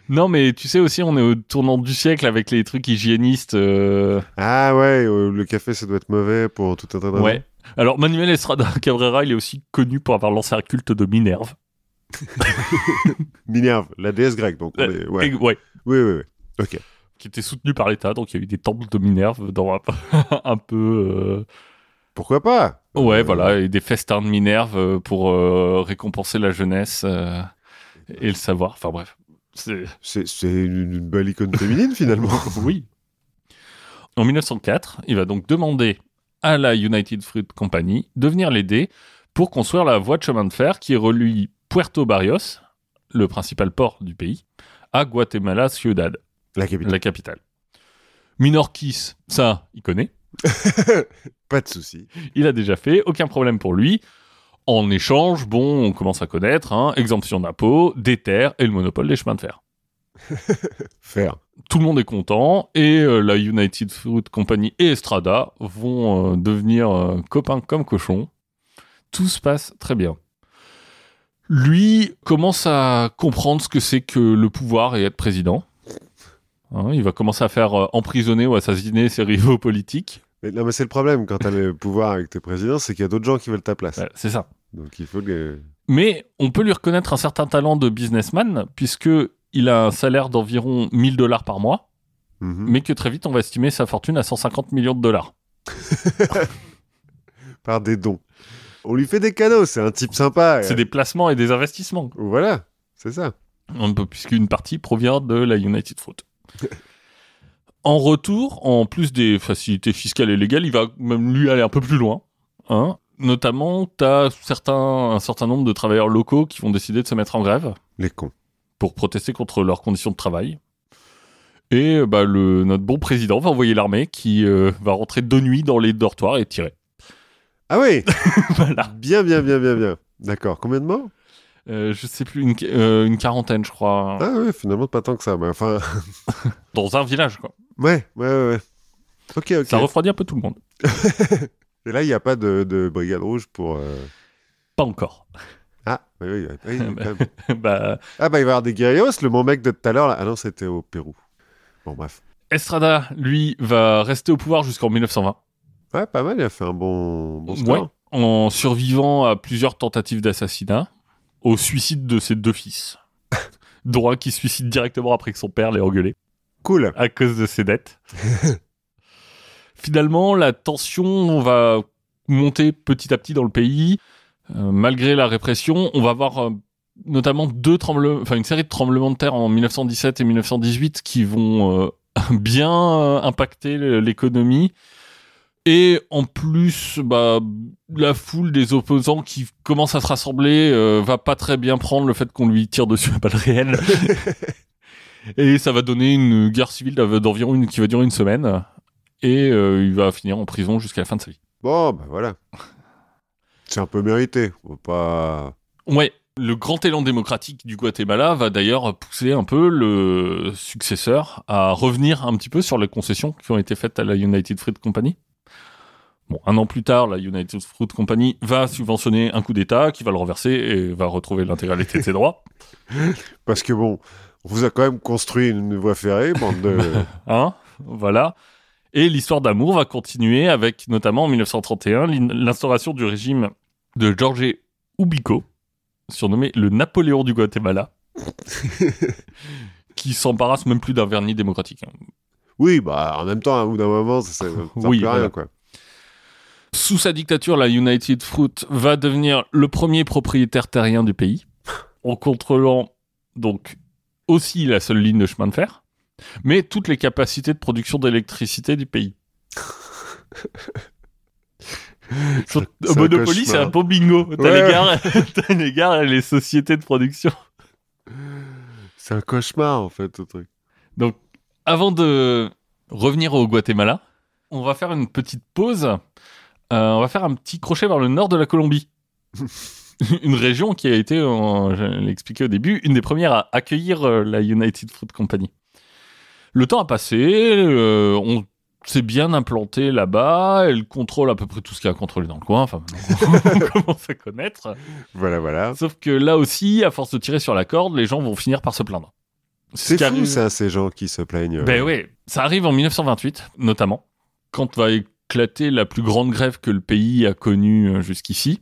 [SPEAKER 2] Non, mais tu sais aussi, on est au tournant du siècle avec les trucs hygiénistes. euh,
[SPEAKER 1] Ah ouais, euh, le café ça doit être mauvais pour tout un tas de.
[SPEAKER 2] Ouais. Alors, Manuel Estrada Cabrera, il est aussi connu pour avoir lancé un culte de Minerve. (laughs)
[SPEAKER 1] Minerve, la déesse grecque donc. on
[SPEAKER 2] Euh,
[SPEAKER 1] est- ouais. Oui, oui, oui. Ok.
[SPEAKER 2] qui était soutenu par l'État, donc il y a eu des temples de Minerve dans un, (laughs) peu...
[SPEAKER 1] Pourquoi pas?
[SPEAKER 2] Euh, Ouais,
[SPEAKER 1] Euh,
[SPEAKER 2] voilà, et des festins de Minerve euh, pour euh, récompenser la jeunesse euh, et le savoir. Enfin bref, c'est...
[SPEAKER 1] C'est c'est une, une belle icône féminine finalement. (laughs)
[SPEAKER 2] oui. En 1904, il va donc demander à la United Fruit Company de venir l'aider pour construire la voie de chemin de fer qui relie Puerto Barrios, le principal port du pays, à Guatemala Ciudad,
[SPEAKER 1] La capitale.
[SPEAKER 2] la capitale. Ça, il connaît. (laughs)
[SPEAKER 1] Pas de souci.
[SPEAKER 2] Il a déjà fait, aucun problème pour lui. En échange, bon, on commence à connaître, hein, exemption d'impôts, des terres et le monopole des chemins de fer. (laughs)
[SPEAKER 1] Faire.
[SPEAKER 2] Tout le monde est content et euh, la United Fruit Company et Estrada vont euh, devenir euh, copains comme cochons. Tout se passe très bien. Lui commence à comprendre ce que c'est que le pouvoir et être président. Hein, il va commencer à faire euh, emprisonner ou assassiner ses rivaux politiques.
[SPEAKER 1] Mais, non, mais c'est le problème quand t'as le pouvoir avec tes présidents, c'est qu'il y a d'autres gens qui veulent ta place.
[SPEAKER 2] Ouais, c'est ça.
[SPEAKER 1] Donc il faut que.
[SPEAKER 2] Mais on peut lui reconnaître un certain talent de businessman, puisque il a un salaire d'environ 1000 dollars par mois,
[SPEAKER 1] Mhm.
[SPEAKER 2] mais que très vite on va estimer sa fortune à 150 millions de dollars. (laughs)
[SPEAKER 1] Par des dons. On lui fait des cadeaux, c'est un type sympa.
[SPEAKER 2] C'est des placements et des investissements,
[SPEAKER 1] Voilà, c'est ça.
[SPEAKER 2] un peu, puisqu'une partie provient de la United Fruit. (laughs) en retour, en plus des facilités fiscales et légales, il va même lui aller un peu plus loin. Hein. Notamment, tu as certains, un certain nombre de travailleurs locaux qui vont décider de se mettre en grève.
[SPEAKER 1] Les cons.
[SPEAKER 2] pour protester contre leurs conditions de travail. Et bah, le, notre bon président va envoyer l'armée qui euh, va rentrer de nuit dans les dortoirs et tirer.
[SPEAKER 1] Ah oui (laughs)
[SPEAKER 2] voilà.
[SPEAKER 1] Bien, bien, bien, bien, bien. D'accord. Combien de morts
[SPEAKER 2] Euh, je sais plus, une, euh, une quarantaine, je crois,
[SPEAKER 1] Ah ouais, finalement pas tant que ça. Mais enfin, (laughs)
[SPEAKER 2] dans un village. Quoi.
[SPEAKER 1] ouais, ouais, ouais. ouais. Ok, ok.
[SPEAKER 2] Ça refroidit un peu tout le monde. (laughs)
[SPEAKER 1] Et là, il n'y a pas de, de brigade rouge pour. euh,
[SPEAKER 2] Pas encore.
[SPEAKER 1] Ah, oui, oui, oui, oui, même.
[SPEAKER 2] bah,
[SPEAKER 1] Ah bah il va y avoir des guerrieros, le mon mec de tout à l'heure. là. Ah non, c'était au Pérou. Bon, bref.
[SPEAKER 2] Estrada, lui, va rester au pouvoir jusqu'en 1920.
[SPEAKER 1] Ouais, pas mal, il a fait un bon, bon
[SPEAKER 2] Ouais,
[SPEAKER 1] score.
[SPEAKER 2] en survivant à plusieurs tentatives d'assassinat, au suicide de ses deux fils. (laughs) un qui se suicide directement après que son père l'ait engueulé.
[SPEAKER 1] Cool.
[SPEAKER 2] à cause de ses dettes. (laughs) Finalement, la tension va monter petit à petit dans le pays. Euh, malgré la répression, on va avoir euh, notamment deux tremblements, enfin une série de tremblements de terre en 1917 et 1918 qui vont euh, (laughs) bien euh, impacté le- l'économie. Et en plus, bah, la foule des opposants qui commence à se rassembler euh, va pas très bien prendre le fait qu'on lui tire dessus à balles réelles. (laughs) et ça va donner une guerre civile d'environ une qui va durer une semaine. Et euh, il va finir en prison jusqu'à la fin de sa vie.
[SPEAKER 1] Bon, bah voilà. C'est un peu mérité. On va pas.
[SPEAKER 2] Ouais, le grand élan démocratique du Guatemala va d'ailleurs pousser un peu le successeur à revenir un petit peu sur les concessions qui ont été faites à la United Fruit Company. Bon, un an plus tard, la United Fruit Company va subventionner un coup d'État qui va le renverser et va retrouver l'intégralité de ses droits. (laughs)
[SPEAKER 1] Parce que bon, on vous a quand même construit une voie ferrée, bande de. (laughs)
[SPEAKER 2] Hein voilà. Et l'histoire d'amour va continuer avec notamment en 1931 l'in- l'instauration du régime de Jorge Ubico, surnommé le Napoléon du Guatemala, (laughs) qui s'embarrasse même plus d'un vernis démocratique. hein.
[SPEAKER 1] oui, bah en même temps, à bout d'un moment, ça ne sert
[SPEAKER 2] Oui,
[SPEAKER 1] plus à
[SPEAKER 2] voilà.
[SPEAKER 1] rien, quoi.
[SPEAKER 2] Sous sa dictature, la United Fruit va devenir le premier propriétaire terrien du pays, en contrôlant donc aussi la seule ligne de chemin de fer, mais toutes les capacités de production d'électricité du pays. (laughs) Sur- Monopoly, c'est un beau bingo. T'as
[SPEAKER 1] Ouais. (laughs)
[SPEAKER 2] les gares, sociétés de production.
[SPEAKER 1] C'est un cauchemar, en fait, ce truc.
[SPEAKER 2] Donc, avant de revenir au Guatemala, on va faire une petite pause. Euh, on va faire un petit crochet vers le nord de la Colombie. (laughs) une région qui a été, euh, je l'ai expliqué au début, une des premières à accueillir euh, la United Fruit Company. Le temps a passé, on s'est bien implanté là-bas, elle contrôle à peu près tout ce qu'il y a à contrôler dans le coin, enfin (laughs) on (laughs) commence à connaître.
[SPEAKER 1] Voilà, voilà.
[SPEAKER 2] Sauf que là aussi, à force de tirer sur la corde, les gens vont finir par se plaindre. ce
[SPEAKER 1] C'est
[SPEAKER 2] qui
[SPEAKER 1] fou,
[SPEAKER 2] arrive-
[SPEAKER 1] ça, ces gens qui se plaignent.
[SPEAKER 2] ben oui, ça arrive en 1928, notamment, quand va éclater la plus grande grève que le pays a connue euh, jusqu'ici.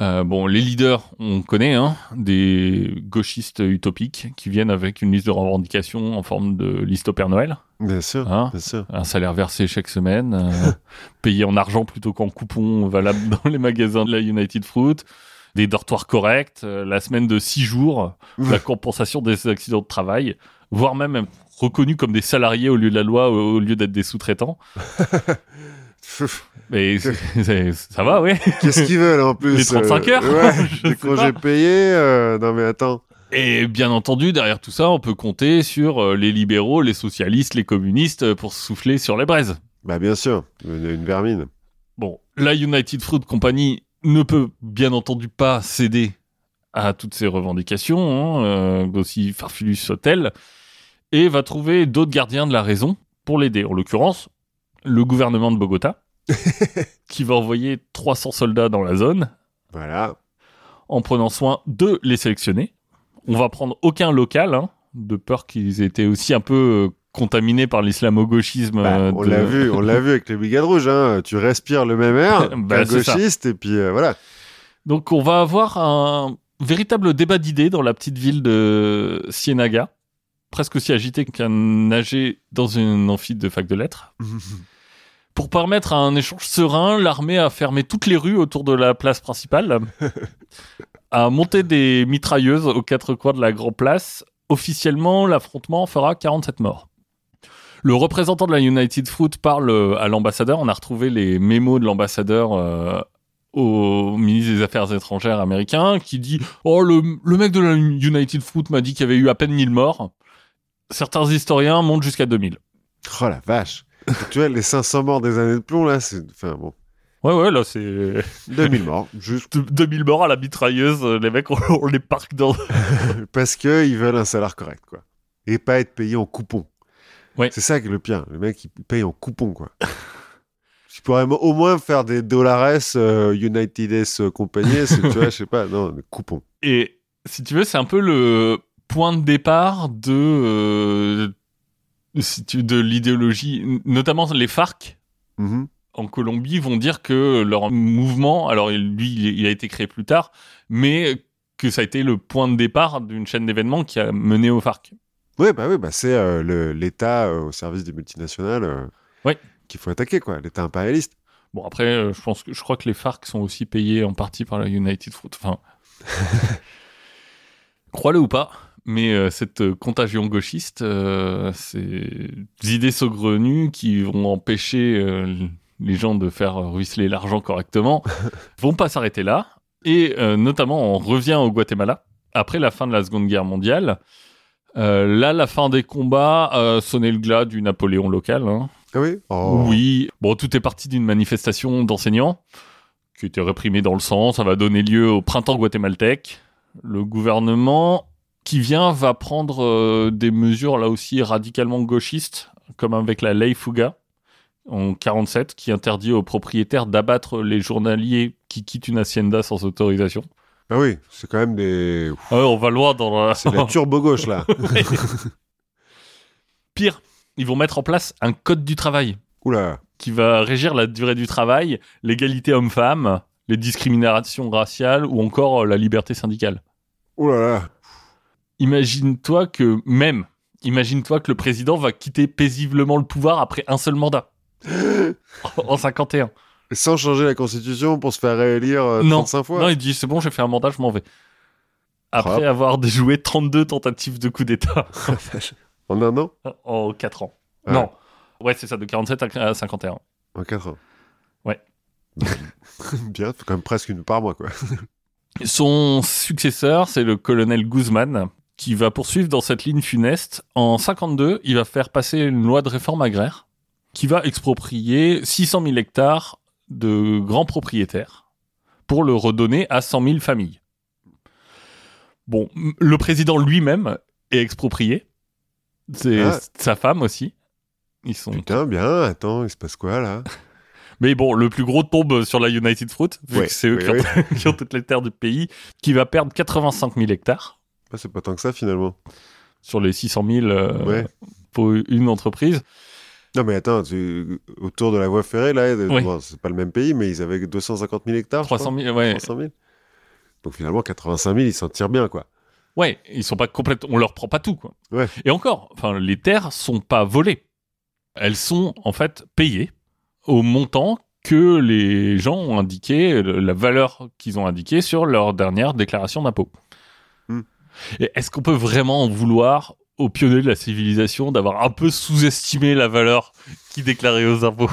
[SPEAKER 2] Euh, bon, les leaders, on connaît, hein, des gauchistes utopiques qui viennent avec une liste de revendications en forme de liste au Père Noël.
[SPEAKER 1] Bien sûr,
[SPEAKER 2] Hein
[SPEAKER 1] bien sûr.
[SPEAKER 2] Un salaire versé chaque semaine, euh, (laughs) payé en argent plutôt qu'en coupon valable dans les magasins de la United Fruit, des dortoirs corrects, euh, la semaine de 6 jours, la compensation des accidents de travail, voire même reconnus comme des salariés au lieu de la loi, au lieu d'être des sous-traitants. (laughs) Mais ça va, oui.
[SPEAKER 1] Qu'est-ce qu'ils veulent en plus
[SPEAKER 2] Les 35
[SPEAKER 1] euh,
[SPEAKER 2] heures
[SPEAKER 1] Ouais, (laughs)
[SPEAKER 2] Je
[SPEAKER 1] des
[SPEAKER 2] sais
[SPEAKER 1] congés
[SPEAKER 2] pas.
[SPEAKER 1] payés euh, Non mais attends.
[SPEAKER 2] Et bien entendu, derrière tout ça, on peut compter sur euh, les libéraux, les socialistes, les communistes euh, pour souffler sur les braises.
[SPEAKER 1] Bah bien sûr, une, une vermine.
[SPEAKER 2] Bon, la United Fruit Company ne peut bien entendu pas céder à toutes ces revendications, hein, euh, aussi farfelues soient-elles, et va trouver d'autres gardiens de la raison pour l'aider. En l'occurrence, le gouvernement de Bogota, (laughs) qui va envoyer 300 soldats dans la zone
[SPEAKER 1] Voilà.
[SPEAKER 2] en prenant soin de les sélectionner. On va prendre aucun local, hein, de peur qu'ils aient été aussi un peu euh, contaminés par l'islamo-gauchisme.
[SPEAKER 1] Bah,
[SPEAKER 2] euh,
[SPEAKER 1] on
[SPEAKER 2] de-
[SPEAKER 1] l'a vu, on l'a vu avec les brigades rouges. Hein. Tu respires le même air (laughs)
[SPEAKER 2] Bah, ça.
[SPEAKER 1] gauchiste et puis euh, voilà.
[SPEAKER 2] Donc on va avoir un véritable débat d'idées dans la petite ville de Cienaga, presque aussi agité qu'un âgé dans une amphi de fac de lettres. (laughs) Pour permettre un échange serein, l'armée a fermé toutes les rues autour de la place principale, (laughs) a monté des mitrailleuses aux quatre coins de la grande place. Officiellement, l'affrontement fera 47 morts. Le représentant de la United Fruit parle euh, à l'ambassadeur. On a retrouvé les mémos de l'ambassadeur euh, au ministre des Affaires étrangères américain qui dit Oh, le, le mec de la United Fruit m'a dit qu'il y avait eu à peine 1000 morts. Certains historiens montent jusqu'à 2000.
[SPEAKER 1] Oh la vache. tu vois, les 500 morts des années de plomb, là, c'est. Enfin bon.
[SPEAKER 2] Ouais, ouais, là, c'est (laughs)
[SPEAKER 1] 2000 morts. Juste
[SPEAKER 2] de- 2000 morts à la mitrailleuse. euh, Les mecs, on, on les parque dans. (laughs)
[SPEAKER 1] parce qu'ils veulent un salaire correct, quoi. Et pas être payé en coupon.
[SPEAKER 2] Ouais.
[SPEAKER 1] C'est ça qui est le pire. Le mec, il paye en coupon, quoi. (laughs) Tu pourrais au moins faire des dollars euh, United S euh, compagnie, tu vois, je sais pas, non, des coupons.
[SPEAKER 2] Et si tu veux, c'est un peu le point de départ de, euh, de l'idéologie, notamment les FARC
[SPEAKER 1] Mhm.
[SPEAKER 2] en Colombie vont dire que leur mouvement, alors lui, il a été créé plus tard, mais que ça a été le point de départ d'une chaîne d'événements qui a mené aux FARC.
[SPEAKER 1] Oui, bah oui, bah c'est euh, l'État euh, au service des multinationales euh,
[SPEAKER 2] Ouais.
[SPEAKER 1] qu'il faut attaquer, quoi. L'État impérialiste.
[SPEAKER 2] Bon après, je pense que je crois que les FARC sont aussi payés en partie par la United Fruit. Enfin, (laughs) crois-le ou pas, Mais euh, cette euh, contagion gauchiste, euh, ces idées saugrenues qui vont empêcher les gens de faire ruisseler l'argent correctement, (laughs) vont pas s'arrêter là. Et notamment, on revient au Guatemala après la fin de la Seconde Guerre mondiale. Là, la fin des combats a sonné le glas du Napoléon local. hein.
[SPEAKER 1] Ah oui? Oh.
[SPEAKER 2] Oui, bon, tout est parti d'une manifestation d'enseignants qui était réprimée dans le sang. Ça va donner lieu au printemps guatémaltèque. Le gouvernement qui vient va prendre euh, des mesures là aussi radicalement gauchistes, comme avec la ley Fuga en 47, qui interdit aux propriétaires d'abattre les journaliers qui quittent une hacienda sans autorisation.
[SPEAKER 1] Ah oui, c'est quand même des...
[SPEAKER 2] Ah ouais, on va loin dans la...
[SPEAKER 1] C'est la turbo-gauche, là. (laughs)
[SPEAKER 2] Pire, ils vont mettre en place un code du travail.
[SPEAKER 1] Oula.
[SPEAKER 2] qui va régir la durée du travail, l'égalité homme-femme, les discriminations raciales ou encore euh, la liberté syndicale.
[SPEAKER 1] Oulala.
[SPEAKER 2] Imagine-toi que même, imagine-toi que le président va quitter paisiblement le pouvoir après un seul mandat. (gasps) en 51.
[SPEAKER 1] Sans changer la constitution pour se faire réélire euh,
[SPEAKER 2] non,
[SPEAKER 1] 35 fois
[SPEAKER 2] non, il dit c'est bon, j'ai fait un mandat, je m'en vais. Après avoir déjoué 32 tentatives de coup d'État (laughs)
[SPEAKER 1] En un an?
[SPEAKER 2] En 4 ans. Non. Ouais, c'est ça, de 47 à 51.
[SPEAKER 1] En 4 ans.
[SPEAKER 2] Ouais. (laughs)
[SPEAKER 1] Bien, c'est quand même presque une par mois, quoi.
[SPEAKER 2] Son successeur, c'est le colonel Guzman, qui va poursuivre dans cette ligne funeste. En 52, il va faire passer une loi de réforme agraire qui va exproprier 600 000 hectares de grands propriétaires pour le redonner à 100 000 familles. Bon, le président lui-même est exproprié. C'est
[SPEAKER 1] Ah.
[SPEAKER 2] sa femme aussi. Ils sont
[SPEAKER 1] Putain, bien, attends, il se passe quoi, là? (laughs)
[SPEAKER 2] Mais bon, le plus gros tombe sur la United Fruit, vu
[SPEAKER 1] Ouais,
[SPEAKER 2] que c'est eux
[SPEAKER 1] oui,
[SPEAKER 2] qui, ont, (laughs) qui ont toutes les terres du pays, qui va perdre 85 000 hectares
[SPEAKER 1] Ah, C'est pas tant que ça, finalement.
[SPEAKER 2] sur les 600 000 euh,
[SPEAKER 1] Ouais.
[SPEAKER 2] pour une entreprise.
[SPEAKER 1] Non, mais attends, tu- autour de la voie ferrée, là,
[SPEAKER 2] Oui.
[SPEAKER 1] bon, c'est pas le même pays, mais ils avaient 250 000 hectares. je
[SPEAKER 2] 300 000,
[SPEAKER 1] crois.
[SPEAKER 2] ouais.
[SPEAKER 1] 300 000. Donc finalement, 85 000, ils s'en tirent bien, quoi.
[SPEAKER 2] Ouais, ils sont pas complètement, on leur prend pas tout, quoi.
[SPEAKER 1] Ouais.
[SPEAKER 2] Et encore, enfin, les terres sont pas volées. Elles sont, en fait, payées au montant que les gens ont indiqué, la valeur qu'ils ont indiquée sur leur dernière déclaration d'impôt. Est-ce qu'on peut vraiment en vouloir aux pionniers de la civilisation d'avoir un peu sous-estimé la valeur qu'ils déclaraient aux impôts?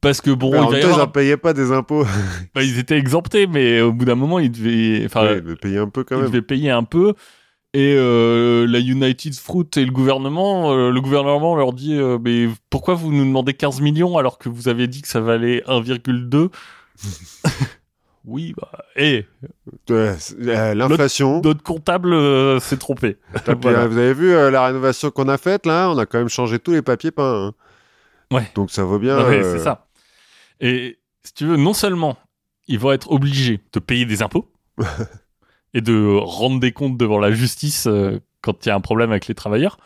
[SPEAKER 2] Parce que bon,
[SPEAKER 1] en ils
[SPEAKER 2] avoir
[SPEAKER 1] en payaient pas des impôts. (laughs)
[SPEAKER 2] Bah, ils étaient exemptés, mais au bout d'un moment, ils devaient, enfin,
[SPEAKER 1] Ouais, mais payer un peu quand
[SPEAKER 2] ils
[SPEAKER 1] même.
[SPEAKER 2] devaient payer un peu. Et euh, la United Fruit et le gouvernement, euh, le gouvernement leur dit, euh, mais pourquoi vous nous demandez 15 millions alors que vous avez dit que ça valait 1,2 (laughs) Oui, bah, et
[SPEAKER 1] c'est- euh, L'inflation.
[SPEAKER 2] notre comptable euh, s'est trompé. (laughs) Voilà.
[SPEAKER 1] euh, Vous avez vu euh, la rénovation qu'on a faite, là On a quand même changé tous les papiers peints. hein.
[SPEAKER 2] Ouais.
[SPEAKER 1] Donc ça vaut bien.
[SPEAKER 2] Ouais,
[SPEAKER 1] euh,
[SPEAKER 2] c'est ça. Et si tu veux, non seulement ils vont être obligés de payer des impôts (laughs) et de rendre des comptes devant la justice euh, quand il y a un problème avec les travailleurs,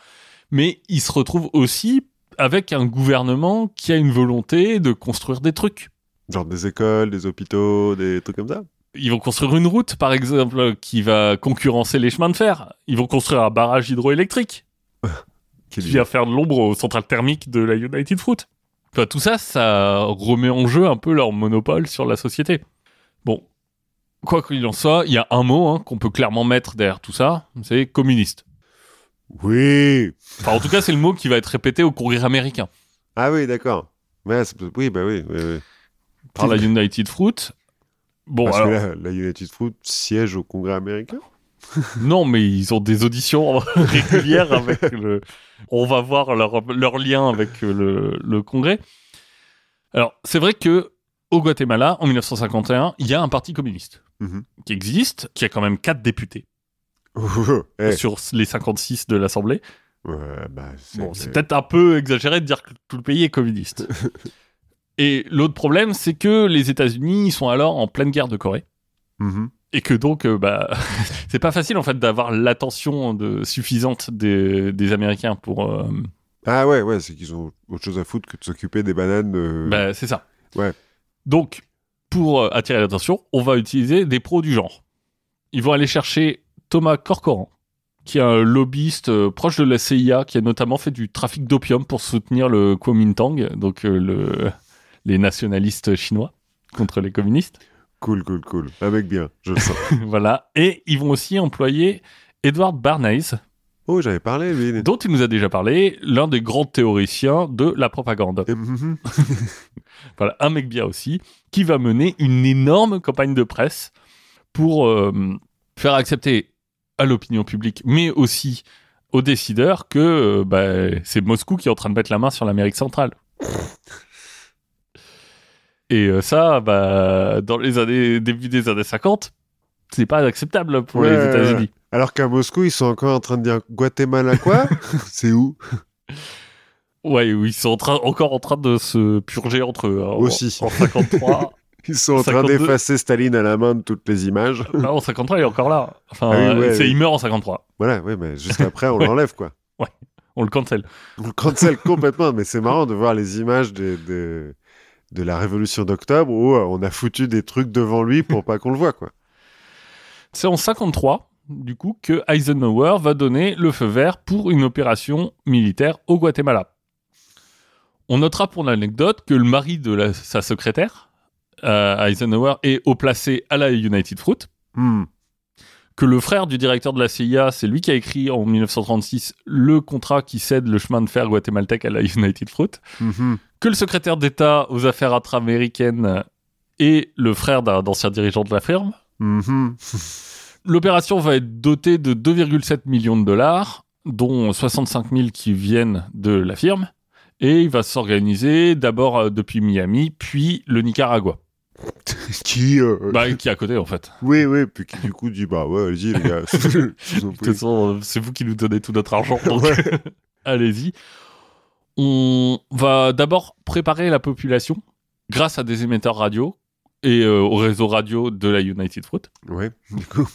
[SPEAKER 2] mais ils se retrouvent aussi avec un gouvernement qui a une volonté de construire des trucs.
[SPEAKER 1] Genre des écoles, des hôpitaux, des trucs comme ça.
[SPEAKER 2] Ils vont construire une route, par exemple, qui va concurrencer les chemins de fer. Ils vont construire un barrage hydroélectrique (laughs)
[SPEAKER 1] Qui
[SPEAKER 2] vient faire de l'ombre aux centrales thermiques de la United Fruit. Enfin, tout ça, ça remet en jeu un peu leur monopole sur la société. Bon, quoi qu'il en soit, il y a un mot hein, qu'on peut clairement mettre derrière tout ça, c'est communiste.
[SPEAKER 1] Oui.
[SPEAKER 2] Enfin, en tout cas, c'est le mot qui va être répété au Congrès américain
[SPEAKER 1] Ah oui, d'accord. Oui, bah oui. oui, oui.
[SPEAKER 2] Par la United Fruit. Bon,
[SPEAKER 1] Parce
[SPEAKER 2] alors,
[SPEAKER 1] que là, la United Fruit siège au Congrès américain. (laughs)
[SPEAKER 2] non, mais ils ont des auditions (laughs) régulières avec le. On va voir leur, leur lien avec le, le Congrès. Alors, c'est vrai que au Guatemala, en 1951, il y a un parti communiste
[SPEAKER 1] Mhm.
[SPEAKER 2] qui existe, qui a quand même quatre députés (laughs)
[SPEAKER 1] Eh,
[SPEAKER 2] sur les 56 de l'Assemblée.
[SPEAKER 1] ouais, bah, c'est
[SPEAKER 2] Bon, c'est peut-être un peu exagéré de dire que tout le pays est communiste. Et l'autre problème, c'est que les États-Unis sont alors en pleine guerre de Corée.
[SPEAKER 1] Mhm.
[SPEAKER 2] Et que donc, euh, bah, (laughs) c'est pas facile en fait d'avoir l'attention de, suffisante des, des Américains pour. euh,
[SPEAKER 1] Ah ouais, ouais, c'est qu'ils ont autre chose à foutre que de s'occuper des bananes. euh,
[SPEAKER 2] bah, c'est ça.
[SPEAKER 1] Ouais.
[SPEAKER 2] Donc, pour attirer l'attention, on va utiliser des pros du genre. Ils vont aller chercher Thomas Corcoran, qui est un lobbyiste proche de la CIA, qui a notamment fait du trafic d'opium pour soutenir le Kuomintang, donc le, les nationalistes chinois contre les communistes.
[SPEAKER 1] Cool, cool, cool. Un mec bien, je le sens. (laughs)
[SPEAKER 2] voilà. Et ils vont aussi employer Edward Bernays,
[SPEAKER 1] oh, j'avais parlé, lui.
[SPEAKER 2] dont il nous a déjà parlé, l'un des grands théoriciens de la propagande.
[SPEAKER 1] Mhm. (laughs)
[SPEAKER 2] Voilà, un mec bien aussi, qui va mener une énorme campagne de presse pour euh, faire accepter à l'opinion publique, mais aussi aux décideurs, que euh, bah, c'est Moscou qui est en train de mettre la main sur l'Amérique centrale. (laughs) Et euh, ça, bah, dans les années, début des années 50, c'est pas acceptable pour
[SPEAKER 1] Ouais,
[SPEAKER 2] les
[SPEAKER 1] ouais,
[SPEAKER 2] États-Unis.
[SPEAKER 1] ouais. Alors qu'à Moscou, ils sont encore en train de dire Guatemala quoi? (laughs) C'est où?
[SPEAKER 2] Ouais, ils sont en train, encore en train de se purger entre eux. hein, en-
[SPEAKER 1] Aussi.
[SPEAKER 2] En, 53. (laughs)
[SPEAKER 1] Ils sont en train
[SPEAKER 2] 52.
[SPEAKER 1] d'effacer Staline à la main de toutes les images.
[SPEAKER 2] bah, en 53, il est encore là. Enfin,
[SPEAKER 1] Ah oui, ouais,
[SPEAKER 2] c'est,
[SPEAKER 1] oui.
[SPEAKER 2] il meurt en 53.
[SPEAKER 1] Voilà, oui, mais juste (laughs) après, on
[SPEAKER 2] Ouais.
[SPEAKER 1] l'enlève, quoi.
[SPEAKER 2] On le cancel.
[SPEAKER 1] On le cancel complètement, mais c'est marrant de voir les images de, de, de la révolution d'octobre où euh, on a foutu des trucs devant lui pour pas qu'on le voit, quoi.
[SPEAKER 2] C'est en 53, du coup, que Eisenhower va donner le feu vert pour une opération militaire au Guatemala. On notera pour l'anecdote que le mari de la- sa secrétaire, euh, Eisenhower, est haut placé à la United Fruit,
[SPEAKER 1] Hmm.
[SPEAKER 2] que le frère du directeur de la CIA, c'est lui qui a écrit en 1936 le contrat qui cède le chemin de fer guatémaltèque à la United Fruit,
[SPEAKER 1] Mhm.
[SPEAKER 2] Que le secrétaire d'État aux affaires intra-américaines est le frère d'un ancien dirigeant de la firme,
[SPEAKER 1] Mhm. (laughs)
[SPEAKER 2] L'opération va être dotée de 2,7 millions de dollars, dont 65 000 qui viennent de la firme. Et il va s'organiser d'abord euh, depuis Miami, puis le Nicaragua, (laughs)
[SPEAKER 1] qui, euh,
[SPEAKER 2] bah, qui est à côté en fait.
[SPEAKER 1] oui, oui, puis qui du coup dit bah ouais, allez-y les gars. (laughs)
[SPEAKER 2] De toute façon, c'est vous qui nous donnez tout notre argent, donc allez-y. On va d'abord préparer la population grâce à des émetteurs radio et euh, au réseau radio de la United Fruit
[SPEAKER 1] Ouais, du coup.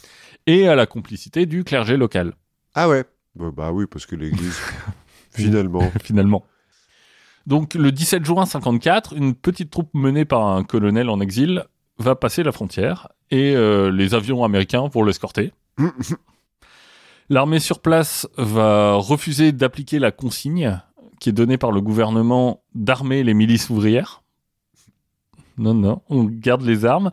[SPEAKER 2] et à la complicité du clergé local.
[SPEAKER 1] Ah ouais. Bah, bah oui, parce que l'église, (laughs) finalement. (laughs)
[SPEAKER 2] finalement. Donc le 17 juin 54, une petite troupe menée par un colonel en exil va passer la frontière et euh, les avions américains vont l'escorter. (laughs) L'armée sur place va refuser d'appliquer la consigne qui est donnée par le gouvernement d'armer les milices ouvrières. Non, non, on garde les armes.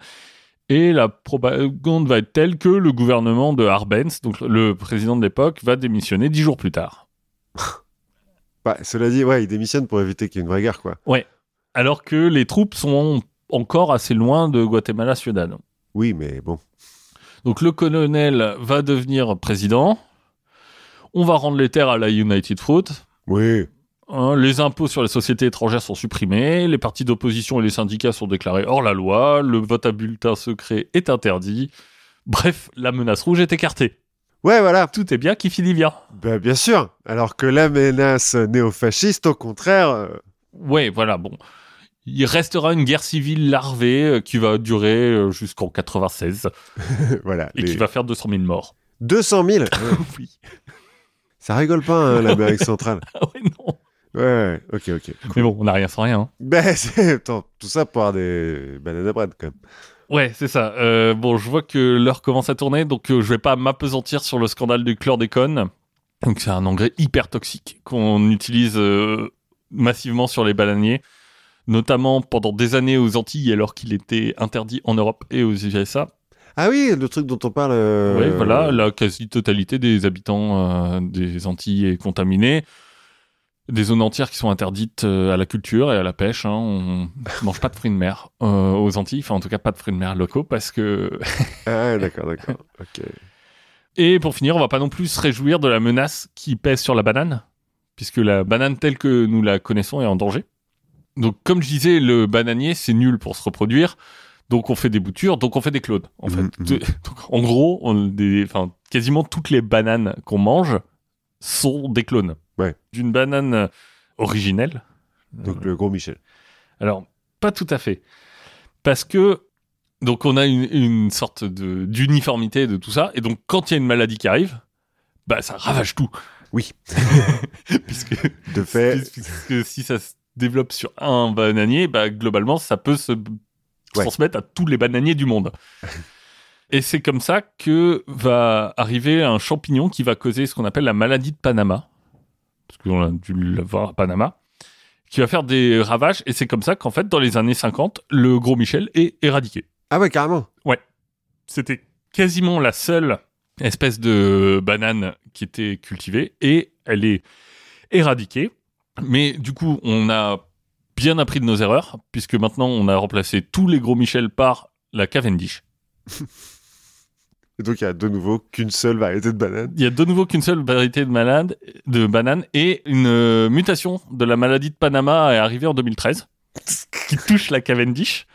[SPEAKER 2] Et la propagande va être telle que le gouvernement de Arbenz, donc le président de l'époque, va démissionner dix jours plus tard. (laughs)
[SPEAKER 1] Bah, cela dit, ouais, il démissionne pour éviter qu'il y ait une vraie guerre, quoi.
[SPEAKER 2] alors que les troupes sont encore assez loin de Guatemala Ciudad.
[SPEAKER 1] Oui, mais bon.
[SPEAKER 2] Donc le colonel va devenir président. On va rendre les terres à la United Fruit.
[SPEAKER 1] Oui.
[SPEAKER 2] Hein, les impôts sur les sociétés étrangères sont supprimés. Les partis d'opposition et les syndicats sont déclarés hors la loi. Le vote à bulletin secret est interdit. Bref, la menace rouge est écartée.
[SPEAKER 1] Ouais, voilà.
[SPEAKER 2] Tout est bien qui finit bien.
[SPEAKER 1] Bah, bien sûr. Alors que la menace néo-fasciste, au contraire, euh,
[SPEAKER 2] Ouais, voilà, bon. Il restera une guerre civile larvée euh, qui va durer euh, jusqu'en 96 (laughs)
[SPEAKER 1] voilà.
[SPEAKER 2] et
[SPEAKER 1] les
[SPEAKER 2] qui va faire 200 000 morts.
[SPEAKER 1] 200 000 (laughs)
[SPEAKER 2] oui.
[SPEAKER 1] Ça rigole pas, hein, (laughs) l'Amérique centrale.
[SPEAKER 2] Ah ouais, non.
[SPEAKER 1] Ouais, ok, ok.
[SPEAKER 2] Mais bon, on n'a rien sans rien. hein.
[SPEAKER 1] Ben, (laughs) c'est... Attends, tout ça pour avoir des bananes à bread, quand même.
[SPEAKER 2] Ouais, c'est ça. Euh, bon, je vois que l'heure commence à tourner, donc euh, je vais pas m'apesantir sur le scandale du chlordécone. Donc c'est un engrais hyper toxique qu'on utilise euh, massivement sur les bananiers, notamment pendant des années aux Antilles alors qu'il était interdit en Europe et aux USA.
[SPEAKER 1] Ah oui, le truc dont on parle... euh,
[SPEAKER 2] Oui, voilà, la quasi-totalité des habitants des Antilles est contaminée. Des zones entières qui sont interdites euh, à la culture et à la pêche. hein. On (laughs) mange pas de fruits de mer euh, aux Antilles, enfin en tout cas pas de fruits de mer locaux parce que (laughs)
[SPEAKER 1] Ah, d'accord, d'accord. ok.
[SPEAKER 2] Et pour finir, on va pas non plus se réjouir de la menace qui pèse sur la banane, puisque la banane telle que nous la connaissons est en danger. Donc, comme je disais, le bananier, c'est nul pour se reproduire. Donc, on fait des boutures, donc on fait des clones, en fait. De- (laughs) donc, en gros, on, des, enfin, quasiment toutes les bananes qu'on mange sont des clones.
[SPEAKER 1] Ouais.
[SPEAKER 2] D'une banane originelle.
[SPEAKER 1] Donc, le gros Michel.
[SPEAKER 2] Alors, pas tout à fait. Parce que, donc, on a une, une sorte de- d'uniformité de tout ça. Et donc, quand il y a une maladie qui arrive, bah, ça ravage tout.
[SPEAKER 1] Oui. (laughs)
[SPEAKER 2] puisque,
[SPEAKER 1] De fait,
[SPEAKER 2] puisque si ça se développe sur un bananier, bah, globalement, ça peut se
[SPEAKER 1] Ouais.
[SPEAKER 2] transmettre à tous les bananiers du monde. (laughs) Et c'est comme ça que va arriver un champignon qui va causer ce qu'on appelle la maladie de Panama. Parce qu'on a dû l'avoir à Panama. Qui va faire des ravages. Et c'est comme ça qu'en fait, dans les années 50, le gros Michel est éradiqué.
[SPEAKER 1] Ah ouais, carrément.
[SPEAKER 2] C'était quasiment la seule espèce de banane qui était cultivée et elle est éradiquée. Mais du coup, on a bien appris de nos erreurs puisque maintenant on a remplacé tous les gros Michel par la Cavendish. (laughs)
[SPEAKER 1] Et donc, il y a de nouveau qu'une seule variété de banane.
[SPEAKER 2] Il y a de nouveau qu'une seule variété de, malade, de banane et une euh, mutation de la maladie de Panama est arrivée en 2013 (laughs) qui touche la Cavendish.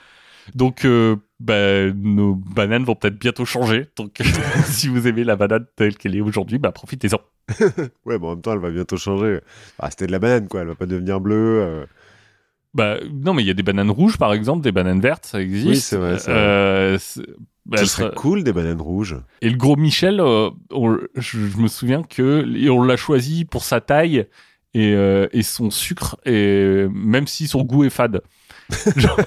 [SPEAKER 2] Donc, euh, bah, nos bananes vont peut-être bientôt changer. Donc, (laughs) si vous aimez la banane telle qu'elle est aujourd'hui, bah, profitez-en. (laughs)
[SPEAKER 1] Ouais, bon, en même temps, elle va bientôt changer. Ah, c'était de la banane, quoi. Elle va pas devenir bleue. euh.
[SPEAKER 2] Bah, non, mais il y a des bananes rouges, par exemple, des bananes vertes, ça existe.
[SPEAKER 1] Oui, c'est vrai.
[SPEAKER 2] Euh, bah,
[SPEAKER 1] Ce serait
[SPEAKER 2] sera-
[SPEAKER 1] cool, des bananes rouges.
[SPEAKER 2] Et le gros Michel, euh, on- je, je me souviens que on l'a choisi pour sa taille et, euh, et son sucre, et même si son goût est fade. (laughs) Genre-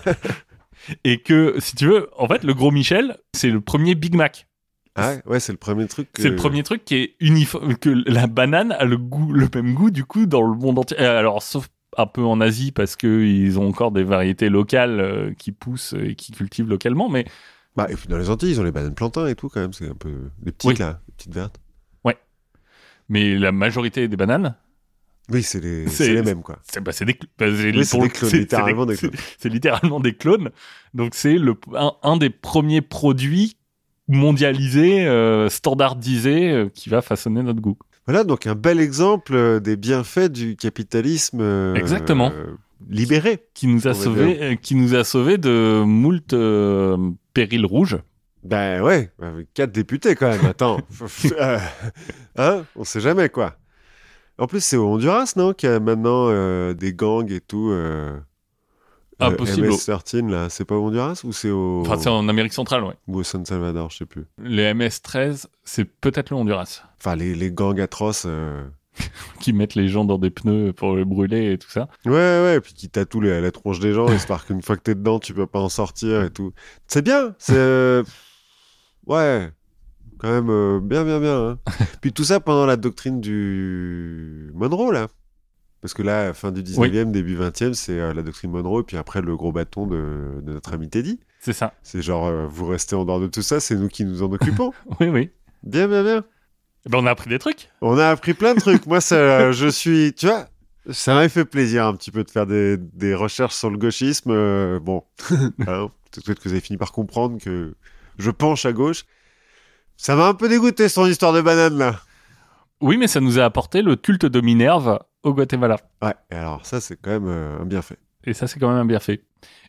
[SPEAKER 2] et que, si tu veux, en fait, le gros Michel, c'est le premier Big Mac.
[SPEAKER 1] Ah, ouais, c'est le premier truc. que-
[SPEAKER 2] C'est le premier truc qui est uniforme, que la banane a le goût, le même goût du coup dans le monde entier. Euh, Alors, sauf un peu en Asie parce que ils ont encore des variétés locales euh, qui poussent et qui cultivent localement, mais
[SPEAKER 1] Bah, et puis dans les Antilles, ils ont les bananes plantains et tout, quand même. C'est un peu. Les petites,
[SPEAKER 2] Oui.
[SPEAKER 1] là. Les petites vertes.
[SPEAKER 2] mais la majorité des bananes,
[SPEAKER 1] Oui, c'est les... (laughs) Les mêmes, quoi.
[SPEAKER 2] c'est bah, des, bah,
[SPEAKER 1] Oui,
[SPEAKER 2] pour
[SPEAKER 1] clones, littéralement des clones.
[SPEAKER 2] c'est- littéralement des clones. Donc c'est le un, un des premiers produits mondialisés, euh, standardisés, euh, qui va façonner notre goût.
[SPEAKER 1] Voilà, donc un bel exemple euh, des bienfaits du capitalisme. euh,
[SPEAKER 2] Exactement.
[SPEAKER 1] euh, libéré.
[SPEAKER 2] Qui nous a sauvé, euh, qui nous a sauvé de moult périls rouges.
[SPEAKER 1] Ben ouais, avec quatre députés quand même. Attends. (laughs) Hein On sait jamais, quoi. En plus, c'est au Honduras, non Qu'il y a maintenant des gangs et tout. Euh...
[SPEAKER 2] Ah,
[SPEAKER 1] euh,
[SPEAKER 2] possible.
[SPEAKER 1] MS-13, là. C'est pas au Honduras ou c'est au...
[SPEAKER 2] Enfin, c'est en Amérique centrale, ouais.
[SPEAKER 1] ou au San Salvador, je sais plus.
[SPEAKER 2] Les MS-13, c'est peut-être le Honduras.
[SPEAKER 1] Enfin, les, les gangs atroces. euh, (laughs)
[SPEAKER 2] Qui mettent les gens dans des pneus pour les brûler et tout ça.
[SPEAKER 1] Ouais, ouais, et puis qui tatouent les- la tronche des gens, histoire qu'une fois que t'es dedans, tu peux pas en sortir et tout. C'est bien, c'est... euh, Ouais, quand même euh, bien, bien, bien. hein. (laughs) Puis tout ça pendant la doctrine du Monroe, là. Parce que là, fin du 19e, début 20e, c'est euh, la doctrine Monroe, et puis après, le gros bâton de, de notre ami Teddy.
[SPEAKER 2] C'est ça.
[SPEAKER 1] C'est genre, euh, vous restez en dehors de tout ça, c'est nous qui nous en occupons. (laughs)
[SPEAKER 2] Oui, oui.
[SPEAKER 1] bien, bien, bien.
[SPEAKER 2] Eh Ben, on a appris des trucs.
[SPEAKER 1] On a appris plein de trucs. Moi, ça, je suis, tu vois, ça m'a fait plaisir un petit peu de faire des, des recherches sur le gauchisme. euh, bon, (laughs) hein, peut-être que vous avez fini par comprendre que je penche à gauche. Ça m'a un peu dégoûté son histoire de banane là.
[SPEAKER 2] Oui, mais ça nous a apporté le culte de Minerve au Guatemala.
[SPEAKER 1] Ouais, et alors ça, c'est quand même euh, un bienfait.
[SPEAKER 2] Et ça, c'est quand même un bienfait.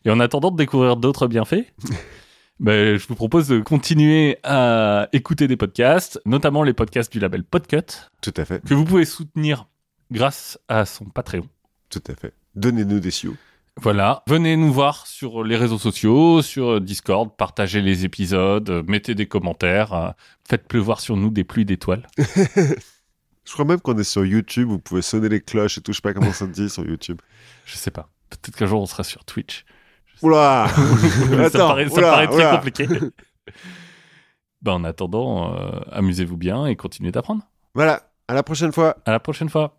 [SPEAKER 2] Et en attendant de découvrir d'autres bienfaits, (laughs) ben, je vous propose de continuer à écouter des podcasts, notamment les podcasts du label Podcut,
[SPEAKER 1] Tout à fait,
[SPEAKER 2] que vous pouvez soutenir grâce à son Patreon.
[SPEAKER 1] tout à fait. Donnez-nous des sioux.
[SPEAKER 2] Voilà, venez nous voir sur les réseaux sociaux, sur Discord, partagez les épisodes, mettez des commentaires, euh, faites pleuvoir sur nous des pluies d'étoiles. (laughs)
[SPEAKER 1] Je crois même qu'on est sur YouTube, vous pouvez sonner les cloches et tout, je sais pas comment ça se dit sur YouTube.
[SPEAKER 2] Je sais pas, peut-être qu'un jour on sera sur Twitch.
[SPEAKER 1] Oula (laughs)
[SPEAKER 2] ça paraît, ça
[SPEAKER 1] oula,
[SPEAKER 2] paraît très compliqué. (laughs) ben, en attendant, euh, amusez-vous bien et continuez d'apprendre.
[SPEAKER 1] Voilà, à la prochaine fois
[SPEAKER 2] À la prochaine fois.